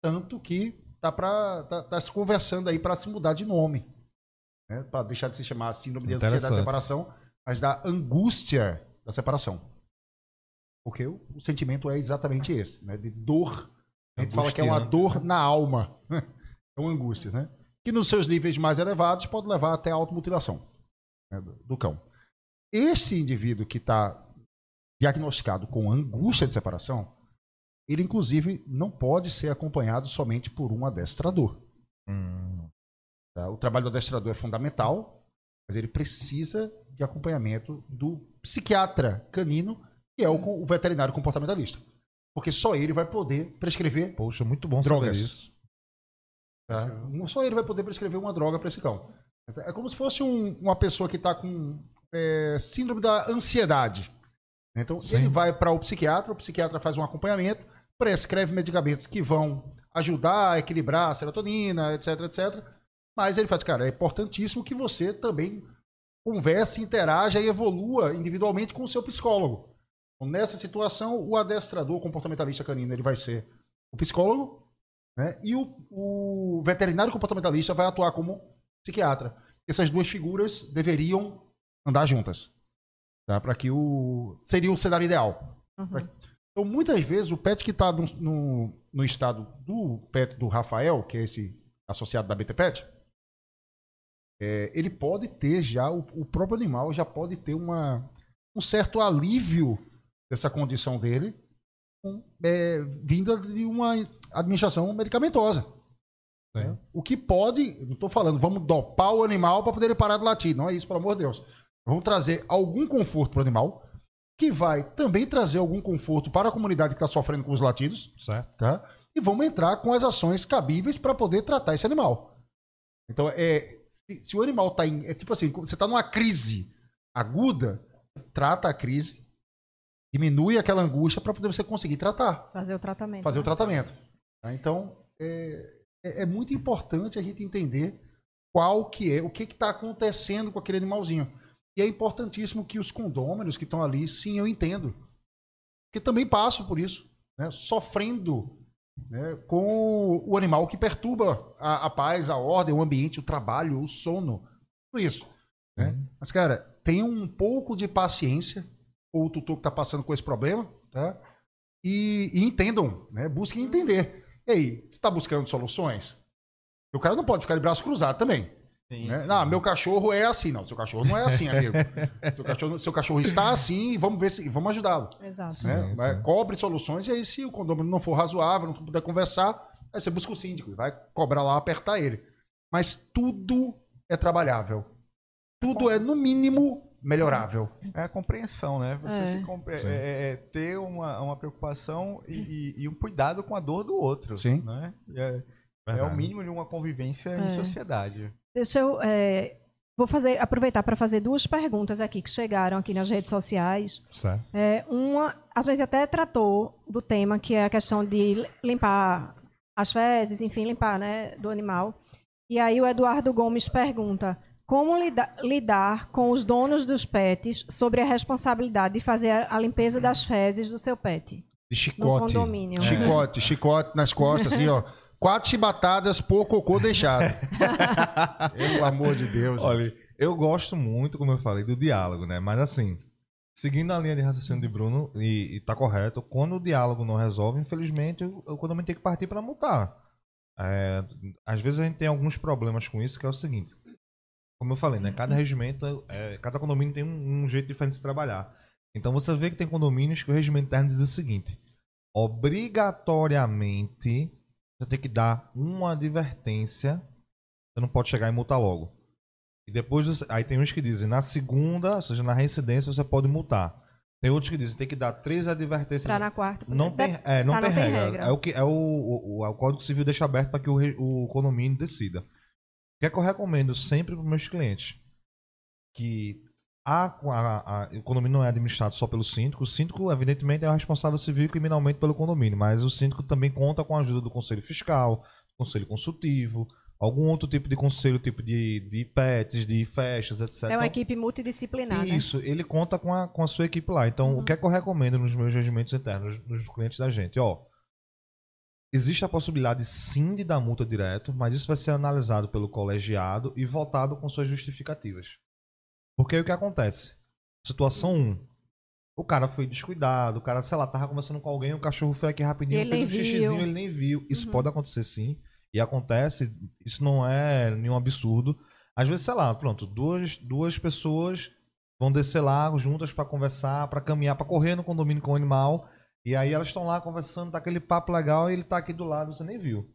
S3: Tanto que tá, pra, tá, tá se conversando aí para se mudar de nome. Né? Para deixar de se chamar síndrome de ansiedade de separação, mas da angústia da separação. Porque o, o sentimento é exatamente esse, né? De dor. A gente fala que é uma dor na alma. é uma angústia, né? Que nos seus níveis mais elevados pode levar até a automutilação né? do cão. Esse indivíduo que está diagnosticado com angústia de separação, ele inclusive não pode ser acompanhado somente por um adestrador. Hum. Tá? O trabalho do adestrador é fundamental, mas ele precisa de acompanhamento do psiquiatra canino que é o, o veterinário comportamentalista. Porque só ele vai poder prescrever
S2: Poxa, muito bom
S3: drogas. Isso. Tá? Só ele vai poder prescrever uma droga para esse cão. É como se fosse um, uma pessoa que está com é, síndrome da ansiedade. Então, Sim. ele vai para o psiquiatra, o psiquiatra faz um acompanhamento, prescreve medicamentos que vão ajudar a equilibrar a serotonina, etc, etc. Mas ele faz, cara, é importantíssimo que você também converse, interaja e evolua individualmente com o seu psicólogo. Então, nessa situação, o adestrador comportamentalista canino ele vai ser o psicólogo né? e o, o veterinário comportamentalista vai atuar como psiquiatra. Essas duas figuras deveriam andar juntas. Tá? Para que o. Seria o cenário ideal. Uhum. Então, muitas vezes, o pet que está no, no, no, estado do pet do Rafael, que é esse associado da BT Pet, é, ele pode ter já, o, o, próprio animal já pode ter uma, um certo alívio dessa condição dele, é, vinda de uma administração medicamentosa. Né? O que pode, não estou falando, vamos dopar o animal para poder ele parar de latir. Não é isso, pelo amor de Deus. Vamos trazer algum conforto para o animal, que vai também trazer algum conforto para a comunidade que está sofrendo com os latidos.
S2: Certo.
S3: Tá? E vamos entrar com as ações cabíveis para poder tratar esse animal. Então, é, se, se o animal está em. É tipo assim, você está numa crise aguda, trata a crise, diminui aquela angústia para poder você conseguir tratar.
S1: Fazer o tratamento.
S3: Fazer né? o tratamento. Tá? Então, é, é, é, muito importante a gente entender qual que é, o que está acontecendo com aquele animalzinho. E é importantíssimo que os condôminos que estão ali, sim, eu entendo. Que também passam por isso, né? sofrendo né? com o animal que perturba a, a, paz, a ordem, o ambiente, o trabalho, o sono, tudo isso. Né? Mas, cara, tenha um pouco de paciência com o tutor que está passando com esse problema, tá? E, e entendam, né? busquem entender. E aí, você está buscando soluções? O cara não pode ficar de braço cruzado também. Sim, né? sim. Não, meu cachorro é assim. Não, seu cachorro não é assim, amigo. seu, cachorro, seu cachorro está assim, vamos ver se vamos ajudá-lo.
S1: Exato.
S3: Né? Sim, sim. Cobre soluções e aí, se o condomínio não for razoável, não puder conversar, aí você busca o síndico e vai cobrar lá, apertar ele. Mas tudo é trabalhável. Tudo é, no mínimo, melhorável.
S4: É a compreensão, né? Você é. se compre... é, é, é, ter uma, uma preocupação e, e, e, um cuidado com a dor do outro. Sim. Né? É, é o mínimo de uma convivência em é. sociedade.
S1: Deixa eu. É, vou fazer, aproveitar para fazer duas perguntas aqui que chegaram aqui nas redes sociais.
S2: Certo.
S1: É, uma, a gente até tratou do tema, que é a questão de limpar as fezes, enfim, limpar né, do animal. E aí o Eduardo Gomes pergunta: como lidar, lidar com os donos dos pets sobre a responsabilidade de fazer a limpeza das fezes do seu pet?
S3: De chicote. Chicote, chicote nas costas, assim, ó. Quatro chibatadas por cocô deixado. Pelo amor de Deus.
S2: Olha, gente. eu gosto muito, como eu falei, do diálogo, né? Mas assim, seguindo a linha de raciocínio de Bruno, e, e tá correto, quando o diálogo não resolve, infelizmente, o, o condomínio tem que partir para multar. É, às vezes a gente tem alguns problemas com isso, que é o seguinte. Como eu falei, né? Cada regimento, é, cada condomínio tem um, um jeito diferente de trabalhar. Então você vê que tem condomínios que o regimento interno diz o seguinte: obrigatoriamente você tem que dar uma advertência. Você não pode chegar e multar logo. E depois, você, aí tem uns que dizem, na segunda, ou seja, na reincidência, você pode multar. Tem outros que dizem, tem que dar três advertências.
S1: Pra na quarta.
S2: Não tem, é, não, tá, tem, não regra. tem, regra. É o que é o, o, o, Código Civil deixa aberto para que o, o condomínio decida. O que é que eu recomendo sempre para meus clientes? Que a, a, a, o condomínio não é administrado só pelo síndico. O síndico, evidentemente, é o responsável civil e criminalmente pelo condomínio, mas o síndico também conta com a ajuda do conselho fiscal, conselho consultivo, algum outro tipo de conselho, tipo de, de PETs, de festas, etc.
S1: É uma equipe multidisciplinar.
S2: Né? Isso, né? ele conta com a, com a sua equipe lá. Então, uhum. o que é que eu recomendo nos meus regimentos internos, nos clientes da gente? Ó, existe a possibilidade sim de dar multa direto, mas isso vai ser analisado pelo colegiado e votado com suas justificativas. Porque aí o que acontece? Situação 1. O cara foi descuidado, o cara, sei lá, tava conversando com alguém, o cachorro foi aqui rapidinho, ele fez um xixizinho, ele nem viu. Isso uhum. pode acontecer sim. E acontece, isso não é nenhum absurdo. Às vezes, sei lá, pronto, duas, duas pessoas vão descer lá juntas para conversar, para caminhar, para correr no condomínio com o animal. E aí elas estão lá conversando, tá aquele papo legal e ele tá aqui do lado, você nem viu.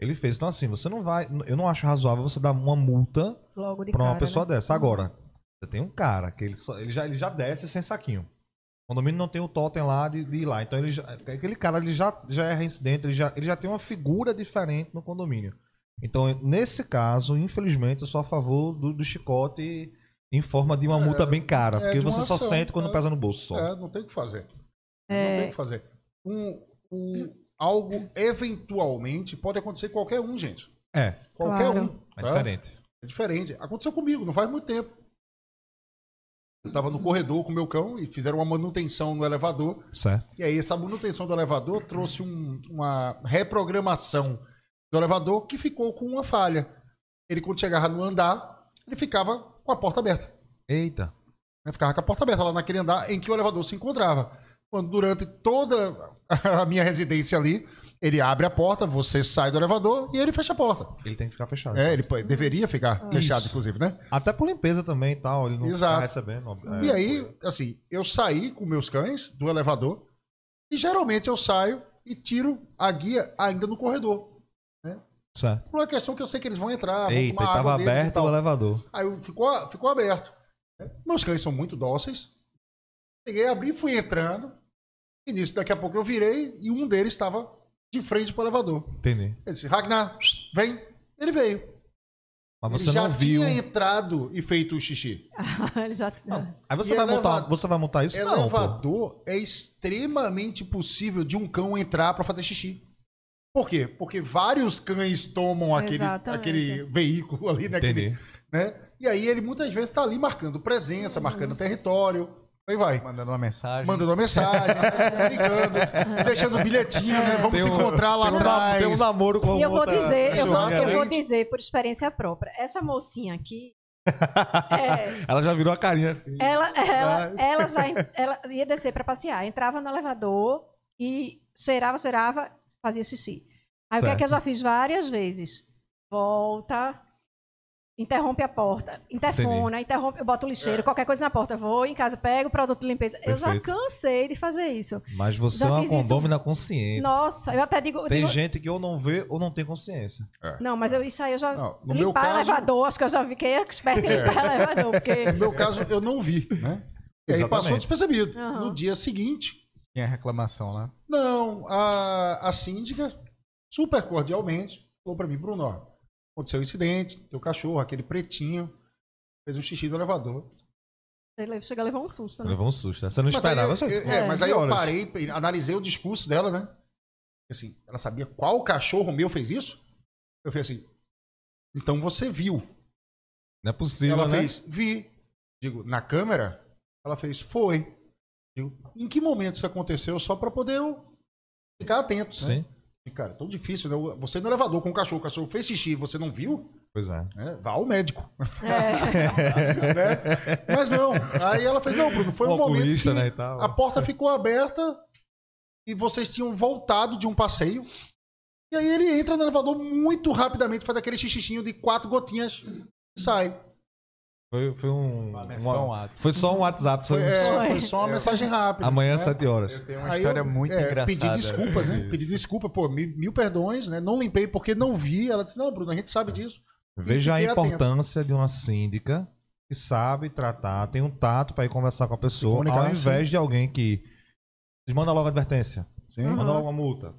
S2: Ele fez. Então, assim, você não vai. Eu não acho razoável você dar uma multa para uma pessoa né? dessa. Agora, você tem um cara que ele, só, ele, já, ele já desce sem saquinho. O condomínio não tem o totem lá de, de ir lá. Então ele já, aquele cara ele já, já é reincidente, ele já, ele já tem uma figura diferente no condomínio. Então, nesse caso, infelizmente, eu sou a favor do, do chicote em forma de uma é, multa bem cara. É, porque você só sente quando é, pesa no bolso. Só.
S3: É, não tem o que fazer. É... Não tem o que fazer. Um, um, algo, eventualmente, pode acontecer com qualquer um, gente.
S2: É.
S3: Qualquer
S2: claro.
S3: um.
S2: É tá? diferente.
S3: É diferente. Aconteceu comigo, não faz muito tempo. Eu tava no corredor com o meu cão e fizeram uma manutenção no elevador.
S2: Certo.
S3: E aí essa manutenção do elevador trouxe um, uma reprogramação do elevador que ficou com uma falha. Ele quando chegava no andar, ele ficava com a porta aberta.
S2: Eita.
S3: Ele ficava com a porta aberta lá naquele andar em que o elevador se encontrava. Quando durante toda a minha residência ali, ele abre a porta, você sai do elevador e ele fecha a porta.
S2: Ele tem que ficar fechado.
S3: É, ele deveria ficar fechado, inclusive, né?
S2: Até por limpeza também e tal. Ele não
S3: Exato.
S2: tá recebendo. é,
S3: E aí, assim, eu saí com meus cães do elevador e geralmente eu saio e tiro a guia ainda no corredor.
S2: Certo.
S3: Por uma questão que eu sei que eles vão entrar, vão
S2: Eita, e
S3: água
S2: tava
S3: e
S2: aberto o elevador.
S3: Aí eu- ficou, ficou aberto. né? Meus cães são muito dóceis. Peguei, abri, fui entrando. E nisso, daqui a pouco eu virei e um deles estava de frente pro elevador.
S2: Entendi.
S3: Ele disse, Ragnar, vem. Ele veio.
S2: Mas
S3: Ele
S2: você
S3: já
S2: não viu.
S3: tinha entrado e feito o xixi.
S1: Ele já-
S2: Aí você
S3: E
S2: vai, montar, você vai montar isso? Não, pô.
S3: elevador é extremamente possível de um cão entrar para fazer xixi. Por quê? Porque vários cães tomam aquele, aquele veículo ali, né?
S2: Entendi.
S3: Aquele- né? E aí ele muitas vezes está ali marcando presença, marcando território. Aí vai.
S4: Mandando uma mensagem.
S3: Mandando uma mensagem, ligando, deixando um bilhetinho, né? Vamos
S2: Tem
S3: se encontrar lá
S2: um,
S3: atrás.
S2: tem um namoro com a
S1: E eu vou dizer, eu vou,
S2: pessoa.
S1: eu vou dizer por experiência própria. Essa mocinha aqui, é,
S2: Ela já virou a carinha assim.
S1: ela, ela, ela já ela ia descer para passear, entrava no elevador e cheirava, cheirava, fazia xixi. Aí o que é que eu
S2: Certo.
S1: já fiz várias vezes? Volta, interrompe a porta, interfona, interrompe, eu boto o lixeiro, qualquer coisa na porta, vou em casa, pego o produto de limpeza. Eu já
S2: Perfeito.
S1: cansei de fazer isso.
S2: Mas você
S1: Já
S2: é uma
S1: fiz isso.
S2: condômina consciente.
S1: Nossa, eu até digo,
S2: Tem
S1: digo-
S2: gente que ou não vê ou não tem consciência.
S1: não, mas eu, isso aí eu já
S3: Não, no meu
S1: limpar
S3: caso-
S1: elevador, acho que eu já fiquei expert em limpar elevador, porque
S3: No meu caso, eu não vi, né? E aí passou despercebido.
S1: Aham.
S3: No dia seguinte,
S4: Tinha reclamação lá.
S3: Não, a, a síndica, super cordialmente, falou pra mim, Bruno, ó, aconteceu um incidente, teu cachorro, aquele pretinho, fez um xixi no elevador.
S1: ele chega a levar um susto, né?
S2: Levou um susto. né? Você não
S3: Mas aí,
S2: esperava.
S3: eu-
S2: você-
S3: eu- é,
S1: É.
S3: mas aí eu parei, analisei o discurso dela, né? Assim, ela sabia qual cachorro meu fez isso? Eu falei assim, então você viu.
S2: Não é possível,
S3: ela
S2: né?
S3: fez, vi. Digo, na câmera? Ela fez, foi. Digo, em que momento isso aconteceu? Só pra poder eu ficar atento, né? E, cara, tão difícil, né? Você no elevador com o cachorro, o cachorro fez xixi, você não viu?
S2: pois é.
S3: né? Vá ao médico.
S1: É,
S3: né? Mas não. Aí ela fez, não, Bruno, foi um
S2: O
S3: momento que
S2: né, e tal.
S3: a porta ficou aberta e vocês tinham voltado de um passeio. E aí ele entra no elevador muito rapidamente, faz aquele xixichinho de quatro gotinhas e sai.
S2: Foi, foi um.
S4: Mas
S2: uma-
S4: só um WhatsApp.
S2: Foi só um WhatsApp.
S3: Foi,
S2: Foi,
S3: é,
S1: Foi.
S3: foi só uma mensagem rápida.
S2: Amanhã,
S3: né?
S2: às 7 horas.
S4: Eu tenho uma
S3: Aí
S4: história
S3: eu,
S4: muito
S3: é,
S4: engraçada.
S3: Pedi desculpas, né?
S2: Isso.
S3: Pedi desculpa, pô, mil, mil perdões, né? Não limpei porque não vi. Ela disse, não, Bruno, a gente sabe disso.
S2: Veja a
S3: fiquei atento.
S2: importância de uma síndica que sabe tratar, tem um tato para ir conversar com a pessoa, ao invés de alguém que manda logo a advertência,
S3: Sim.
S1: Uhum.
S2: manda logo uma multa.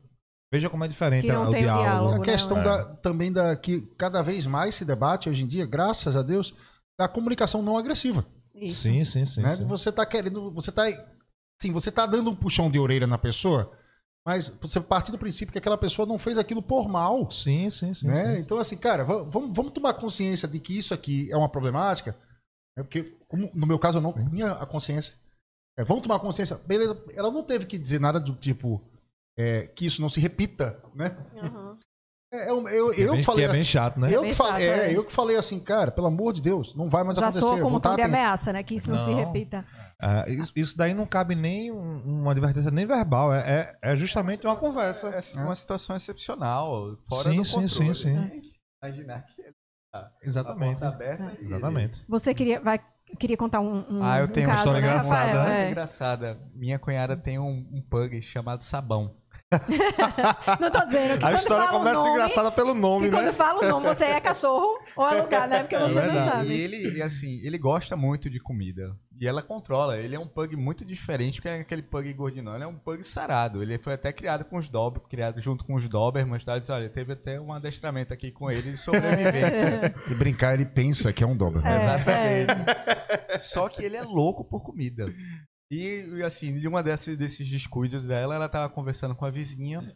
S2: Veja como é diferente
S1: Que não
S2: o diálogo.
S1: diálogo.
S3: A
S1: né?
S3: questão
S2: É.
S3: da, também da que cada vez mais se debate hoje em dia, graças a Deus, da comunicação não agressiva.
S1: isso.
S2: Sim, sim, sim.
S3: né?
S2: sim.
S3: Você tá querendo, você tá, sim, você tá dando um puxão de orelha na pessoa, mas você parte do princípio que aquela pessoa não fez aquilo por mal,
S2: Sim, sim, sim.
S3: né?
S2: sim.
S3: Então assim, cara, va- vamos, vamos tomar consciência de que isso aqui é uma problemática, né? porque como no meu caso eu não tinha a consciência. É, vamos tomar consciência. Beleza, ela não teve que dizer nada do tipo é, que isso não se repita, né?
S1: Uhum.
S3: É, eu, eu,
S2: Que é
S3: eu
S2: bem,
S3: falei
S2: que é bem
S3: assim-
S2: chato, né?
S3: Eu
S1: Bem
S3: que, falei,
S1: chato,
S3: é,
S1: é.
S3: eu que falei assim, cara, pelo amor de Deus, não vai mais
S1: Já
S3: acontecer.
S1: soa
S3: eu
S1: como um tom de ameaça, né? Que isso não, se
S2: Não.
S1: repita.
S2: Ah, isso, isso daí não cabe nem um- uma advertência nem verbal, é, é, é justamente uma conversa.
S4: É uma situação excepcional, fora
S2: Sim,
S4: do
S2: sim,
S4: controle.
S2: sim, sim.
S4: né? Imaginar que ele tá
S2: Exatamente.
S4: a porta aberta e
S2: Exatamente.
S1: Você queria, vai, queria contar um, um
S4: Ah, eu
S1: um
S4: tenho uma
S1: caso,
S2: história
S1: né,
S2: engraçada,
S1: É.
S4: engraçada. Minha cunhada tem um, um pug chamado Sabão.
S1: Não tô dizendo que
S2: A
S1: quando
S2: história
S1: fala o
S2: começa
S1: nome,
S2: engraçada pelo nome,
S1: E quando
S2: né?
S1: fala o nome, você é cachorro ou é lugar, né? Porque você não sabe.
S4: E ele, e assim, ele gosta muito de comida. E ela controla. Ele é um pug muito diferente, porque é aquele pug gordinho, não. Ele é um pug sarado. Ele foi até criado com os Dober, criado junto com os Dobermans. Tá? Diz, olha, teve até um adestramento aqui com ele de sobrevivência.
S3: Se brincar, ele pensa que é um Doberman.
S1: É,
S4: Exatamente. Só que ele é louco por comida. E, e, assim, de uma desses, desses descuidos dela, ela tava conversando com a vizinha.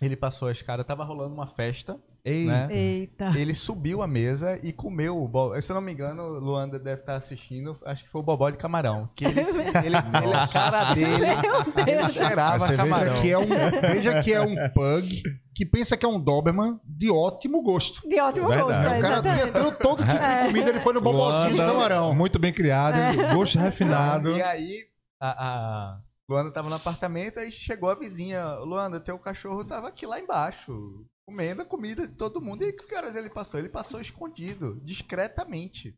S4: Ele passou a escada, tava rolando uma festa,
S2: Ei,
S4: né?
S1: Eita.
S4: Ele subiu a mesa e comeu. Se eu não me engano, Luanda deve estar assistindo, acho que foi o bobó de camarão. Que ele, ele, ele a cara dele
S1: Meu Deus.
S4: cheirava
S3: você
S4: camarão.
S3: veja que, é um, veja que é um pug que pensa que é um Doberman de ótimo gosto.
S1: De ótimo
S2: Verdade.
S1: gosto, é,
S3: O cara
S1: exatamente.
S3: tentando todo tipo de comida, ele foi no bobozinho de
S2: Luanda,
S3: camarão.
S2: Muito bem criado, gosto refinado.
S4: E aí, a, a, Luanda tava no apartamento, aí chegou a vizinha. Luanda, teu cachorro tava aqui lá embaixo, comendo a comida de todo mundo. E que horas ele passou? Ele passou escondido, discretamente.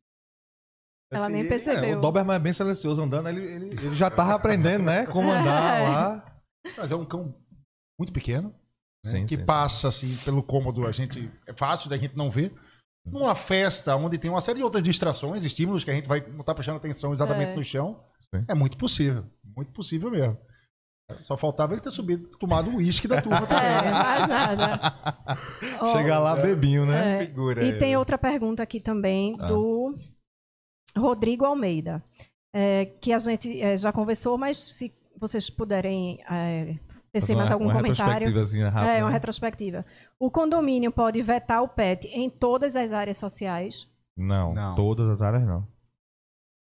S1: Ela assim, nem percebeu.
S2: É, o Doberman é bem silencioso andando, ele, ele, ele já tava aprendendo, né? Como andar é. lá.
S3: Mas é um cão muito pequeno,
S2: né, sim,
S3: que
S2: sim,
S3: passa assim pelo cômodo, a gente é fácil da gente não ver. Numa festa onde tem uma série de outras distrações, estímulos que a gente vai não estar tá prestando atenção exatamente é. no chão, sim. é muito possível, muito possível mesmo. Só faltava ele ter subido, tomado o uísque da turma também. É,
S1: mais nada.
S2: Chegar lá bebinho, né?
S1: É. Figura. E tem outra pergunta aqui também ah. do Rodrigo Almeida, é, que a gente é, já conversou, mas se vocês puderem é, tecer mais algum
S2: uma
S1: comentário.
S2: Rápida,
S1: é, uma
S2: né?
S1: retrospectiva. O condomínio pode vetar o PET em todas as áreas sociais?
S2: Não, não. todas as áreas não.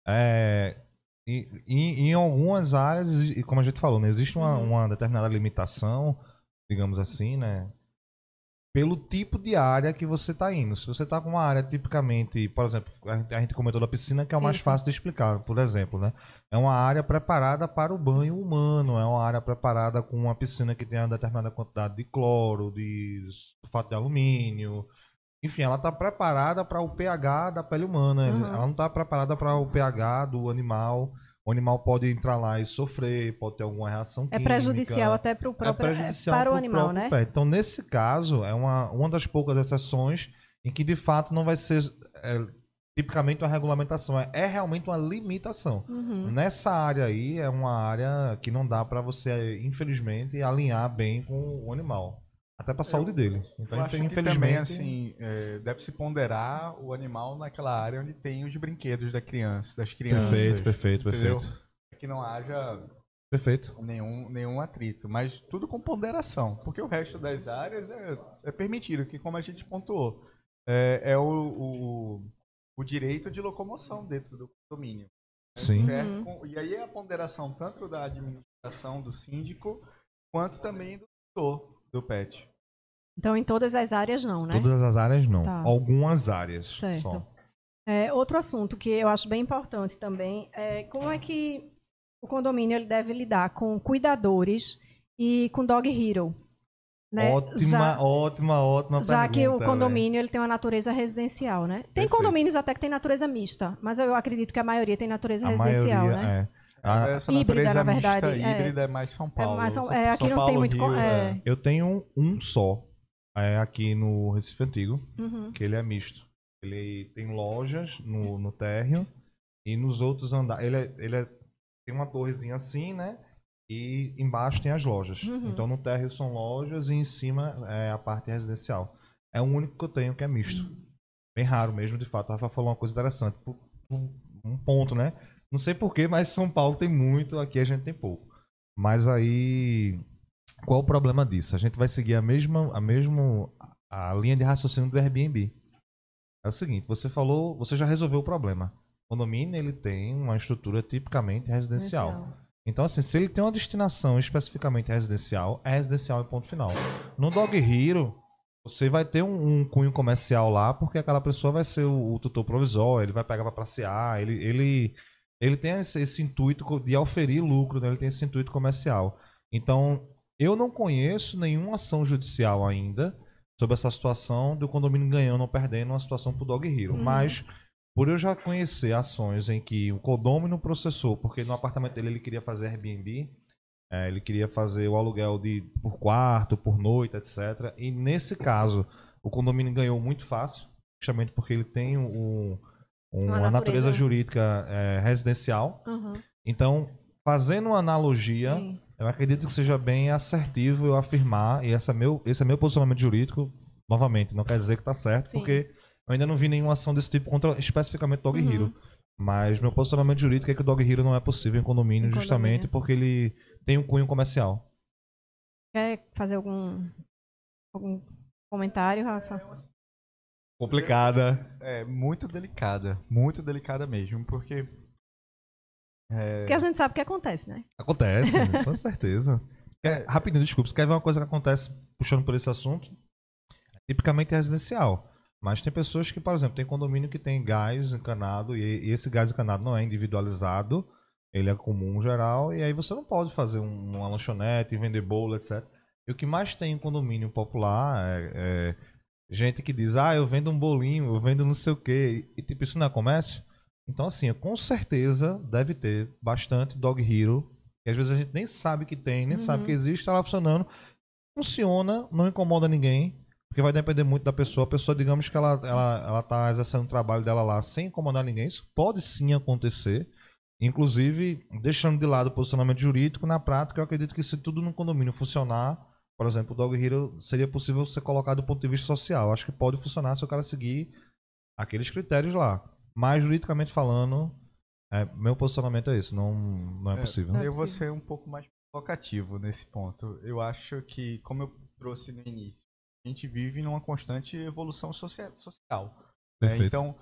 S2: É, em, em, em, algumas áreas, como a gente falou, né, existe uma, uhum. uma determinada limitação, digamos assim, né? Pelo tipo de área que você está indo. Se você está com uma área tipicamente, por exemplo, a gente comentou da piscina, que é o mais Isso. fácil de explicar, por exemplo, né? É uma área preparada para o banho humano, é uma área preparada com uma piscina que tem uma determinada quantidade de cloro, de sulfato de alumínio. Enfim, ela está preparada para o pH da pele humana, uhum. ela não está preparada para o pH do animal. O animal pode entrar lá e sofrer, pode ter alguma reação é
S1: química. É prejudicial até para o próprio, é para o animal, né?
S2: Pé. Então, nesse caso, é uma, uma das poucas exceções em que, de fato, não vai ser é, tipicamente uma regulamentação. É, é realmente uma limitação. Uhum. Nessa área aí, é uma área que não dá para você, infelizmente, alinhar bem com o animal. Até para a saúde dele.
S4: Então, infelizmente. também, assim, é, deve se ponderar o animal naquela área onde tem os brinquedos da criança, das crianças.
S2: Perfeito, perfeito, perfeito.
S4: Que não haja
S2: Perfeito.
S4: Nenhum, nenhum atrito, mas tudo com ponderação, porque o resto das áreas é, é permitido, que como a gente pontuou, é, é o, o, o, direito de locomoção dentro do condomínio.
S2: Sim.
S4: Uhum. E aí é a ponderação tanto da administração do síndico, quanto também do tutor do PET.
S1: Então, em todas as áreas, não, né?
S2: Todas as áreas, não. Tá. Algumas áreas certo. só.
S1: É, outro assunto que eu acho bem importante também é como é que o condomínio ele deve lidar com cuidadores e com dog hero. Né?
S2: Ótima, já, ótima, ótima
S1: Já
S2: pergunta,
S1: que o condomínio ele tem uma natureza residencial, né? Tem Perfeito. condomínios até que tem natureza mista, mas eu acredito que a maioria tem natureza a residencial,
S2: maioria,
S1: né?
S2: É.
S4: A Essa híbrida, na verdade. Mista, é. Híbrida é mais São Paulo. É, mais São,
S1: é aqui São não Paulo, tem muito. Rio, é.
S2: Eu tenho um só é, aqui no Recife Antigo, uhum. que ele é misto. Ele tem lojas no, no térreo e nos outros andares. Ele, é, ele é, tem uma torrezinha assim, né? E embaixo tem as lojas. Uhum. Então no térreo são lojas e em cima é a parte residencial. É o único que eu tenho que é misto. Uhum. Bem raro mesmo, de fato. A Rafa falou uma coisa interessante. Um ponto, né? Não sei porquê, mas São Paulo tem muito, aqui a gente tem pouco. Mas aí, qual o problema disso? A gente vai seguir a mesma, a mesma a linha de raciocínio do Airbnb. É o seguinte, você falou, você já resolveu o problema. O condomínio ele tem uma estrutura tipicamente residencial. residencial. Então, assim, se ele tem uma destinação especificamente residencial, é residencial e ponto final. No Dog Hero, você vai ter um, um, cunho comercial lá, porque aquela pessoa vai ser o, o tutor provisório, ele vai pegar para passear, ele, ele ele tem esse, esse intuito de oferir lucro, né? ele tem esse intuito comercial. Então, eu não conheço nenhuma ação judicial ainda sobre essa situação do condomínio ganhando ou perdendo uma situação para o Dog Hero. Uhum. Mas, por eu já conhecer ações em que o condomínio processou, porque no apartamento dele ele queria fazer Airbnb, é, ele queria fazer o aluguel de por quarto, por noite, etc. E nesse caso, o condomínio ganhou muito fácil, justamente porque ele tem um uma, natureza. natureza, jurídica é, residencial. Uhum. Então, fazendo uma analogia, Sim. eu acredito que seja bem assertivo eu afirmar, e esse é meu, esse é meu posicionamento jurídico, novamente, não quer dizer que está certo, Sim. porque eu ainda não vi nenhuma ação desse tipo contra especificamente Dog uhum. Hero. Mas meu posicionamento jurídico é que o Dog Hero não é possível em condomínio, em justamente condomínio. porque ele tem um cunho comercial.
S1: Quer fazer algum, algum comentário, Rafa?
S2: Complicada.
S4: É, muito delicada. Muito delicada mesmo, porque.
S1: É... Porque a gente sabe o que acontece, né?
S2: Acontece, com certeza. Quer, rapidinho, desculpa. Você quer ver uma coisa que acontece puxando por esse assunto? Tipicamente é residencial. Mas tem pessoas que, por exemplo, tem condomínio que tem gás encanado e, e esse gás encanado não é individualizado. ele é comum geral, e aí você não pode fazer uma lanchonete, vender bolo, etc. E o que mais tem em condomínio popular é, é, gente que diz, ah, eu vendo um bolinho, eu vendo não sei o quê, e tipo, isso não é comércio? Então, assim, com certeza deve ter bastante Dog Hero, que às vezes a gente nem sabe que tem, nem uhum. sabe que existe, está lá funcionando. Funciona, não incomoda ninguém, porque vai depender muito da pessoa. A pessoa, digamos que ela, ela, ela tá exercendo o trabalho dela lá sem incomodar ninguém. Isso pode sim acontecer. Inclusive, deixando de lado o posicionamento jurídico, na prática, eu acredito que se tudo no condomínio funcionar, por exemplo, o Dog Hero seria possível ser colocado do ponto de vista social. Acho que pode funcionar se o cara seguir aqueles critérios lá. Mas, juridicamente falando, é, meu posicionamento é esse. Não, não é, é possível.
S4: Eu vou ser um pouco mais provocativo nesse ponto. Eu acho que, como eu trouxe no início, a gente vive numa constante evolução social. Né? Então,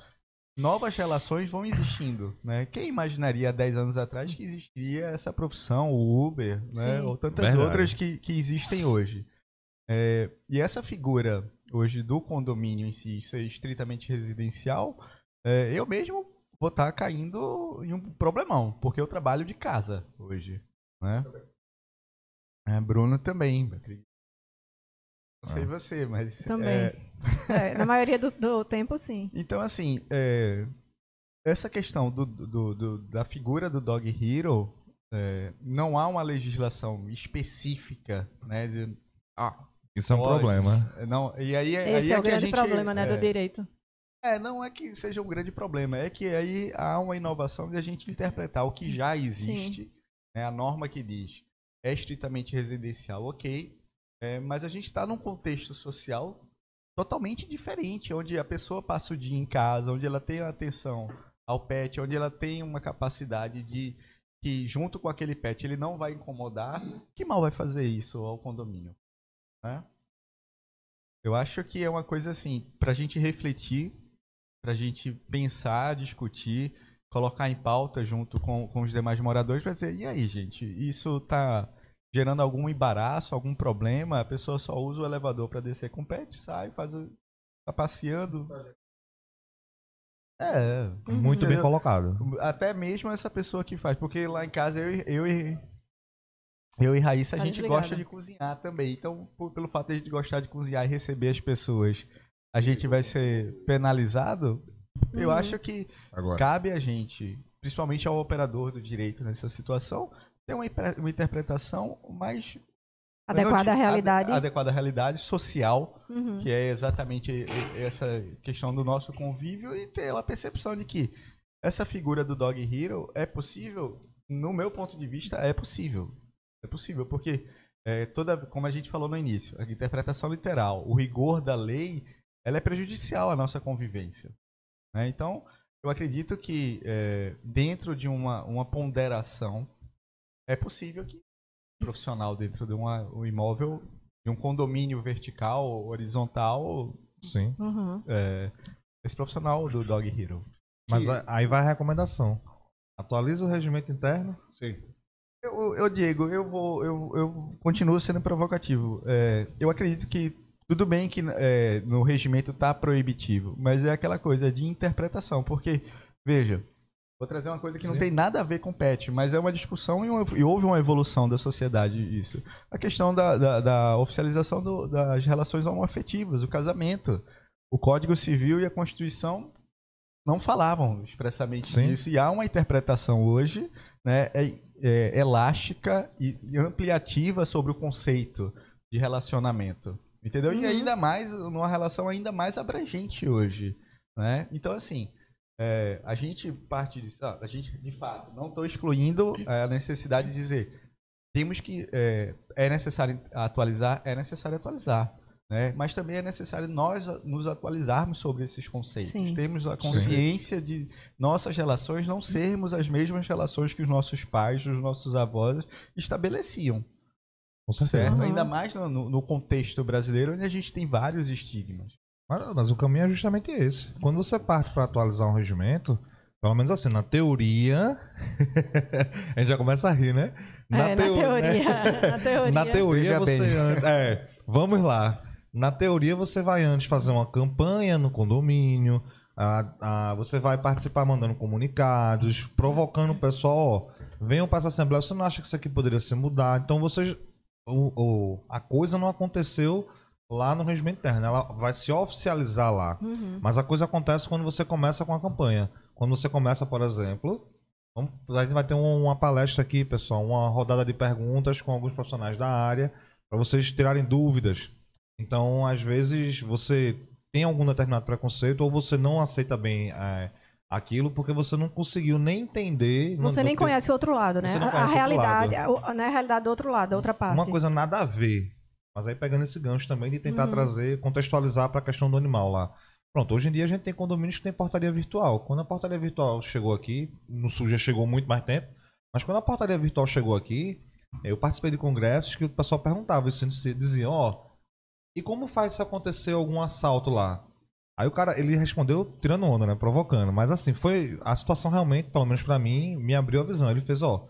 S4: novas relações vão existindo, né? Quem imaginaria há 10 anos atrás que existiria essa profissão, o Uber, né? Ou tantas Verdade. outras que, que existem hoje. É, e essa figura hoje do condomínio em si ser estritamente residencial, é, eu mesmo vou estar tá caindo em um problemão, porque eu trabalho de casa hoje, né? É, Bruno também, não sei ah. você, mas.
S1: Também. É... É, na maioria do, do, tempo, sim.
S4: Então, assim, é, essa questão do, do, do, da figura do Dog Hero, é, não há uma legislação específica, né? De,
S2: ah, Isso é um problema.
S4: Não, e aí,
S1: Esse
S4: aí
S1: é,
S4: é
S1: o grande gente, problema né, do é, direito.
S4: É, não é que seja um grande problema, é que aí há uma inovação de a gente interpretar o que já existe, né, a norma que diz é estritamente residencial, ok, é, mas a gente está num contexto social totalmente diferente, onde a pessoa passa o dia em casa, onde ela tem atenção ao pet, onde ela tem uma capacidade de que junto com aquele pet ele não vai incomodar, que mal vai fazer isso ao condomínio? Né? Eu acho que é uma coisa assim, para a gente refletir, para a gente pensar, discutir, colocar em pauta junto com, com os demais moradores, vai dizer, e aí, gente, isso está gerando algum embaraço, algum problema, a pessoa só usa o elevador para descer com o pet, sai, faz tá passeando.
S2: É, muito bem colocado.
S4: Até mesmo essa pessoa que faz, porque lá em casa eu, eu e eu e Raíssa a tá gente gosta de cozinhar também. Então, por, pelo fato de a gente gostar de cozinhar e receber as pessoas, a gente vai ser penalizado. Uhum. Eu acho que Agora. cabe a gente, principalmente ao operador do direito nessa situação, tem uma, uma interpretação mais
S1: adequada à realidade.
S4: Adequada à realidade social, uhum. que é exatamente essa questão do nosso convívio e ter a percepção de que essa figura do Dog Hero é possível, no meu ponto de vista, é possível. É possível, porque é, toda, como a gente falou no início, a interpretação literal, o rigor da lei, ela é prejudicial à nossa convivência. Né? Então, eu acredito que é, dentro de uma, uma ponderação é possível que um profissional dentro de uma, um imóvel, de um condomínio vertical, horizontal,
S2: sim,
S4: uhum. é, esse profissional do Dog Hero.
S2: Mas que... aí vai a recomendação. Atualiza o regimento interno.
S4: Sim. Eu, eu Diego, eu vou, eu, eu continuo sendo provocativo. É, eu acredito que tudo bem que é, no regimento está proibitivo, mas é aquela coisa de interpretação, porque veja, Vou trazer uma coisa que Sim. não tem nada a ver com pet, mas é uma discussão e, uma, e houve uma evolução da sociedade isso. A questão da, da, da oficialização do, das relações homoafetivas, o casamento. O Código Civil e a Constituição não falavam expressamente Sim. disso. E há uma interpretação hoje né, é, é, elástica e, ampliativa sobre o conceito de relacionamento. Entendeu? Uhum. E ainda mais, numa relação ainda mais abrangente hoje. Né? Então, assim, é, a gente parte disso, a gente de fato não estou excluindo é, a necessidade de dizer temos que é, é, necessário atualizar, é necessário atualizar, né? Mas também é necessário nós nos atualizarmos sobre esses conceitos. Sim. Temos a consciência Sim. de nossas relações não sermos as mesmas relações que os nossos pais, os nossos avós estabeleciam. Com certeza. Certo? Ainda mais no, no contexto brasileiro, onde a gente tem vários estigmas.
S2: Mas, mas, o caminho é justamente esse. Quando você parte para atualizar um regimento, pelo menos assim, na teoria, a gente já começa a rir, né?
S1: Na, é, teo... na teoria. Né? na teoria,
S2: na teoria você. É, vamos lá. Na teoria, você vai antes fazer uma campanha no condomínio, a, a, você vai participar mandando comunicados, provocando o pessoal, ó, venham para essa assembleia, você não acha que isso aqui poderia ser mudado? Então vocês. O, o, a coisa não aconteceu lá no regimento interno, ela vai se oficializar lá. Uhum. Mas a coisa acontece quando você começa com a campanha. Quando você começa, por exemplo, vamos, a gente vai ter uma palestra aqui, pessoal, uma rodada de perguntas com alguns profissionais da área, para vocês tirarem dúvidas. Então, às vezes, você tem algum determinado preconceito ou você não aceita bem. É, aquilo porque você não conseguiu nem entender.
S1: Você nem conhece o outro lado, né? A realidade, a, né, a realidade do outro lado, da outra parte.
S2: Uma coisa nada a ver. Mas aí pegando esse gancho também de tentar uhum. trazer, contextualizar para a questão do animal lá. Pronto, hoje em dia a gente tem condomínios que tem portaria virtual. Quando a portaria virtual chegou aqui, no Sul já chegou muito mais tempo, mas quando a portaria virtual chegou aqui, eu participei de congressos que o pessoal perguntava, isso dizia, ó, oh, e como faz se acontecer algum assalto lá? Aí o cara, ele respondeu tirando onda, né? Provocando. Mas assim, foi. A situação realmente, pelo menos para mim, me abriu a visão. Ele fez, ó.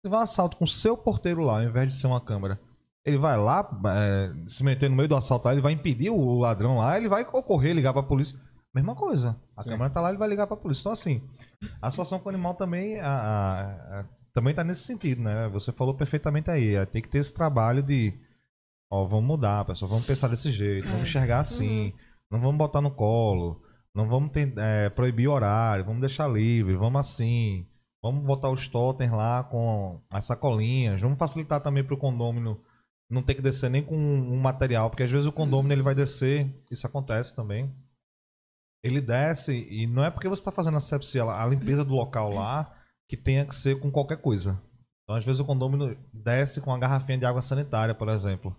S2: Você vai um assalto com o seu porteiro lá, ao invés de ser uma câmera. Ele vai lá, é, se meter no meio do assalto lá, ele vai impedir o ladrão lá, ele vai ocorrer, ligar pra polícia. Mesma coisa. A Sim. câmera tá lá, ele vai ligar pra polícia. Então, assim, a situação com o animal também. A, a, a, também tá nesse sentido, né? Você falou perfeitamente aí. É, tem que ter esse trabalho de. Ó, vamos mudar, pessoal. Vamos pensar desse jeito, vamos é. enxergar assim. Uhum não vamos botar no colo. Não vamos ter, é, proibir horário. Vamos deixar livre. Vamos assim. Vamos botar os totens lá com as sacolinhas. Vamos facilitar também para o condômino não ter que descer nem com um material. Porque às vezes o condômino ele vai descer. Isso acontece também. Ele desce e não é porque você está fazendo a sepsia, a limpeza do local lá, que tenha que ser com qualquer coisa. Então, às vezes, o condômino desce com uma garrafinha de água sanitária, por exemplo.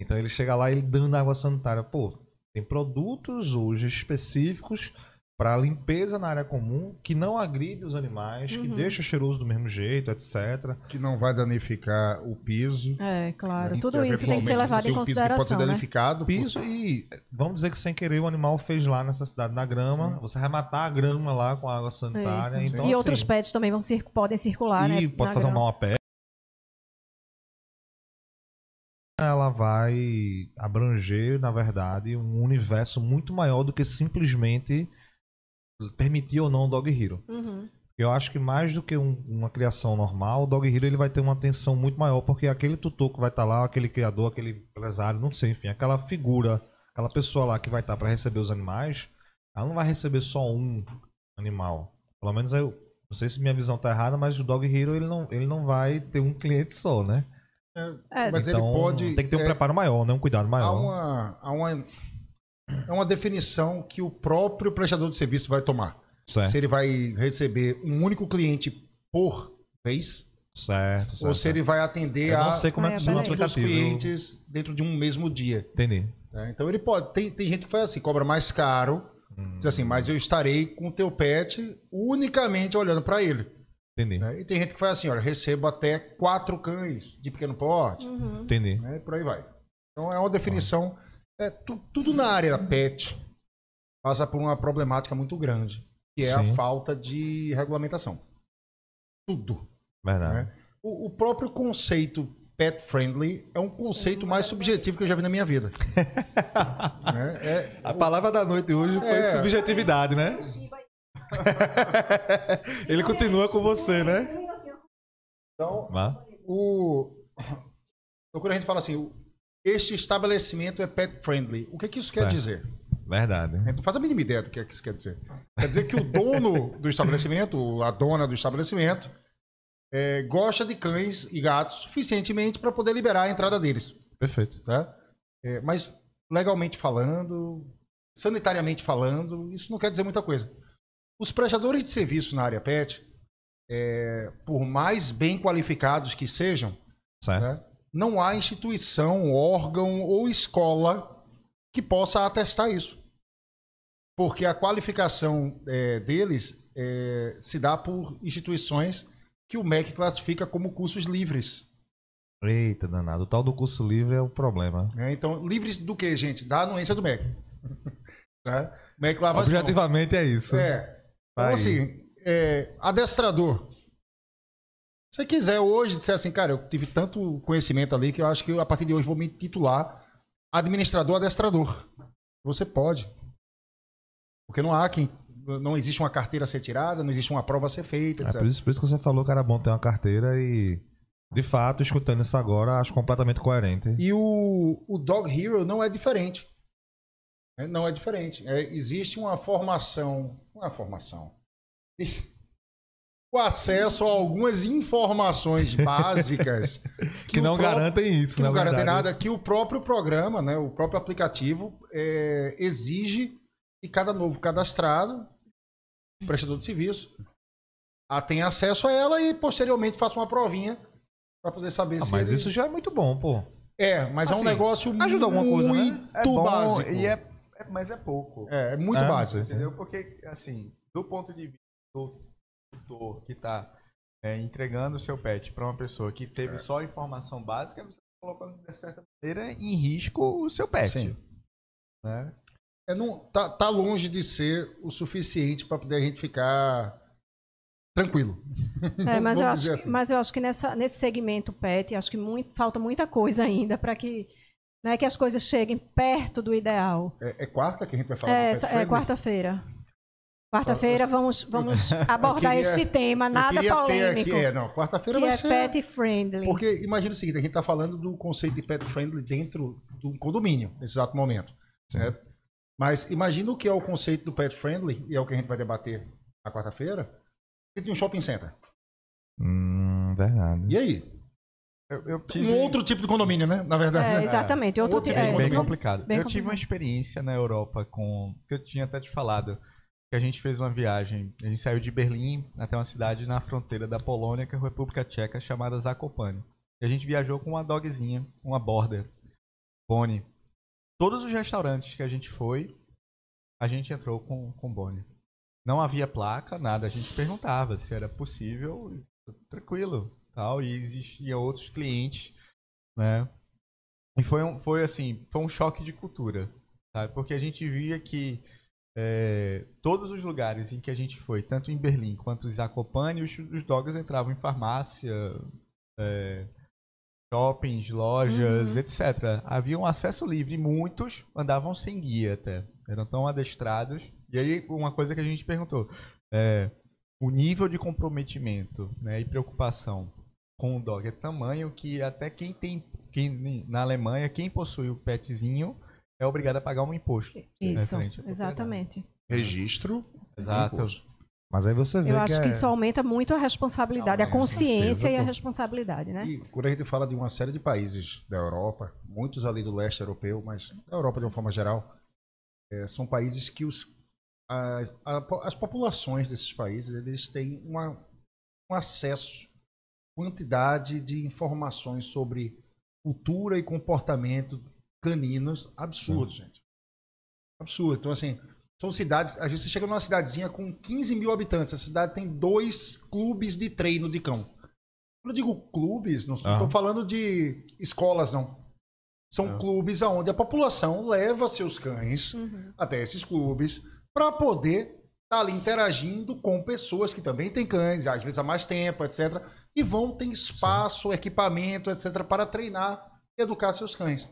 S2: Então, ele chega lá e ele dando água sanitária. Pô, tem produtos hoje específicos para limpeza na área comum que não agride os animais, uhum. que deixa cheiroso do mesmo jeito, etc.
S3: Que não vai danificar o piso.
S1: É, claro. Né? Tudo isso tem que ser levado em consideração. pode ser né?
S2: danificado. Piso por... e vamos dizer que sem querer o animal fez lá nessa cidade na grama. Sim. Você vai matar a grama lá com a água sanitária. É então,
S1: e assim, outros pets também vão cir podem circular,
S2: e
S1: né?
S2: pode fazer grama. um mal a pé. ela vai abranger, na verdade, um universo muito maior do que simplesmente permitir ou não o Dog Hero. Uhum. Eu acho que mais do que um, uma criação normal, o Dog Hero ele vai ter uma atenção muito maior, porque aquele tutor que vai estar tá lá, aquele criador, aquele empresário, não sei, enfim, aquela figura, aquela pessoa lá que vai estar tá para receber os animais, ela não vai receber só um animal. Pelo menos eu não sei se minha visão está errada, mas o Dog Hero ele não, ele não vai ter um cliente só, né?
S3: É, mas então, ele pode.
S2: Tem que ter um é, preparo maior, né? Um cuidado maior. Há
S3: uma, há uma, é uma definição que o próprio prestador de serviço vai tomar. Certo. Se ele vai receber um único cliente por vez.
S2: Certo, certo
S3: Ou se ele vai atender
S2: a sei como é
S3: que muitos clientes dentro de um mesmo dia.
S2: Entendi.
S3: É, então ele pode. Tem, tem gente que faz assim, cobra mais caro. Hum. Diz assim, mas eu estarei com o teu pet unicamente olhando para ele.
S2: Entendi. Né?
S3: E tem gente que faz assim, olha, recebo até quatro cães de pequeno porte.
S2: Uhum. Entendi.
S3: Né? E por aí vai. Então é uma definição. É, tu, tudo na área pet passa por uma problemática muito grande, que é Sim. a falta de regulamentação. Tudo.
S2: Verdade.
S3: Né? O, o, próprio conceito pet friendly é um conceito mais subjetivo que eu já vi na minha vida.
S2: né? é, a palavra da noite hoje foi é, subjetividade, né? Ele continua com você, né?
S3: Então, o... então, quando a gente fala assim, este estabelecimento é pet friendly, o que, que isso certo. quer dizer?
S2: Verdade.
S3: Gente não faz a mínima ideia do que, é que isso quer dizer. Quer dizer que o dono do estabelecimento, a dona do estabelecimento, é, gosta de cães e gatos suficientemente para poder liberar a entrada deles.
S2: Perfeito.
S3: Tá? É, mas legalmente falando, sanitariamente falando, isso não quer dizer muita coisa. Os prestadores de serviço na área PET, é, por mais bem qualificados que sejam, né, não há instituição, órgão ou escola que possa atestar isso. Porque a qualificação é, deles é, se dá por instituições que o MEC classifica como cursos livres.
S2: Eita, danado. O tal do curso livre é o problema.
S3: É, então, livres do que, gente? Da anuência do MEC.
S2: né? MEC lava Objetivamente é isso.
S3: É. Então, assim, é, adestrador. Se você quiser hoje dizer assim, cara, eu tive tanto conhecimento ali que eu acho que eu, a partir de hoje vou me titular administrador adestrador. Você pode. Porque não há quem não existe uma carteira a ser tirada, não existe uma prova a ser feita, etc.
S2: É por, isso, por isso que você falou que era bom ter uma carteira e, de fato, escutando isso agora, acho completamente coerente.
S3: E o, o Dog Hero não é diferente. É, não é diferente. É, existe uma formação. Não é formação. O acesso a algumas informações básicas
S2: que, que não próprio, garantem isso,
S3: que
S2: não
S3: garantem nada, que o próprio programa, né, o próprio aplicativo é, exige que cada novo cadastrado, prestador de serviço, a tenha acesso a ela e posteriormente faça uma provinha para poder saber
S2: ah,
S3: se.
S2: Mas ele... isso já é muito bom, pô.
S3: É, mas assim, é um assim, negócio
S4: ajuda alguma coisa, né?
S3: É bom, básico.
S4: E é, é, mas é pouco.
S3: É, é muito é, básico.
S4: Entendeu? Porque, assim, do ponto de vista do tutor que está é, entregando o seu pet para uma pessoa que teve é. só informação básica, você está colocando, de certa maneira, em risco o seu pet. Sim. Né?
S3: É, não, tá, tá longe de ser o suficiente para poder a gente ficar tranquilo.
S1: É, mas, eu acho, assim. mas eu acho que nessa, nesse segmento pet, acho que muito, falta muita coisa ainda para que, né, que as coisas cheguem perto do ideal.
S3: É, é quarta que a gente vai falar?
S1: É, é quarta-feira. Quarta-feira vamos, vamos abordar queria, esse tema, nada polêmico. Aqui,
S3: é, não, quarta-feira
S1: vai
S3: é
S1: ser... pet friendly.
S3: Porque imagina o seguinte, a gente está falando do conceito de pet friendly dentro do condomínio, nesse exato momento. Certo? Mas imagina o que é o conceito do pet friendly, e é o que a gente vai debater na quarta-feira, dentro de um shopping center.
S2: Hum, verdade.
S3: E aí? Eu, eu tive... Um outro tipo de condomínio, né? Na verdade.
S1: É, exatamente.
S4: É.
S1: Outro,
S4: outro tipo, é, bem complicado. Bem eu complicado. tive uma experiência na Europa com... que eu tinha até te falado que a gente fez uma viagem. A gente saiu de Berlim até uma cidade na fronteira da Polônia, que é a República Tcheca, chamada Zakopane. E a gente viajou com uma dogzinha, uma border, Bonnie. Todos os restaurantes que a gente foi, a gente entrou com, com Bonnie. Não havia placa, nada. A gente perguntava se era possível, tranquilo, tal. E existiam outros clientes, né? E foi um, foi assim, foi um choque de cultura, sabe? Porque a gente via que é, todos os lugares em que a gente foi, tanto em Berlim quanto em Zakopane, os, os dogs entravam em farmácia, é, shoppings, lojas, uhum. etc. Havia um acesso livre, muitos andavam sem guia até, eram tão adestrados. E aí, uma coisa que a gente perguntou, é, o nível de comprometimento né, e preocupação com o dog é tamanho que até quem tem, quem, na Alemanha, quem possui o petzinho é obrigado a pagar um imposto.
S1: Isso, exatamente.
S3: Registro.
S4: Exato.
S2: Mas aí você vê
S1: Eu acho
S2: que,
S1: que
S2: é...
S1: isso aumenta muito a responsabilidade, a consciência e a responsabilidade, né?
S3: E quando a gente fala de uma série de países da Europa, muitos ali do leste europeu, mas da Europa de uma forma geral, é, são países que os, as, a, as populações desses países eles têm uma, um acesso, quantidade de informações sobre cultura e comportamento caninos absurdos, Sim. gente. Absurdo. Então, assim, são cidades. Às vezes você chega numa cidadezinha com 15 mil habitantes. A cidade tem dois clubes de treino de cão. Quando eu digo clubes, não estou falando de escolas, não. São uhum. clubes onde a população leva seus cães uhum. até esses clubes para poder estar tá ali interagindo com pessoas que também têm cães, às vezes há mais tempo, etc. E vão ter espaço, Sim. equipamento, etc., para treinar e educar seus cães.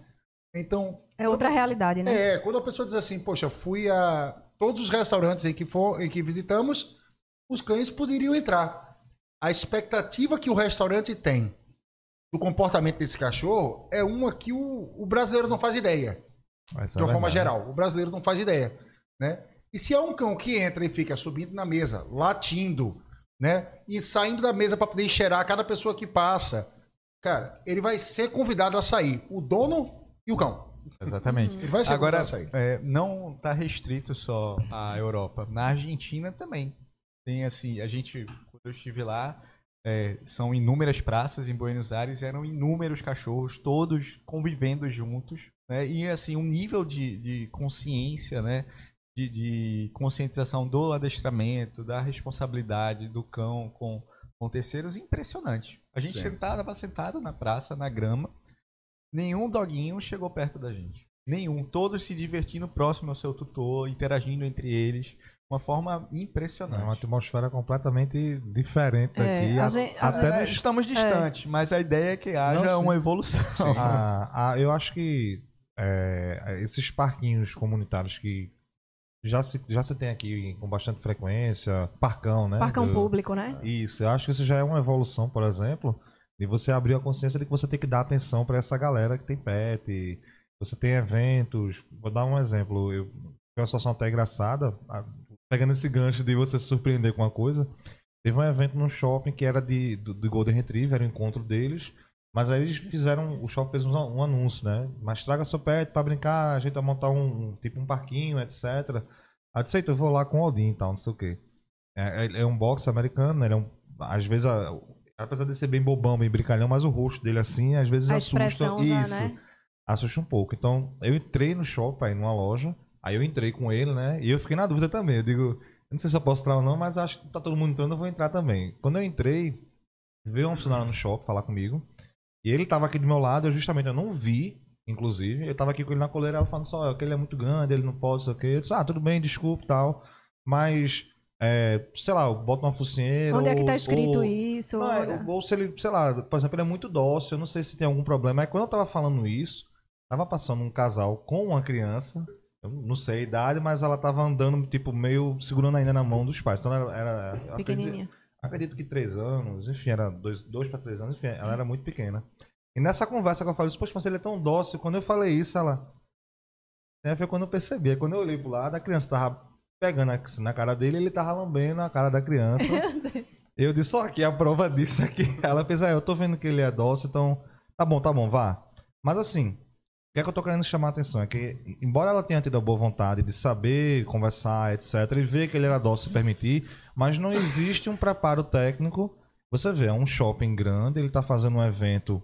S3: Então.
S1: É outra
S3: quando,
S1: realidade, né?
S3: É, quando a pessoa diz assim, poxa, fui a todos os restaurantes em que, for, em que visitamos, os cães poderiam entrar. A expectativa que o restaurante tem do comportamento desse cachorro é uma que o, o brasileiro não faz ideia. de uma forma geral. O brasileiro não faz ideia. Né? E se é um cão que entra e fica subindo na mesa, latindo, né? E saindo da mesa para poder cheirar cada pessoa que passa, cara, ele vai ser convidado a sair. O dono e o cão.
S4: Exatamente.
S3: Ele vai ser
S4: Agora, é, não está restrito só à Europa. Na Argentina também. Tem assim, a gente, quando eu estive lá, é, são inúmeras praças em Buenos Aires, eram inúmeros cachorros, todos convivendo juntos. Né? E assim, um nível de, de consciência, né? De, de, conscientização do adestramento, da responsabilidade do cão com, com terceiros, impressionante. A gente estava sentado na praça, na grama, Nenhum doguinho chegou perto da gente. Nenhum. Todos se divertindo próximo ao seu tutor, interagindo entre eles. Uma forma impressionante. É
S2: uma atmosfera completamente diferente daqui.
S4: É, gente, até nós estamos distantes, é. mas a ideia é que haja Não, uma evolução.
S2: Ah, ah, eu acho que é, esses parquinhos comunitários que já se, já se tem aqui com bastante frequência, parcão, né?
S1: Parcão do... público, né?
S2: Isso, eu acho que isso já é uma evolução, por exemplo, de você abrir a consciência de que você tem que dar atenção para essa galera que tem pet. Você tem eventos. Vou dar um exemplo. Eu, uma situação até engraçada, pegando esse gancho de você se surpreender com uma coisa. Teve um evento no shopping que era de, do, do Golden Retriever, era o encontro deles. Mas aí eles fizeram, o shopping fez um, um anúncio, né? Mas traga seu pet para brincar, a gente vai montar um, um, tipo um parquinho, etc. Aí eu disse, eu vou lá com o Odin e tal, não sei o quê. É, é, é um boxe americano, ele é um, às vezes, a, apesar de ser bem bobão, bem brincalhão, mas o rosto dele assim, às vezes
S1: a
S2: assusta.
S1: Já,
S2: isso,
S1: né?
S2: assusta um pouco. Então, eu entrei no shopping, numa loja, aí eu entrei com ele, né? E eu fiquei na dúvida também. Eu digo, eu não sei se eu posso entrar ou não, mas acho que tá todo mundo entrando, eu vou entrar também. Quando eu entrei, veio um funcionário no shopping falar comigo. E ele tava aqui do meu lado, eu justamente eu não vi, inclusive. Eu tava aqui com ele na coleira, ela falando só que ele é muito grande, ele não pode, sei o quê. Eu disse, ah, tudo bem, desculpa e tal. Mas, é, sei lá, bota uma focinheira.
S1: Onde
S2: ou,
S1: é que tá escrito
S2: ou,
S1: isso?
S2: Não, é, ou se ele, sei lá, por exemplo, ele é muito dócil, eu não sei se tem algum problema. Aí quando eu tava falando isso, tava passando um casal com uma criança. Eu não sei a idade, mas ela tava andando, tipo, meio segurando ainda na mão dos pais. Então ela era.
S1: Pequenininha.
S2: Acredito, acredito que três anos, enfim, era dois, dois para três anos, enfim, ela era muito pequena. E nessa conversa que eu falei, poxa, mas ele é tão dócil. Quando eu falei isso, ela. Foi quando eu percebi. Quando eu olhei pro lado, a criança tava pegando na cara dele ele tava lambendo a cara da criança. eu disse, só aqui a prova disso aqui. Ela fez, ah, eu tô vendo que ele é dócil, então. Tá bom, tá bom, vá. Mas assim, o que é que eu tô querendo chamar a atenção? É que, embora ela tenha tido a boa vontade de saber, conversar, etc., e ver que ele era dócil e permitir, mas não existe um preparo técnico. Você vê, é um shopping grande, ele está fazendo um evento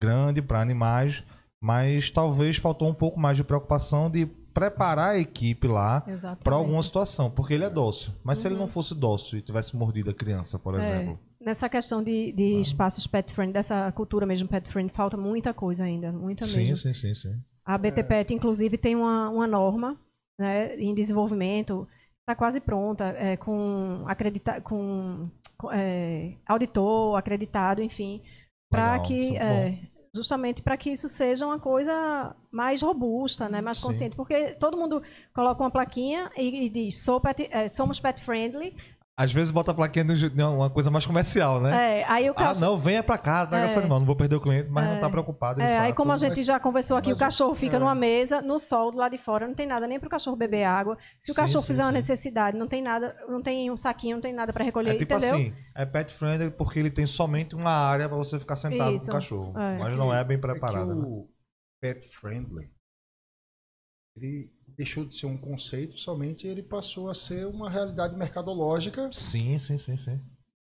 S2: grande para animais, mas talvez faltou um pouco mais de preocupação de preparar a equipe lá para alguma situação, porque ele é dócil. Mas uhum. se ele não uhum. fosse dócil e tivesse mordido a criança, por é, exemplo?
S1: Nessa questão de, de ah. espaços pet friend, dessa cultura mesmo pet friend, falta muita coisa ainda, muita
S2: sim,
S1: mesmo.
S2: Sim, sim, sim.
S1: A BT Pet, inclusive, tem uma, uma norma né, em desenvolvimento está quase pronta, é, com, acredita com, com é, auditor acreditado, enfim, para que é, justamente para que isso seja uma coisa mais robusta, né, mais consciente, Sim. porque todo mundo coloca uma plaquinha e, e diz pet, é, somos pet friendly,
S2: às vezes bota a plaquinha de uma coisa mais comercial, né?
S1: É, aí o
S2: cachorro... Ah, não, venha pra cá, traga é. seu animal. Não vou perder o cliente, mas é. não tá preocupado.
S1: É,
S2: fato,
S1: aí como a gente
S2: mas...
S1: já conversou aqui, mas... o cachorro fica é. numa mesa, no sol, do lado de fora, não tem nada nem pro cachorro beber água. Se o sim, cachorro sim, fizer sim. uma necessidade, não tem nada, não tem um saquinho, não tem nada para recolher, é tipo entendeu? assim,
S2: é pet friendly porque ele tem somente uma área para você ficar sentado Isso. com o cachorro. É. Mas não é bem preparado. É que o
S3: né? pet friendly, ele deixou de ser um conceito, somente ele passou a ser uma realidade mercadológica.
S2: Sim, sim, sim, sim.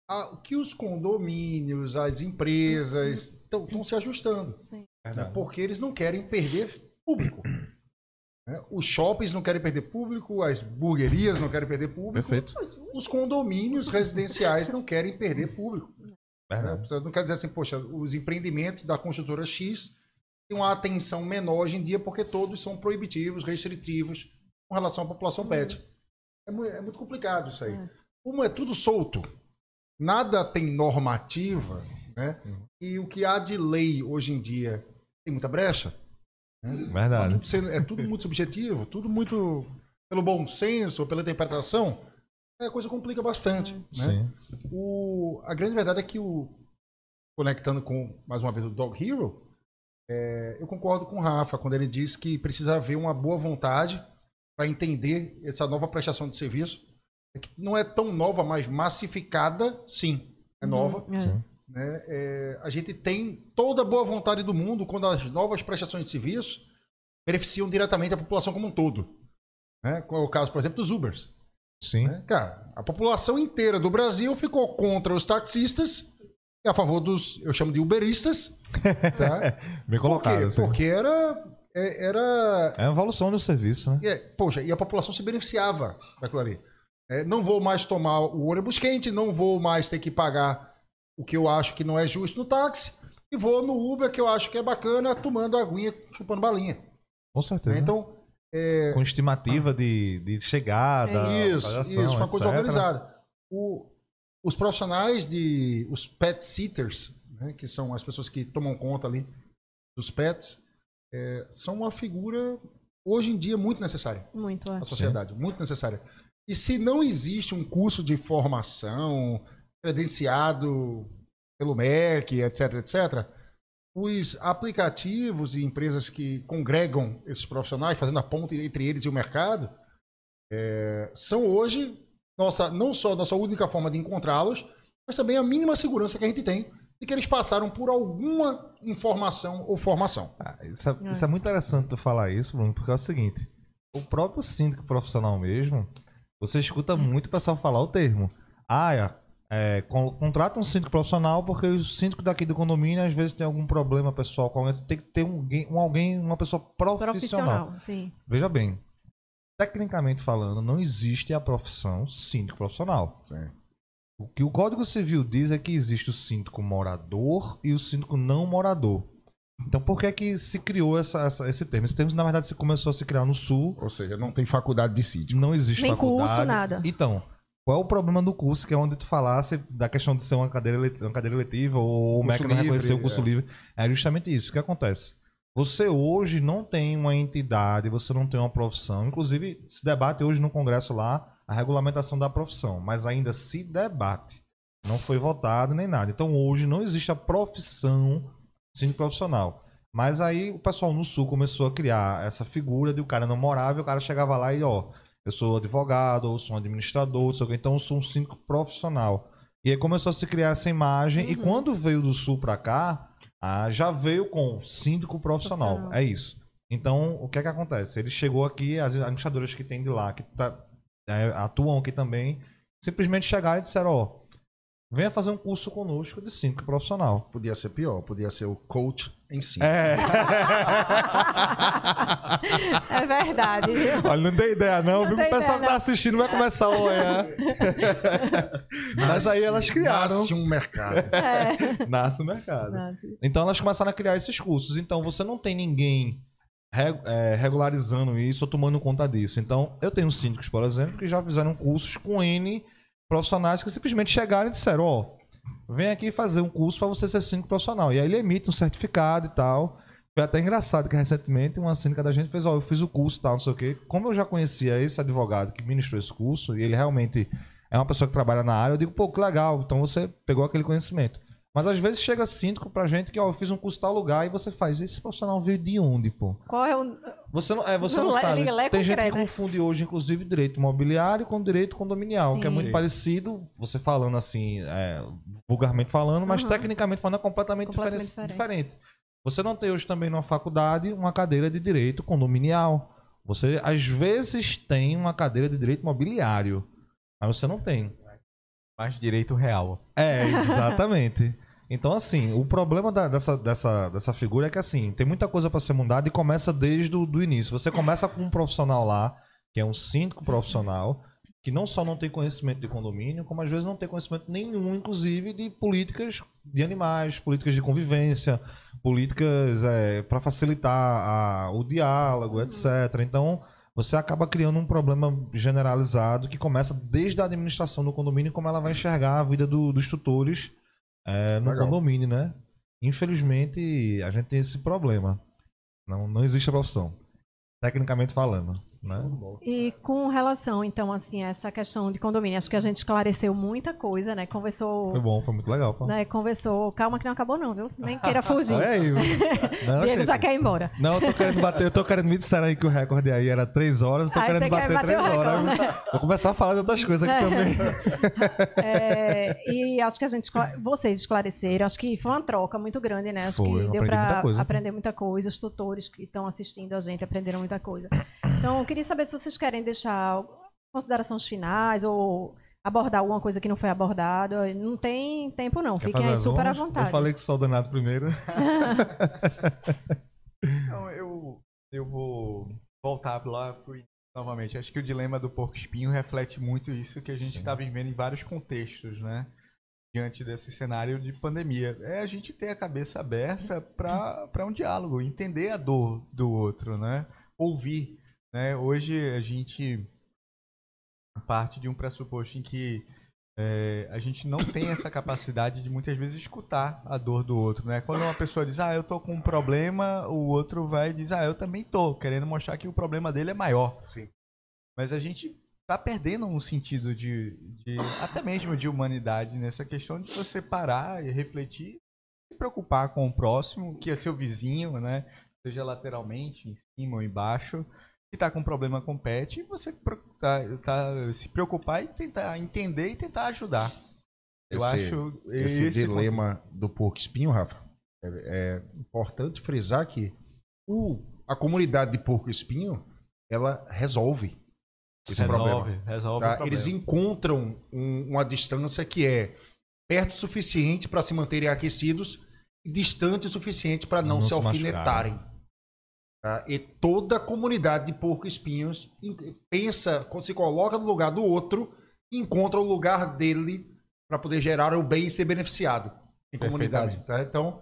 S3: A, que os condomínios, as empresas estão se ajustando. Sim. Né? Porque eles não querem perder público. Né? Os shoppings não querem perder público, as burguerias não querem perder público.
S2: Perfeito.
S3: Os condomínios residenciais não querem perder público. Né? Não quer dizer assim, poxa, os empreendimentos da construtora X uma atenção menor hoje em dia, porque todos são proibitivos, restritivos com relação à população uhum. pet. É, muito, é muito complicado isso aí. É. Como é tudo solto, nada tem normativa, né? E o que há de lei hoje em dia tem muita brecha.
S2: Né? Verdade.
S3: Tudo sendo, é tudo muito subjetivo, tudo muito pelo bom senso, pela interpretação. A coisa complica bastante. Uhum. Né? Sim. O, a grande verdade é que o conectando com mais uma vez o Dog Hero, é, eu concordo com o Rafa quando ele diz que precisa haver uma boa vontade para entender essa nova prestação de serviço. É que não é tão nova, mas massificada, sim. É uhum, nova. Uhum, né? É, a gente tem toda a boa vontade do mundo quando as novas prestações de serviço beneficiam diretamente a população como um todo. Né? Qual é o caso, por exemplo, dos Ubers.
S2: Sim.
S3: Né? Cara, a população inteira do Brasil ficou contra os taxistas a favor dos, eu chamo de uberistas. Tá?
S2: Bem colocado. Por
S3: assim. Porque era, é, era...
S2: É a evolução do serviço, né?
S3: É, poxa, e a população se beneficiava daquilo ali. É, não vou mais tomar o ônibus quente, não vou mais ter que pagar o que eu acho que não é justo no táxi, e vou no Uber, que eu acho que é bacana, tomando aguinha, chupando balinha.
S2: Com certeza.
S3: Então, é...
S2: Com estimativa de, de chegada.
S3: É isso, isso, uma coisa organizada. O, os profissionais de. Os pet sitters, né, que são as pessoas que tomam conta ali dos pets, é, são uma figura hoje em dia muito necessária.
S1: Muito, é.
S3: Na sociedade, Sim. muito necessária. E se não existe um curso de formação credenciado pelo MEC, etc, etc, os aplicativos e empresas que congregam esses profissionais, fazendo a ponte entre eles e o mercado, é, são hoje nossa, não só nossa única forma de encontrá-los, mas também a mínima segurança que a gente tem de que eles passaram por alguma informação ou formação.
S2: Ah, isso, é, é. isso, é, muito interessante tu falar isso, Bruno, porque é o seguinte: o próprio síndico profissional mesmo, você escuta muito o pessoal falar o termo. Ah, é, é, contrata um síndico profissional porque o síndico daqui do condomínio às vezes tem algum problema pessoal com alguém, tem que ter um, um alguém, uma pessoa profissional. profissional sim. Veja bem, tecnicamente falando, não existe a profissão síndico profissional. Sim. O que o Código Civil diz é que existe o síndico morador e o síndico não morador. Então, por que é que se criou essa, essa, esse termo? Esse termo, na verdade, se começou a se criar no Sul.
S3: Ou seja, não tem faculdade de síndico.
S2: Não existe
S1: Nem
S2: faculdade.
S1: curso, nada.
S2: Então, qual é o problema do curso, que é onde tu falasse da questão de ser uma cadeira, uma cadeira letiva ou o MEC não reconhecer o curso é. livre? É justamente isso. O que acontece? Você hoje não tem uma entidade, você não tem uma profissão. Inclusive, se debate hoje no Congresso lá a regulamentação da profissão, mas ainda se debate. Não foi votado nem nada. Então hoje não existe a profissão síndico profissional. Mas aí o pessoal no sul começou a criar essa figura de o cara não morava e o cara chegava lá e ó, eu sou advogado, ou sou um administrador, sei então eu sou um síndico profissional. E aí começou a se criar essa imagem uhum. e quando veio do sul para cá, ah, já veio com síndico profissional. profissional. É isso. Então, o que é que acontece? Ele chegou aqui, as administradoras que tem de lá, que tá, é, atuam aqui também, simplesmente chegaram e disseram, ó, venha fazer um curso conosco de síndico profissional.
S3: Podia ser pior, podia ser o coach em si.
S2: É,
S1: é verdade. Viu?
S2: Olha, não tem ideia não, não o pessoal que tá assistindo vai começar a olhar. Mas aí elas criaram.
S3: Nasce um mercado.
S2: É. Nasce um mercado. Nasce. Então elas começaram a criar esses cursos. Então você não tem ninguém é, regularizando isso ou tomando conta disso. Então, eu tenho síndicos, por exemplo, que já fizeram cursos com N profissionais que simplesmente chegaram e disseram: Ó, oh, vem aqui fazer um curso para você ser síndico profissional. E aí ele emite um certificado e tal. Foi até engraçado que recentemente uma síndica da gente fez: Ó, oh, eu fiz o curso e tal, não sei o quê. Como eu já conhecia esse advogado que ministrou esse curso, e ele realmente é uma pessoa que trabalha na área, eu digo: pô, que legal. Então você pegou aquele conhecimento. Mas às vezes chega síndico pra gente que, ó, eu fiz um curso tal lugar e você faz. Esse profissional veio de onde, pô?
S1: Qual é o.
S2: Você não, é, você não, não sabe. Lé, Tem gente que confunde hoje, inclusive, direito imobiliário com direito condominial, Sim. que é muito Sim. parecido, você falando assim, é, vulgarmente falando, mas uhum. tecnicamente falando é completamente, completamente diferente. diferente. Você não tem hoje também na faculdade uma cadeira de direito condominial. Você às vezes tem uma cadeira de direito imobiliário, mas você não tem.
S4: Mais direito real.
S2: É, exatamente. Então, assim, o problema da, dessa, dessa, dessa figura é que, assim, tem muita coisa para ser mudada e começa desde o início. Você começa com um profissional lá, que é um síndico profissional, que não só não tem conhecimento de condomínio, como às vezes não tem conhecimento nenhum, inclusive, de políticas de animais, políticas de convivência, políticas é, para facilitar a, o diálogo, etc. Então, você acaba criando um problema generalizado que começa desde a administração do condomínio, como ela vai enxergar a vida do, dos tutores é, no Legal. condomínio, né? Infelizmente, a gente tem esse problema. Não, não existe a profissão, tecnicamente falando. Né?
S1: E com relação, então, assim, a essa questão de condomínio, acho que a gente esclareceu muita coisa, né? Conversou.
S2: Foi bom, foi muito legal. Pô.
S1: Né? Conversou. Calma que não acabou, não, viu? Nem queira fugir. é aí, não, Diego já quer ir embora.
S2: Não, eu tô querendo bater, eu tô querendo me disser aí que o recorde aí era três horas, eu tô querendo bater, bater três horas. Né? Vou começar a falar de outras coisas aqui é. também.
S1: É, e acho que a gente, vocês esclareceram, acho que foi uma troca muito grande, né? Acho foi, que deu para aprender muita coisa. Os tutores que estão assistindo a gente aprenderam muita coisa. Então, queria saber se vocês querem deixar considerações finais ou abordar alguma coisa que não foi abordada. Não tem tempo, não. Fiquem aí super à vontade.
S2: Eu falei que sou o danado primeiro.
S4: então, eu, eu vou voltar lá pro novamente. Acho que o dilema do porco espinho reflete muito isso que a gente está vivendo em vários contextos, né? Diante desse cenário de pandemia. É a gente ter a cabeça aberta para um diálogo, entender a dor do outro, né? Ouvir né? Hoje a gente parte de um pressuposto em que é, a gente não tem essa capacidade de muitas vezes escutar a dor do outro, né? Quando uma pessoa diz, ah, eu tô com um problema, o outro vai e diz, ah, eu também tô, querendo mostrar que o problema dele é maior.
S3: Sim.
S4: Mas a gente tá perdendo um sentido de, de até mesmo de humanidade nessa questão de você parar e refletir, se preocupar com o próximo, que é seu vizinho, né? Seja lateralmente, em cima ou embaixo que está com problema com pet, você tá, tá, se preocupar e tentar entender e tentar ajudar.
S3: Eu esse, acho esse, esse dilema ponto. do porco espinho, Rafa, é, é, importante frisar que o, a comunidade de porco espinho ela resolve esse resolve, problema. Resolve tá? Eles encontram um, uma distância que é perto o suficiente para se manterem aquecidos e distante o suficiente para não, não, se, se alfinetarem. Tá? E toda a comunidade de porco-espinhos pensa, se coloca no lugar do outro, encontra o lugar dele para poder gerar o bem e ser beneficiado em comunidade. Tá? Então,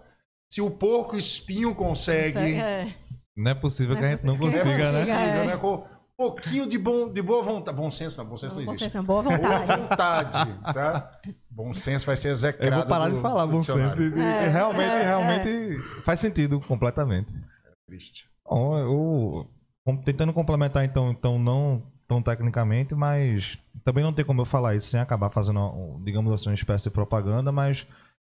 S3: se o porco-espinho consegue.
S2: É. Não é possível não que a gente não consiga, não é né? possível,
S3: né? né? Com um pouquinho de, bom, de boa vontade. Bom senso, não, bom senso não, não existe. Bom senso,
S1: boa vontade.
S3: Boa vontade, tá? Bom senso vai ser execrado.
S2: Eu vou parar de falar bom senso. É, realmente, é, realmente é. faz sentido completamente.
S3: É triste.
S2: Bom, eu, tentando complementar então, então não tão tecnicamente, mas também não tem como eu falar isso sem acabar fazendo, digamos assim, uma espécie de propaganda, mas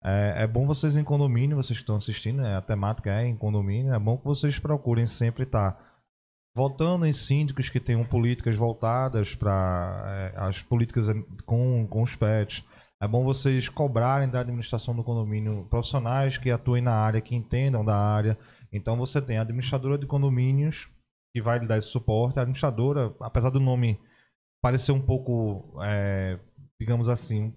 S2: é, é bom vocês em condomínio, vocês que estão assistindo, né, a temática é em condomínio, é bom que vocês procurem sempre estar votando em síndicos que tenham políticas voltadas para é, as políticas com, com os pets. É bom vocês cobrarem da administração do condomínio profissionais que atuem na área, que entendam da área, então você tem a administradora de condomínios que vai lhe dar esse suporte. A administradora, apesar do nome parecer um pouco, é, digamos assim,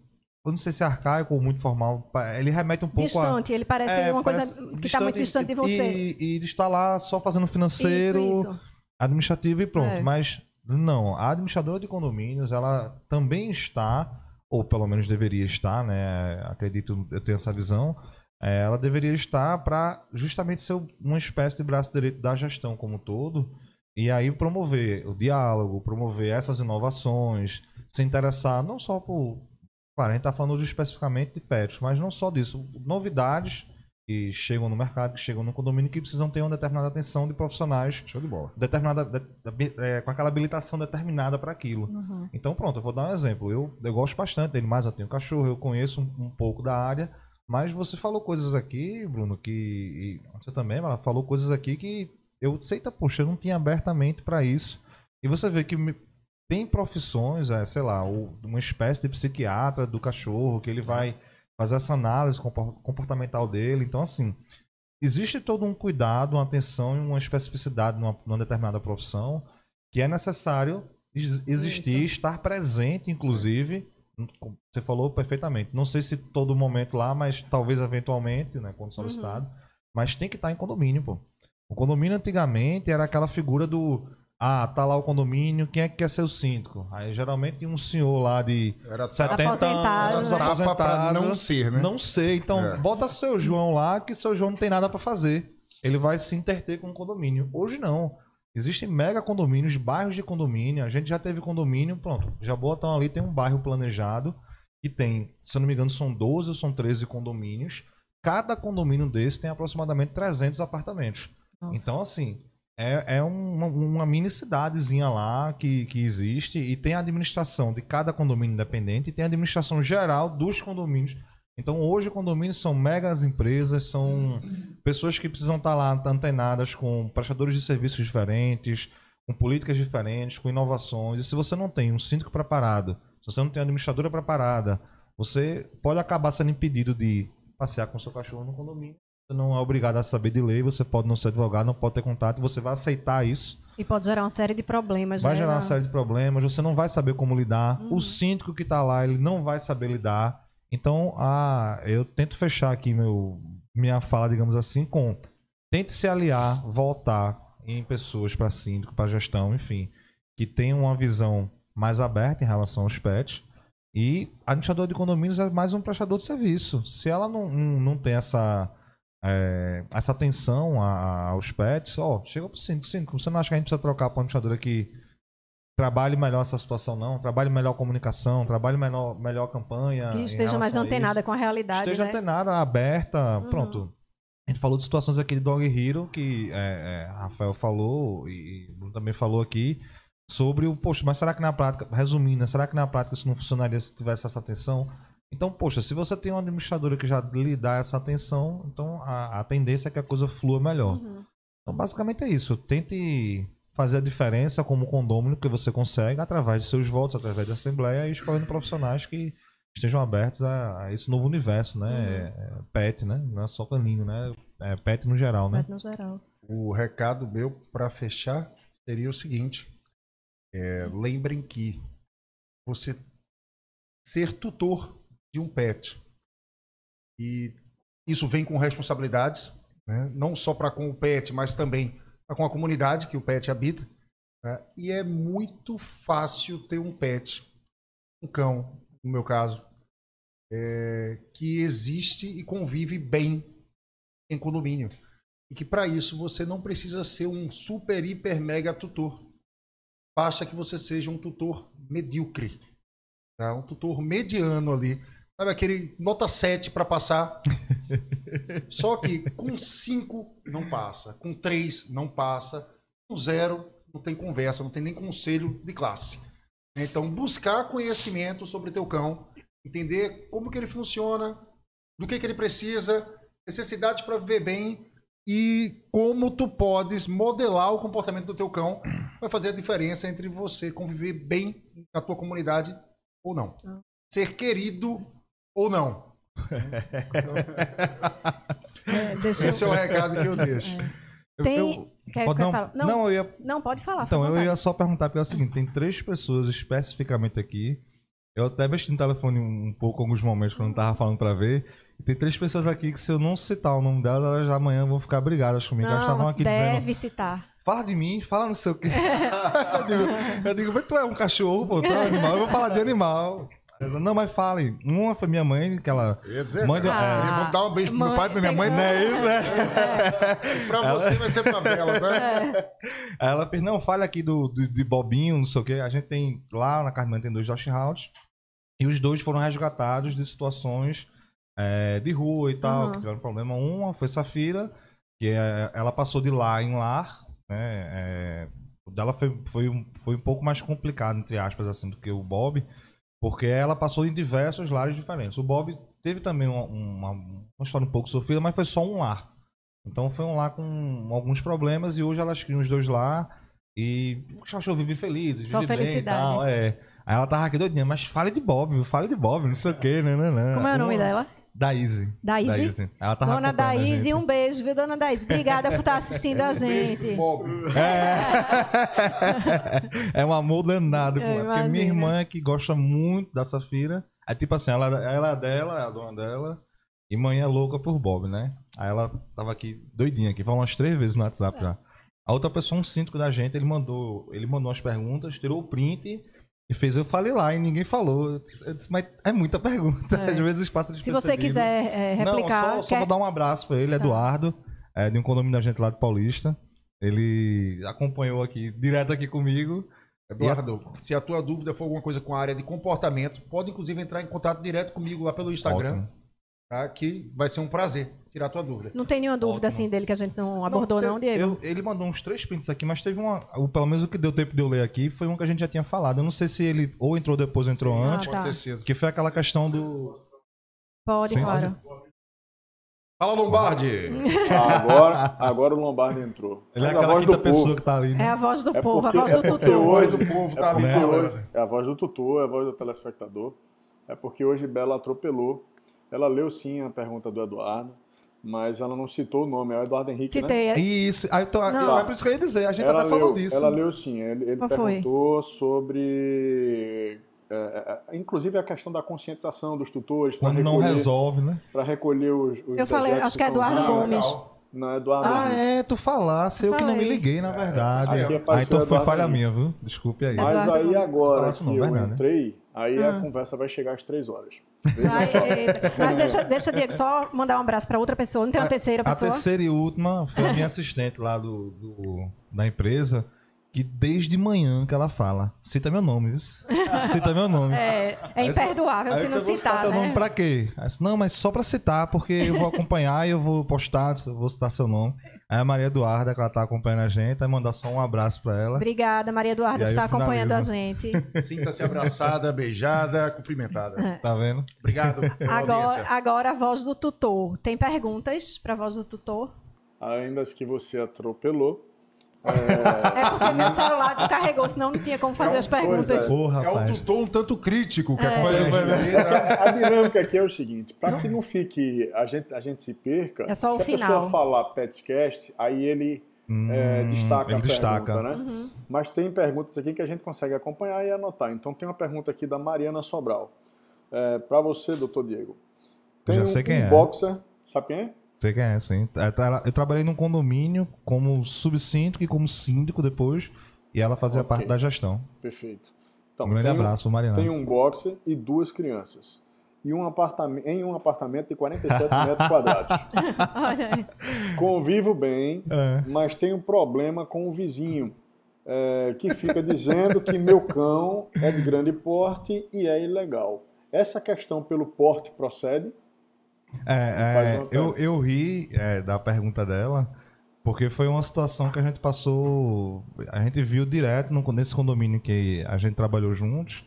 S2: eu não sei se é arcaico ou muito formal, ele remete um pouco
S1: distante, a, ele parece é, uma parece coisa que está muito distante de você.
S2: E, e ele está lá só fazendo financeiro, isso, isso. administrativo e pronto. É. Mas não, a administradora de condomínios, ela também está, ou pelo menos deveria estar, né? Acredito, eu tenho essa visão, ela deveria estar para justamente ser uma espécie de braço direito da gestão como um todo, e aí promover o diálogo, promover essas inovações, se interessar não só por. Claro, a gente está falando especificamente de pets, mas não só disso. Novidades que chegam no mercado, que chegam no condomínio, que precisam ter uma determinada atenção de profissionais.
S3: Show de bola.
S2: Determinada, de, de, é, com aquela habilitação determinada para aquilo. Uhum. Então, pronto, eu vou dar um exemplo. Eu, eu gosto bastante dele, mas eu tenho cachorro, eu conheço um, um pouco da área mas você falou coisas aqui, Bruno, que. você também, ela falou coisas aqui que eu sei, tá, poxa, eu não tinha abertamente para isso. E você vê que tem profissões, é, sei lá, uma espécie de psiquiatra do cachorro, que ele vai fazer essa análise comportamental dele. Então, assim, existe todo um cuidado, uma atenção e uma especificidade numa, numa determinada profissão que é necessário existir, Isso. estar presente, inclusive, você falou perfeitamente. Não sei se todo momento lá, mas talvez eventualmente, né, quando solicitado. Uhum. Mas tem que estar em condomínio, pô. O condomínio antigamente era aquela figura do ah, tá lá o condomínio, quem é que quer ser o síndico? Aí geralmente um senhor lá de
S3: era 70 aposentado, anos, né? aposentado, não ser, né?
S2: Não ser. Então, é. bota seu João lá, que seu João não tem nada para fazer. Ele vai se interter com o condomínio. Hoje não. Existem mega condomínios, bairros de condomínio. A gente já teve condomínio, pronto. Já botam ali, tem um bairro planejado que tem, se eu não me engano, são 12 ou são 13 condomínios. Cada condomínio desse tem aproximadamente 300 apartamentos. Nossa. Então, assim, é, é uma, uma, mini cidadezinha lá que, que existe e tem a administração de cada condomínio independente e tem a administração geral dos condomínios então hoje condomínios são megas empresas, são pessoas que precisam estar lá antenadas com prestadores de serviços diferentes, com políticas diferentes, com inovações. E se você não tem um síndico preparado, se você não tem uma administradora preparada, você pode acabar sendo impedido de passear com seu cachorro no condomínio. Você não é obrigado a saber de lei, você pode não ser advogado, não pode ter contato, você vai aceitar isso.
S1: E pode gerar uma série de problemas.
S2: Vai né? gerar uma série de problemas, você não vai saber como lidar. Uhum. O síndico que está lá, ele não vai saber lidar. Então, a, eu tento fechar aqui meu, minha fala, digamos assim, com tente se aliar, voltar em pessoas para síndico, para gestão, enfim, que tenham uma visão mais aberta em relação aos pets. E a administrador de condomínios é mais um prestador de serviço. Se ela não, não, não tem essa, é, essa atenção a, aos pets, ó, chega pro síndico, síndico, você não acha que a gente precisa trocar para administradora que trabalhe melhor essa situação, não. Trabalhe melhor a comunicação, trabalhe melhor, melhor a campanha.
S1: Que esteja mais antenada com a realidade.
S2: Esteja
S1: né?
S2: antenada, aberta. Uhum. Pronto. A gente falou de situações aqui de Dog Hero, que é, é, Rafael falou e Bruno também falou aqui, sobre o, poxa, mas será que na prática, resumindo, né, será que na prática isso não funcionaria se tivesse essa atenção? Então, poxa, se você tem uma administradora que já lhe dá essa atenção, então a, a tendência é que a coisa flua melhor. Uhum. Então, basicamente é isso. Tente fazer a diferença como condômino que você consegue através de seus votos, através da Assembleia e escolhendo profissionais que estejam abertos a, a esse novo universo, né? Uhum. É, é, pet, né? Não é só canino, né? É pet no geral, né?
S1: Pet no geral.
S3: O recado meu para fechar seria o seguinte: é, lembrem que você ser tutor de um pet e isso vem com responsabilidades, né? não só para com o pet, mas também com a comunidade que o pet habita. Né? E é muito fácil ter um pet, um cão, no meu caso, é, que existe e convive bem em condomínio. E que para isso você não precisa ser um super, hiper, mega tutor. Basta que você seja um tutor medíocre. Tá? Um tutor mediano ali. Sabe aquele nota 7 para passar? Só que com 5 não passa, com 3 não passa, com 0 não tem conversa, não tem nem conselho de classe. Então, buscar conhecimento sobre teu cão, entender como que ele funciona, do que, que ele precisa, necessidades para viver bem e como tu podes modelar o comportamento do teu cão vai fazer a diferença entre você conviver bem na tua comunidade ou não. Ah. Ser querido ou não. É, Esse eu... é o recado que eu deixo.
S1: É. Tem... Eu, Quer, pode, não, não,
S2: não, eu ia...
S1: não, pode falar.
S2: Então, eu ia só perguntar, porque é o seguinte, tem três pessoas especificamente aqui. Eu até mexi no telefone um, um pouco alguns momentos quando não tava falando para ver. E tem três pessoas aqui que se eu não citar o nome delas, elas já amanhã vão ficar brigadas comigo. Não, elas estavam aqui
S1: deve
S2: dizendo...
S1: Deve citar.
S2: Fala de mim, fala não sei o quê. eu digo, eu digo, mas tu é um cachorro, pô, tu é um animal, eu vou falar de animal. Não, mas fale. Uma foi minha mãe, que ela.
S3: Eu ia dizer, mãe, ah, é, vou dar um beijo pro meu pai, pra minha mãe.
S2: Não é isso, é.
S3: pra ela... você vai ser pra Bela, né?
S2: É. Ela fez, não, fale aqui do, do, de Bobinho, não sei o quê. A gente tem, lá na Carmen tem dois Josh House. E os dois foram resgatados de situações é, de rua e tal, uhum. que tiveram problema. Uma foi Safira, que é, ela passou de lá em lar, né? É, o dela foi, foi, um, foi um pouco mais complicado, entre aspas, assim, do que o Bob. Porque ela passou em diversos lares diferentes. O Bob teve também uma, uma, uma história um pouco sofrida, mas foi só um lar. Então foi um lar com alguns problemas e hoje elas criam os dois lá e o cachorro vive feliz,
S1: só
S2: vive
S1: felicidade.
S2: bem e tal. É. Aí ela tava aqui doidinha, mas fale de Bob, fale de Bob, não sei o que, né, né, né.
S1: Como é o nome dela?
S2: Daíse.
S1: Daíse? Ela tava
S2: dona
S1: Daíse, um beijo, viu, dona Daíse? Obrigada por estar assistindo a gente.
S2: É. é um amor danado. É, porque minha irmã é que gosta muito da Safira. Aí, tipo assim, ela, ela é dela, é a dona dela. E mãe é louca por Bob, né? Aí ela tava aqui doidinha aqui, falou umas três vezes no WhatsApp é. já. A outra pessoa, um síndico da gente, ele mandou, ele mandou as perguntas, tirou o print e fez, eu falei lá e ninguém falou. Eu disse, mas é muita pergunta. É. Às vezes passa de
S1: Se você quiser é, replicar.
S2: Não, só, quer... só vou dar um abraço para ele, tá. Eduardo, é, de um condomínio da gente lá de Paulista. Ele acompanhou aqui, direto aqui comigo.
S3: Eduardo, a... se a tua dúvida for alguma coisa com a área de comportamento, pode inclusive entrar em contato direto comigo lá pelo Instagram. Ótimo. Tá? Que vai ser um prazer tirar a tua dúvida.
S1: Não tem nenhuma dúvida Ótimo. assim dele que a gente não abordou, não, não Diego?
S2: Eu, ele mandou uns três prints aqui, mas teve uma. Pelo menos o que deu tempo de eu ler aqui foi um que a gente já tinha falado. Eu não sei se ele ou entrou depois ou entrou Sim, antes. Ah, tá. Que foi aquela questão do.
S1: Pode, Sim, claro.
S3: Fala, Lombardi!
S5: agora, agora o Lombardi entrou.
S2: Ele é Mas é aquela quinta pessoa povo. que tá ali.
S1: Né? É a voz do é povo, a voz do é tutor. É
S3: hoje, do povo tá
S5: é, hoje, é a voz do tutor, é a voz do telespectador. É porque hoje Bela atropelou. Ela leu sim a pergunta do Eduardo mas ela não citou o nome, é o Eduardo Henrique,
S1: Citei.
S5: né?
S2: Isso, aí tô, é por isso que eu ia dizer, a gente ela até leu, falou disso.
S5: Ela leu sim, ele, ele perguntou foi? sobre... É, é, é, inclusive a questão da conscientização dos tutores.
S2: Quando recolher, não resolve, né?
S5: Para recolher os, os
S1: Eu falei, acho que é Eduardo Gomes.
S5: Não, é Eduardo
S2: Ah, Henrique. é, tu falasse, eu, eu que não me liguei, na verdade. aí então foi falha minha, viu? Desculpe aí.
S5: Mas aí agora que não, eu verdade, entrei, aí a ah. conversa vai chegar às três horas.
S1: Ai, mas deixa, deixa, Diego, só mandar um abraço para outra pessoa. Não tem uma terceira pessoa?
S2: A terceira e última foi a minha assistente lá do, do, da empresa, que desde manhã que ela fala, cita meu nome, isso. cita meu nome.
S1: É, é imperdoável
S2: aí
S1: se não
S2: você
S1: citar,
S2: teu
S1: né?
S2: nome pra quê? Aí, disse, não, mas só pra citar, porque eu vou acompanhar e eu vou postar, eu vou citar seu nome. Aí a Maria Eduarda, que ela tá acompanhando a gente, vai mandar só um abraço pra ela.
S1: Obrigada, Maria Eduarda,
S2: E
S1: estar
S2: eu
S1: acompanhando a gente.
S3: Sinta-se abraçada, beijada, cumprimentada.
S2: Tá vendo?
S3: Obrigado.
S1: Agora, agora a voz do tutor. Tem perguntas para a voz do tutor?
S5: Ainda as que você atropelou.
S1: É porque meu celular descarregou, senão não tinha como fazer as perguntas.
S5: Pois
S2: Ô,
S3: É um tutor um tanto crítico que
S1: É.
S3: acontece. aí, né?
S5: A dinâmica aqui é o seguinte, para que não fique, a gente, a gente se perca,
S1: É só o
S5: se a
S1: final.
S5: pessoa falar Petscast, aí ele é,
S2: Hum,
S5: destaca
S2: ele
S5: a
S2: destaca.
S5: pergunta, né? Mas tem perguntas aqui que a gente consegue acompanhar e anotar. Então tem uma pergunta aqui da Mariana Sobral. para você, doutor Diego. Tem
S2: Já
S5: um,
S2: sei quem
S5: um
S2: é.
S5: boxer, sabe quem é?
S2: Sei quem é, sim. Eu trabalhei num condomínio como subsíndico e como síndico depois, e ela fazia
S5: Ok.
S2: parte da gestão.
S5: Perfeito. Então,
S2: Um grande
S5: tem
S2: abraço, Mariana.
S5: Tem um boxer e duas crianças. E um apartamento, em um apartamento de 47 metros quadrados.
S1: Olha aí.
S5: Convivo bem,
S2: É.
S5: mas tenho problema com o vizinho, é, que fica dizendo que meu cão é de grande porte e é ilegal. Essa questão pelo porte procede?
S2: É, é, eu, eu ri é, da pergunta dela, porque foi uma situação que a gente passou. A gente viu direto no, nesse condomínio que a gente trabalhou juntos.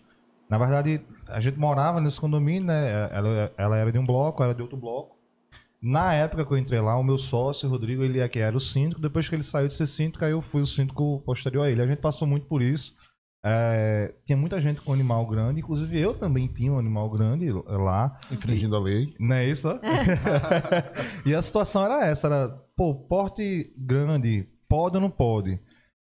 S2: Na verdade, a gente morava nesse condomínio, né? Ela, ela era de um bloco, era de outro bloco. Na época que eu entrei lá, o meu sócio, o Rodrigo, ele é que era o síndico. Depois que ele saiu de ser síndico, aí eu fui o síndico posterior a ele. A gente passou muito por isso. É, tinha muita gente com animal grande, inclusive eu também tinha um animal grande lá.
S3: Infringindo a lei.
S2: Não é isso? ó? e a situação era essa, era, pô, porte grande, pode ou não pode?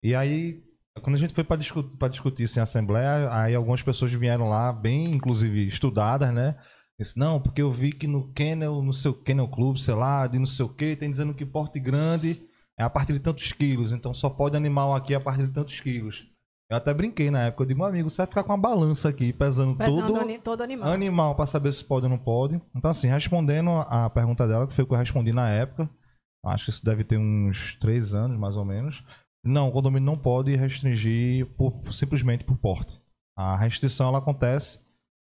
S2: E aí, quando a gente foi para discutir, pra discutir isso em assembleia, aí algumas pessoas vieram lá, bem, inclusive, estudadas, né? Disse, não, porque eu vi que no Kennel, no seu Kennel Club, sei lá, de não sei o que, tem dizendo que porte grande é a partir de tantos quilos, então só pode animal aqui a partir de tantos quilos. Eu até brinquei na época, eu digo, meu amigo, você vai ficar com uma balança aqui, pesando,
S1: Pesando
S2: tudo
S1: ani- todo animal.
S2: animal para saber se pode ou não pode. Então, assim, respondendo a pergunta dela, que foi o que eu respondi na época, acho que isso deve ter uns três anos, mais ou menos. Não, o condomínio não pode restringir por- simplesmente por porte. A restrição ela acontece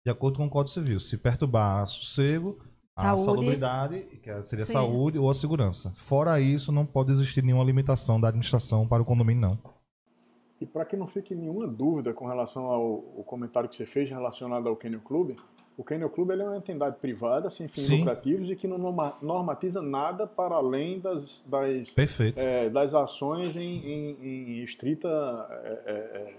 S2: de acordo com o Código Civil. Se perturbar sossego, a
S1: Saúde.
S2: salubridade, que seria
S1: Sim.
S2: saúde ou a segurança. Fora isso, não pode existir nenhuma limitação da administração para o condomínio, não.
S5: E para que não fique nenhuma dúvida com relação ao, ao comentário que você fez relacionado ao Kennel Club, o Kennel Club é uma entidade privada, sem fins
S2: Sim.
S5: lucrativos e que não norma- normatiza nada para além das, das, é, das ações em, em- em estrita é, é,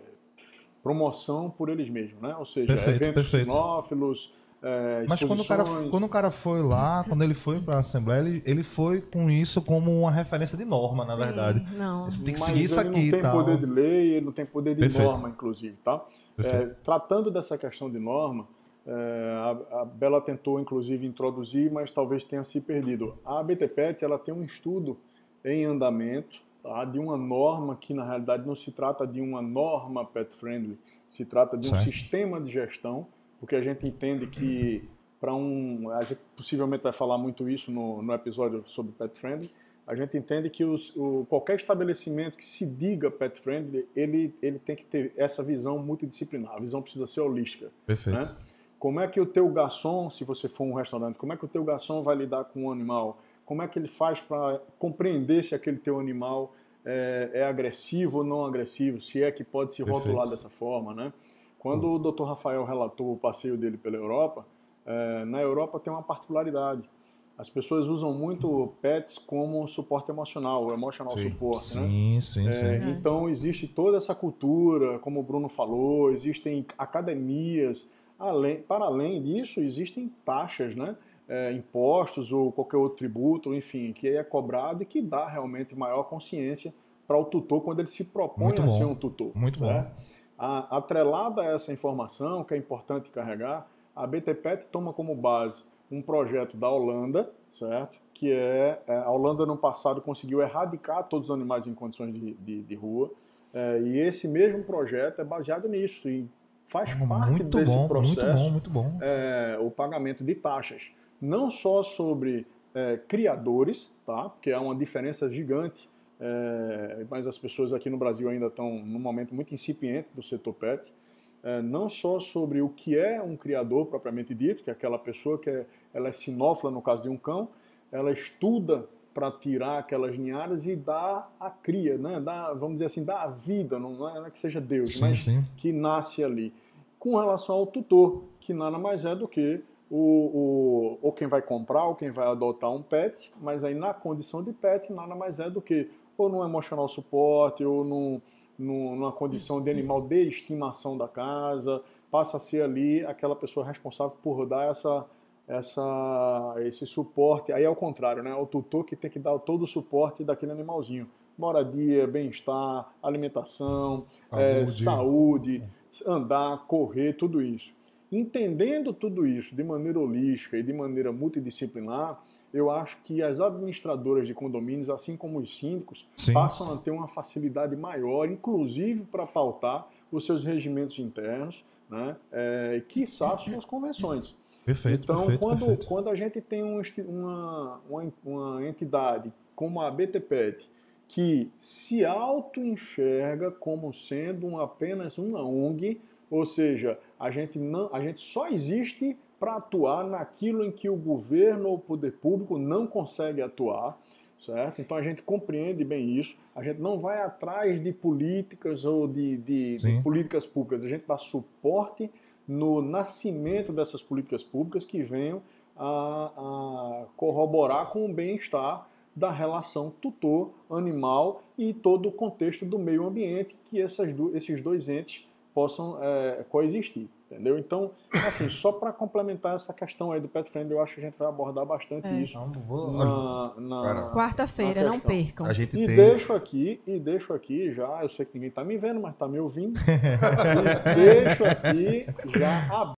S5: promoção por eles mesmos, né? Ou seja,
S2: Perfeito,
S5: eventos
S2: perfeito.
S5: sinófilos, é,
S2: Mas quando o, cara, quando o cara foi lá, quando ele foi para a Assembleia, ele, ele foi com isso como uma referência de norma, na
S1: Sim,
S2: verdade.
S1: Não.
S2: Você tem que
S5: Mas
S2: seguir isso
S5: ele
S2: aqui
S5: não
S2: e
S5: tem
S2: tal.
S5: poder de lei, ele não tem poder de
S2: Perfeito.
S5: norma, inclusive, tá?
S2: Perfeito.
S5: É, tratando dessa questão de norma, é, a, a Bela tentou, inclusive, introduzir, mas talvez tenha se perdido. A BTPET ela tem um estudo em andamento tá, de uma norma que, na realidade, não se trata de uma norma pet-friendly, se trata de um
S2: Certo.
S5: sistema de gestão, porque a gente entende que para um... A gente possivelmente vai falar muito isso no, no episódio sobre pet-friendly, a gente entende que os, o, qualquer estabelecimento que se diga pet friendly, ele, ele tem que ter essa visão multidisciplinar. A visão precisa ser holística.
S2: Perfeito.
S5: Né? Como é que o teu garçom, se você for um restaurante, como é que o teu garçom vai lidar com o animal? Como é que ele faz para compreender se aquele teu animal é, é agressivo ou não agressivo? Se é que pode se
S2: Perfeito.
S5: rotular dessa forma, né? Quando o Dr. Rafael relatou o passeio dele pela Europa, é, na Europa tem uma particularidade. As pessoas usam muito pets como suporte emocional, o emotional
S3: Sim.
S5: support, né?
S2: Sim, sim,
S5: É,
S2: sim.
S5: Então existe toda essa cultura, como o Bruno falou, existem academias. Além, para além disso, existem taxas, né? É, impostos ou qualquer outro tributo, enfim, que é cobrado e que dá realmente maior consciência para o tutor quando ele se propõe
S2: Muito
S5: a
S2: bom.
S5: ser um tutor.
S2: Muito bom.
S5: A, atrelada a essa informação, que é importante carregar, a BTPET toma como base um projeto da Holanda, certo? Que é, é, a Holanda no passado conseguiu erradicar todos os animais em condições de, de, de rua, é, e esse mesmo projeto é baseado nisso e faz parte
S2: Muito
S5: desse
S2: bom,
S5: processo
S2: muito bom, muito bom.
S5: é, o pagamento de taxas, não só sobre é, criadores, tá? porque há uma diferença gigante é, mas as pessoas aqui no Brasil ainda estão num momento muito incipiente do setor pet, é, não só sobre o que é um criador propriamente dito, que é aquela pessoa que é, ela é sinófila no caso de um cão, ela estuda para tirar aquelas ninhadas e dar a cria, né? Dá, vamos dizer assim, dar a vida, não é, não é que seja Deus, sim, mas sim. que nasce ali. Com relação ao tutor, que nada mais é do que o, o, ou quem vai comprar ou quem vai adotar um pet, mas aí na condição de pet nada mais é do que ou no emotional suporte ou num, num, numa condição de animal de estimação da casa, passa a ser ali aquela pessoa responsável por dar essa, essa, esse suporte. Aí é o contrário, né? É o tutor que tem que dar todo o suporte daquele animalzinho. Moradia, bem-estar, alimentação, saúde. É, saúde, andar, correr, tudo isso. Entendendo tudo isso de maneira holística e de maneira multidisciplinar, eu acho que as administradoras de condomínios, assim como os síndicos, Sim. passam a ter uma facilidade maior, inclusive para pautar os seus regimentos internos, né? É, quiçá suas convenções.
S2: Perfeito,
S5: então,
S2: perfeito,
S5: quando,
S2: perfeito.
S5: quando a gente tem um, uma, uma, uma entidade como a BTPET, que se auto-enxerga como sendo apenas uma ONG, ou seja, a gente, não, a gente só existe para atuar naquilo em que o governo ou o poder público não consegue atuar, certo? Então a gente compreende bem isso. A gente não vai atrás de políticas ou de, de, de políticas públicas. A gente dá suporte no nascimento dessas políticas públicas que venham a, a corroborar com o bem-estar da relação tutor-animal e todo o contexto do meio ambiente que essas, esses dois entes possam é, coexistir, entendeu? Então, assim, só para complementar essa questão aí do pet friend, eu acho que a gente vai abordar bastante é. isso na, na
S1: quarta-feira, não percam.
S5: A gente e tem... deixo aqui, e deixo aqui já, eu sei que ninguém está me vendo, mas está me ouvindo. e deixo aqui já